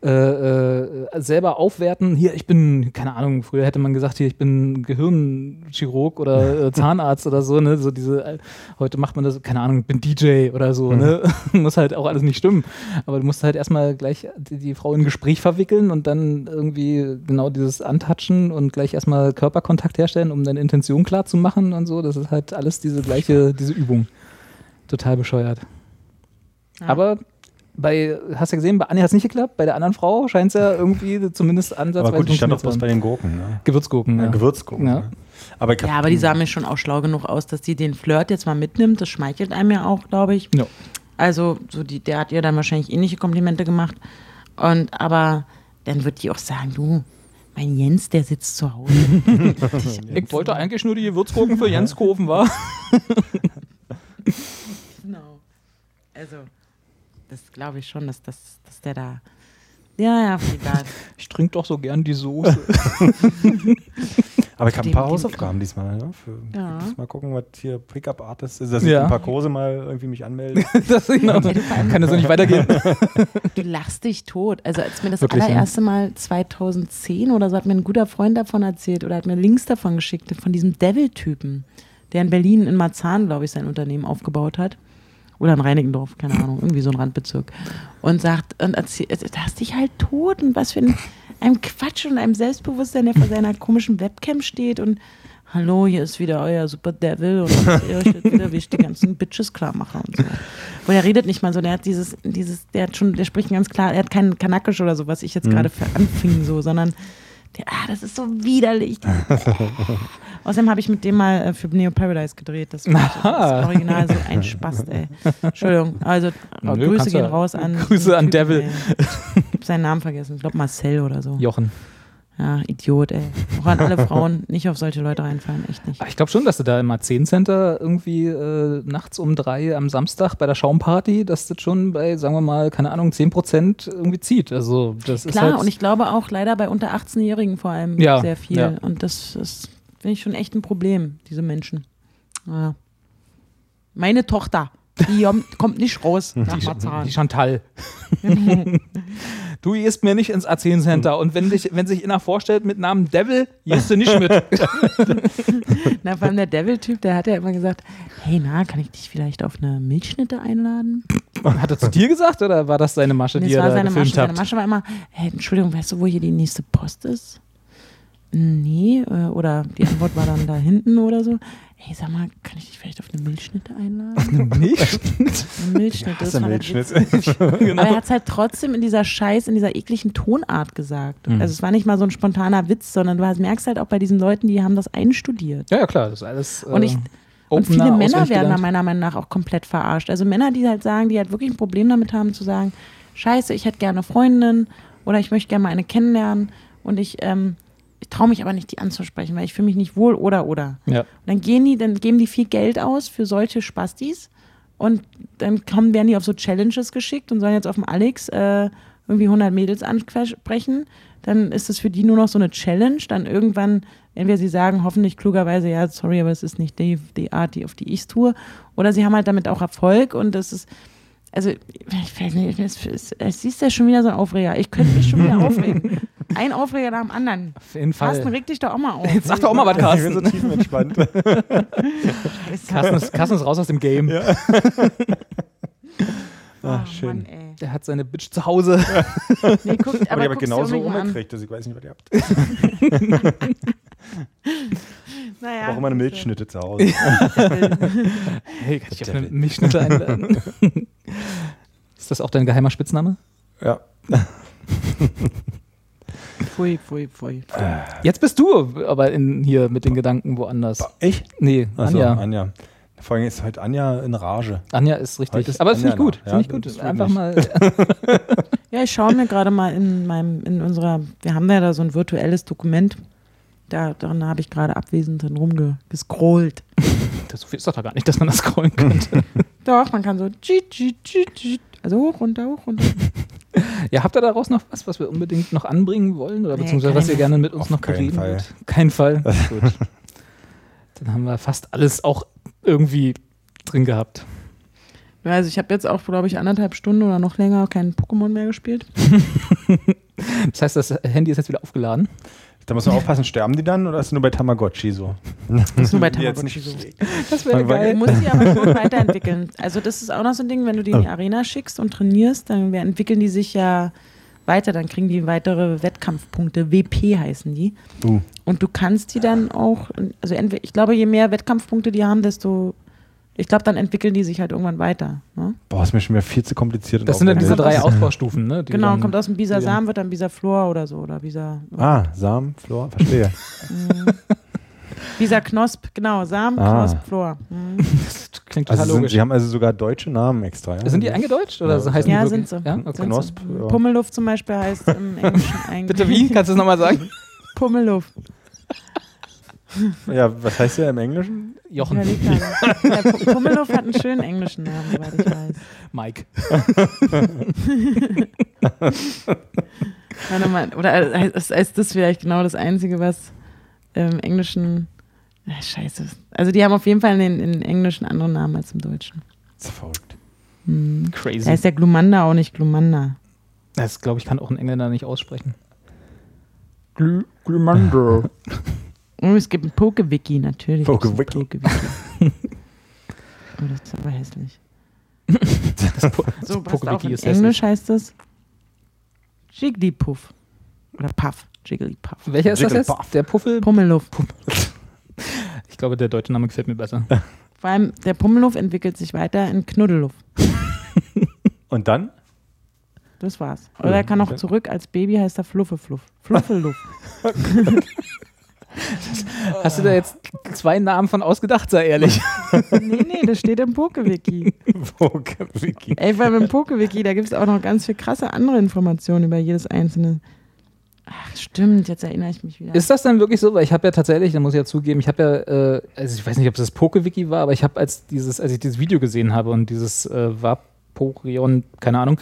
äh, äh, selber aufwerten. Hier, ich bin, keine Ahnung, früher hätte man gesagt, hier, ich bin Gehirnchirurg oder (laughs) äh, Zahnarzt oder so, ne? So diese, äh, heute macht man das, keine Ahnung, ich bin DJ oder so, ne? (laughs) Muss halt auch alles nicht stimmen. Aber du musst halt erstmal gleich die, die Frau in ein Gespräch verwickeln und dann irgendwie genau dieses Antatschen und gleich erstmal Körperkontakt herstellen, um deine Intention klar zu machen und so. Das ist halt alles diese gleiche, diese Übung. Total bescheuert. Aber bei, hast du ja gesehen, bei Anni hat es nicht geklappt, bei der anderen Frau scheint es ja irgendwie zumindest ansatzweise Aber gut, die stand doch bloß bei den Gurken. Ne? Gewürzgurken, Ja. ja. Gewürzgurken. Ja. ne? Aber ich Ja, aber die sah mir schon auch schlau genug aus, dass sie den Flirt jetzt mal mitnimmt. Das schmeichelt einem ja auch, glaube ich. Ja. Also, so die, der hat ihr dann wahrscheinlich ähnliche Komplimente gemacht. Und aber dann wird die auch sagen, du, mein Jens, der sitzt zu Hause. (laughs) Ich wollte eigentlich nur die Gewürzgurken für Jens kaufen, war. (laughs) Genau. Also, das glaube ich schon, dass, das, dass der da. Ja, ja, egal. (laughs) Ich trinke doch so gern die Soße. (laughs) aber ich habe ein paar Hausaufgaben diesmal. Ne? Für, Ja. muss Mal gucken, was hier Pickup Artist ist, dass ich Ja. ein paar Kurse mal irgendwie mich anmelde. (laughs) das genau. Kann das so nicht weitergehen. Du lachst dich tot. Also, als mir das Wirklich, ja. allererste Mal 2010 oder so hat mir ein guter Freund davon erzählt oder hat mir Links davon geschickt, von diesem Devil-Typen, der in Berlin in Marzahn, glaube ich, sein Unternehmen aufgebaut hat. Oder in Reinickendorf, keine (laughs) Ahnung, irgendwie so ein Randbezirk. Und sagt, und erzählt, da hast dich halt tot und was für ein, einem Quatsch und einem Selbstbewusstsein, der vor seiner komischen Webcam steht und Hallo, hier ist wieder euer Super Devil und (laughs) ihr euch wieder, wie ich die ganzen Bitches klar mache und so. Und er redet nicht mal so, der hat dieses, dieses, der hat schon, der spricht ganz klar, er hat keinen Kanakisch oder so, was ich jetzt gerade für anfing, so, sondern der, ah, das ist so widerlich. (laughs) Außerdem habe ich mit dem mal äh, für Neo Paradise gedreht. Das, war das Original so ein Spaß, ey. Entschuldigung. Also Nö, Grüße gehen raus an. Grüße an Devil. ey. Ich habe seinen Namen vergessen. Ich glaube Marcel oder so. Jochen. Ja, Idiot, ey. Auch an alle Frauen nicht auf solche Leute reinfallen, echt nicht. Aber Ich glaube schon, dass du da im A10-Center irgendwie äh, nachts um drei am Samstag bei der Schaumparty, dass das schon bei, sagen wir mal, keine Ahnung, 10% irgendwie zieht. Also das ist Klar, halt, und ich glaube auch leider bei unter 18-Jährigen vor allem Ja, sehr viel. ja. Und das ist, finde ich, schon echt ein Problem, diese Menschen. Ja. Meine Tochter, die kommt nicht raus nach Marzahn. die Chantal. (laughs) (laughs) du gehst mir nicht ins A10-Center und wenn, dich, wenn sich einer vorstellt mit Namen Devil, gehst du nicht mit. (laughs) Na, vor allem der Devil-Typ, der hat ja immer gesagt, hey, na, kann ich dich vielleicht auf eine Milchschnitte einladen? Hat er zu dir gesagt oder war das seine Masche, Nee, die es er war da seine Masche. Seine? Masche war immer, hey, Entschuldigung, weißt du, wo hier die nächste Post ist? Nee, äh, oder die Antwort war dann da hinten oder so. Hey, sag mal, kann ich dich vielleicht auf eine Milchschnitte einladen? Nicht? Eine Milchschnitte. (laughs) Das das ist war ein halt Milchschnitt. witzig. (laughs) Aber er hat es halt trotzdem in dieser Scheiß, in dieser ekligen Tonart gesagt. Mhm. Also es war nicht mal so ein spontaner Witz, sondern du hast- merkst halt auch bei diesen Leuten, die haben das einstudiert. Ja, ja, klar, das ist alles. Und ich- äh, Und viele Männer werden da meiner Meinung nach auch komplett verarscht. Also Männer, die halt sagen, die halt wirklich ein Problem damit haben, zu sagen, scheiße, ich hätte gerne eine Freundin oder ich möchte gerne mal eine kennenlernen und ich, ähm, ich traue mich aber nicht, die anzusprechen, weil ich fühle mich nicht wohl oder oder. Ja. Und dann gehen die, dann geben die viel Geld aus für solche Spastis und dann kommen, werden die auf so Challenges geschickt und sollen jetzt auf dem Alex äh, irgendwie 100 Mädels ansprechen, dann ist es für die nur noch so eine Challenge. Dann irgendwann, entweder sie sagen hoffentlich klugerweise, ja, sorry, aber es ist nicht die, die Art, die, auf die ich es tue, oder sie haben halt damit auch Erfolg und das ist, also, ich weiß nicht, es, es, es ist ja schon wieder so ein Aufreger. Ich könnte mich schon wieder (laughs) aufregen. Ein Aufreger nach dem anderen. Auf jeden Carsten, Fall. reg dich doch auch mal auf. Jetzt sag doch auch mal was, Ich bin Carsten. so tiefenentspannt. (laughs) Carsten ist, Carsten ist raus aus dem Game. (laughs) Ah, Oh, schön. Mann, ey. Der hat seine Bitch zu Hause. (laughs) Nee, guckt, Aber, aber ich genauso unbedingt mal an. umgekriegt, dass ich weiß nicht, was ihr habt. Naja, Ich brauche immer eine Milchschnitte zu Hause. Hey, kann ich auf eine Milchschnitte einladen? ist das auch dein geheimer Spitzname? ja. Äh, Pfui, pfui, pfui. Jetzt bist du aber in, hier mit den Gedanken woanders. Ich? Nee, Achso, Anja. Anja. Vor allem ist heute Anja in Rage. Anja ist richtig. Heute ist aber das finde ich gut. da. Finde Ja, ich gut. das Einfach mal. (laughs) Ja, ich schaue mir gerade mal in meinem, in unserer, wir haben ja da so ein virtuelles Dokument. Da, darin habe ich gerade abwesend drin rumgescrollt. (laughs) Das, so viel ist doch da gar nicht, dass man das scrollen könnte. (laughs) Doch, man kann so, also hoch, runter, hoch, runter. (laughs) ja, habt ihr daraus noch was, was wir unbedingt noch anbringen wollen? Oder Nee, beziehungsweise was ihr gerne mit uns Auf noch bereden wollt? Kein Fall. (laughs) Gut. Dann haben wir fast alles auch irgendwie drin gehabt. Ja, also ich habe jetzt auch, glaube ich, anderthalb Stunden oder noch länger kein Pokémon mehr gespielt. (laughs) Das heißt, das Handy ist jetzt wieder aufgeladen. Da muss man (laughs) aufpassen, sterben die dann oder ist es nur bei Tamagotchi so? Das ist nur bei (laughs) Tamagotchi so. Das wäre Du geil. musst die aber (laughs) schon weiterentwickeln. Also das ist auch noch so ein Ding, wenn du die in die Arena schickst und trainierst, dann entwickeln die sich ja weiter, dann kriegen die weitere Wettkampfpunkte, WP heißen die. Uh. Und du kannst die dann auch, also entweder, ich glaube, je mehr Wettkampfpunkte die haben, desto, ich glaube, dann entwickeln die sich halt irgendwann weiter. Ne? Boah, ist mir schon wieder viel zu kompliziert. Das sind dann diese drei Ausbaustufen, ne? die Genau, dann- kommt aus dem Bisa Samen, wird dann Bisa Flor oder so, oder Bisa, Ah, Samen, Flor, verstehe. (laughs) Bisa Knosp, genau, Samen, Ah. Knosp, Flor. Mhm. Das klingt Also total sind, logisch. sie haben also sogar deutsche Namen extra. Ja? sind die eingedeutscht oder Ja, so heißen Ja, die wirklich? sind sie. Ja? Sind Okay. sie. Knosp, ja. Pummelluft zum Beispiel heißt im Englischen (laughs) eigentlich. Bitte wie? Kannst du es nochmal sagen? Pummelluft. (laughs) Ja, was heißt der im Englischen? Jochen. Ja, Pu- Pummelluft hat einen schönen englischen Namen, soweit ich weiß. Mike. (laughs) Warte mal, oder äh, ist, ist das vielleicht genau das Einzige, was im Englischen. Äh, scheiße. Also die haben auf jeden Fall in den englischen anderen Namen als im Deutschen. Das ist verrückt. Hm. Da Crazy. ist der Glumanda auch nicht Glumanda. Das, glaube ich, kann auch ein Engländer nicht aussprechen. Gl Glumando. (laughs) Oh, es gibt ein Pokewiki, natürlich. Pokewiki. Pokewiki. oh, das ist aber hässlich. Das, po (laughs) So, das Pokewiki in ist Englisch hässlich. heißt es Jigglypuff. Oder Puff. Jigglypuff. Welcher ist das jetzt? Der Puffel? Pummelluft. Ich glaube, der deutsche Name gefällt mir besser. (laughs) Vor allem der Pummelluft entwickelt sich weiter in Knuddelluft. (laughs) Und dann? Das war's. Oder er kann auch zurück, als Baby heißt er Fluffefluff. Fluffeluff. (laughs) Hast du da jetzt zwei Namen von ausgedacht, sei ehrlich? (laughs) nee, nee, das steht im Pokewiki. (laughs) Wiki. Ey, weil im Pokewiki, da gibt es auch noch ganz viel krasse andere Informationen über jedes einzelne. Ach, stimmt, jetzt erinnere ich mich wieder. Ist das dann wirklich so? Weil ich habe ja tatsächlich, da muss ich ja zugeben, ich habe ja, äh, also ich weiß nicht, ob das Pokewiki war, aber ich habe als dieses, als ich dieses Video gesehen habe und dieses äh, Vaporeon, keine Ahnung,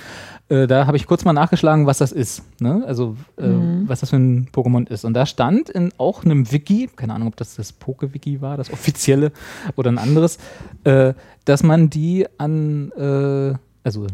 äh, da habe ich kurz mal nachgeschlagen, was das ist. Ne? Also äh, was das für ein Pokémon ist. Und da stand in auch einem Wiki, keine Ahnung, ob das das Pokewiki war, das offizielle oder ein anderes, äh, dass man die an, äh, also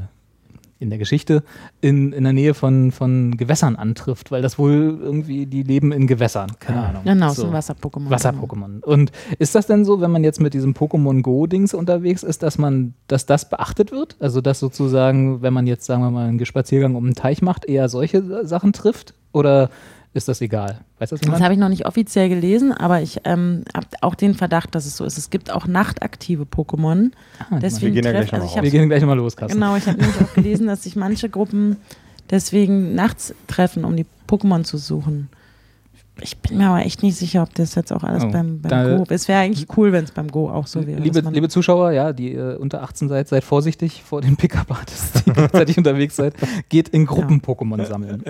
in der Geschichte in, in der Nähe von, von Gewässern antrifft, weil das wohl irgendwie, die leben in Gewässern, keine Ahnung. Genau, So. so. ein Wasser-Pokémon. Wasser-Pokémon. Und ist das denn so, wenn man jetzt mit diesem Pokémon Go-Dings unterwegs ist, dass man, dass das beachtet wird? Also dass sozusagen, wenn man jetzt, sagen wir mal, einen Spaziergang um einen Teich macht, eher solche Sachen trifft? Oder ist das egal? Weiß das Das habe ich noch nicht offiziell gelesen, aber ich ähm, habe auch den Verdacht, dass es so ist. Es gibt auch nachtaktive Pokémon. Ah, Deswegen Wir gehen ja treff- gleich noch also ich mal hab Wir gehen gleich mal los, Carsten. Genau, ich habe nämlich auch gelesen, dass sich manche Gruppen deswegen nachts treffen, um die Pokémon zu suchen. Ich bin mir aber echt nicht sicher, ob das jetzt auch alles Oh, beim, beim da- Go. Es wäre eigentlich cool, wenn es beim Go auch so wäre. liebe, liebe Zuschauer, ja, die äh, unter 18 seid, seid vorsichtig vor den Pickup-Artists, die (laughs) gleichzeitig unterwegs seid. Geht in Gruppen Pokémon sammeln.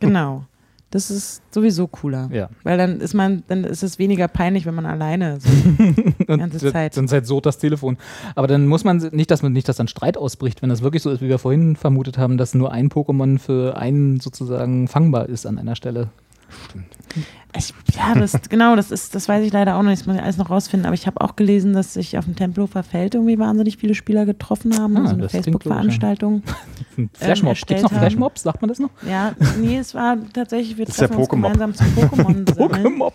genau. Das ist sowieso cooler. Ja. Weil dann ist man, dann ist es weniger peinlich, wenn man alleine ist. (laughs) Die ganze Und Zeit. Sonst halt so das Telefon. Aber dann muss man nicht, dass man nicht, dass dann Streit ausbricht, wenn das wirklich so ist, wie wir vorhin vermutet haben, dass nur ein Pokémon für einen sozusagen fangbar ist an einer Stelle. Ich, ja, das, (laughs) genau, das ist, das weiß ich leider auch noch nicht, das muss ich alles noch rausfinden. Aber ich habe auch gelesen, dass sich auf dem Tempelhofer Feld irgendwie wahnsinnig viele Spieler getroffen haben. Ah, so eine das klingt Facebook-Veranstaltung. (laughs) Flashmob. Gibt es noch. Flashmobs? Sagt man das noch? Ja, nee, es war tatsächlich, wir Das treffen uns Pokémon. gemeinsam zum Pokémon. (laughs) Pokémob.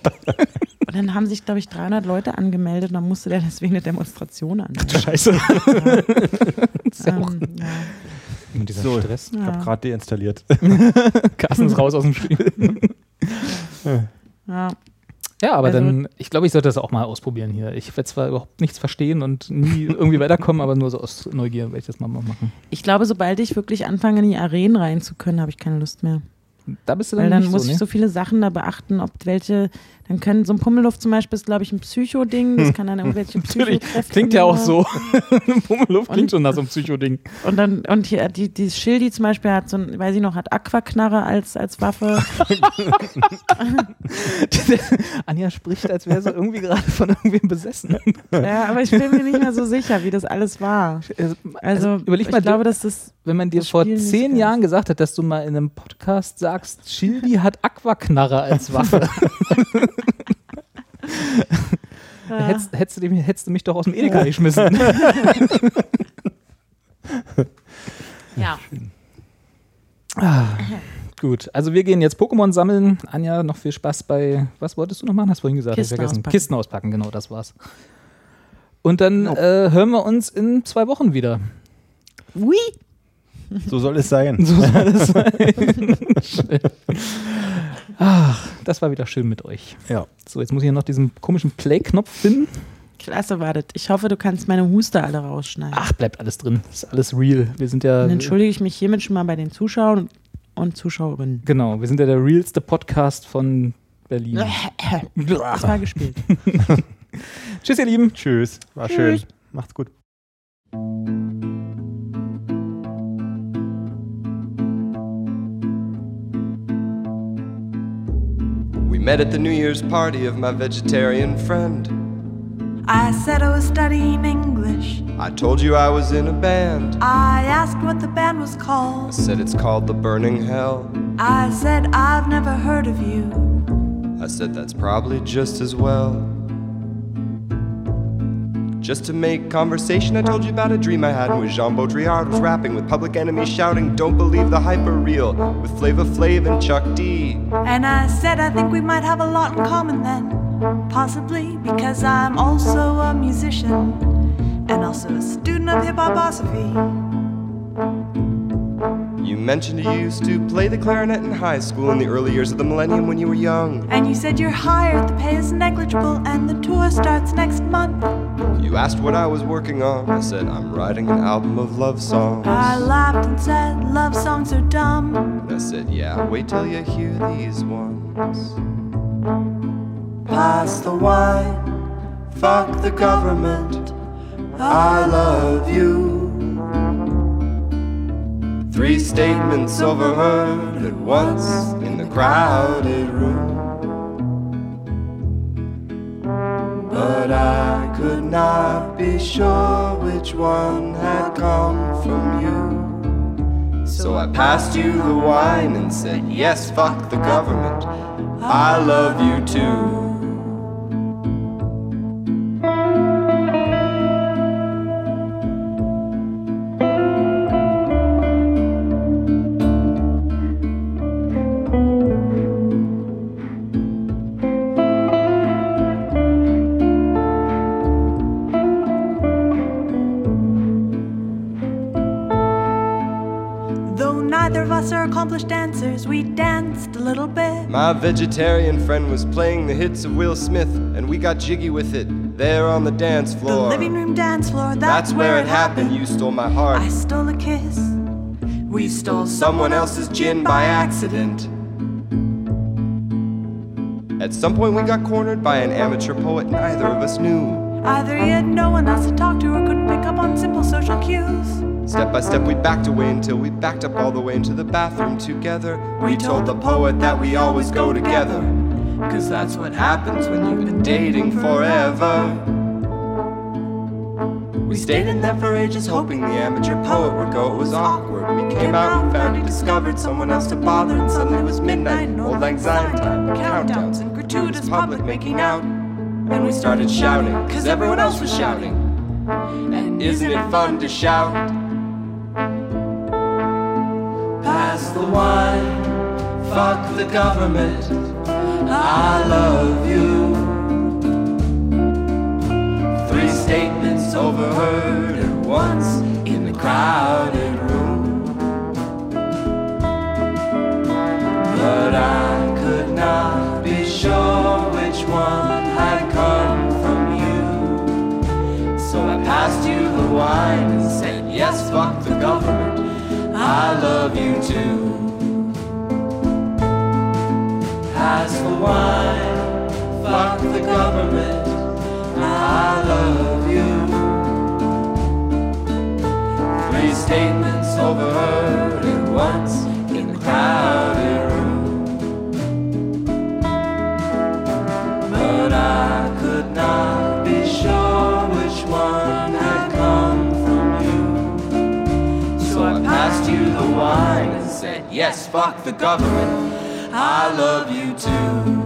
Und dann haben sich, glaube ich, 300 Leute angemeldet und dann musste der deswegen eine Demonstration anmelden. Scheiße. ähm, ja. Und dieser So. Stress. Ich habe gerade deinstalliert. Carsten ist raus aus dem Spiel. Ja. Ja, aber Also- dann, ich glaube, ich sollte das auch mal ausprobieren hier. Ich werde zwar überhaupt nichts verstehen und nie (laughs) irgendwie weiterkommen, aber nur so aus Neugier werde ich das mal machen. Ich glaube, sobald ich wirklich anfange, in die Arenen rein zu können, habe ich keine Lust mehr. Da bist du dann Weil dann muss so, ich ne? so viele Sachen da beachten, ob welche, dann können so ein Pummelluft zum Beispiel ist, glaube ich, ein Psycho-Ding, das kann dann irgendwelche (laughs) Natürlich, klingt ja auch so. (laughs) Pummeluft klingt schon nach so einem Psychoding. Und dann, und hier, die, die Schildi zum Beispiel hat so ein, weiß ich noch, hat Aquaknarre als, als Waffe. (laughs) Anja spricht, als wäre sie irgendwie gerade von irgendwem besessen. ja, aber ich bin mir nicht mehr so sicher, wie das alles war. Also, überleg ich mal, glaube, dass das, wenn man dir vor zehn. Jahren gesagt hat, dass du mal in einem Podcast sagst, Schildi hat Aquaknarre als Waffe, ja, hättest, hättest, du, hättest du mich doch aus dem Edeka geschmissen. (laughs) ja. Gut, also wir gehen jetzt Pokémon sammeln. Anja, noch viel Spaß bei, was wolltest du noch machen? Hast du vorhin gesagt, Kisten vergessen. auspacken. Kisten auspacken, genau, das war's. Und dann äh, hören wir uns in zwei Wochen wieder. Ui. So soll es sein. So soll es sein. (laughs) (laughs) Ach, das war wieder schön mit euch. Ja. So, jetzt muss ich hier noch diesen komischen Play-Knopf finden. Klasse, wartet. Ich hoffe, du kannst meine Huster alle rausschneiden. Ach, bleibt alles drin. Ist alles real. Wir sind ja. Dann entschuldige ich mich hiermit schon mal bei den Zuschauern und Zuschauerinnen. Genau, wir sind ja der realste Podcast von Berlin. (laughs) Das war gespielt. (laughs) Tschüss, ihr Lieben. Tschüss. War Tschüss. schön. Macht's gut. Met at the New Year's party of my vegetarian friend. I said I was studying English. I told you I was in a band. I asked what the band was called. I said it's called The Burning Hell. I said I've never heard of you. I said that's probably just as well. Just to make conversation, I told you about a dream I had in which Jean Baudrillard was rapping with Public Enemy shouting, Don't believe the hyper real, with Flava Flav and Chuck D. And I said I think we might have a lot in common then. Possibly because I'm also a musician and also a student of hip hoposophy. You mentioned you used to play the clarinet in high school in the early years of the millennium when you were young. And you said you're hired, the pay is negligible, and the tour starts next month. You asked what I was working on. I said, I'm writing an album of love songs. I laughed and said love songs are dumb. And I said, Yeah, wait till you hear these ones. Pass the wine, fuck the government. I love you. Three statements overheard at once in the crowded room. But I could not be sure which one had come from you. So I passed you the wine and said, Yes, fuck the government. I love you too. My vegetarian friend was playing the hits of Will Smith, and we got jiggy with it there on the dance floor. The living room dance floor, that's, That's where it happened. You stole my heart. I stole a kiss. We stole someone else's gin by accident. At some point, we got cornered by an amateur poet neither of us knew. Either he had no one else to talk to or couldn't pick up on simple social cues. Step by step, we backed away until we backed up all the way into the bathroom together. We told the poet that we always go together. Cause that's what happens when you've been dating forever. We stayed in there for ages, hoping the amateur poet would go. It was awkward. We came out and found he discovered someone else to bother, and suddenly it was midnight, and old anxiety time, countdowns, and gratuitous public making out. And we started shouting, cause everyone else was shouting. And isn't it fun to shout? Pass the wine, fuck the government. I love you. Three statements overheard at once in the crowded room. But I could not be sure which one had come from you. So I passed you the wine and said, Yes, fuck the government. I love you too. Pass the wine, fuck the government. I love you. Three statements overheard at once in the crowded room. But I could not Yes, fuck the government. I love you too.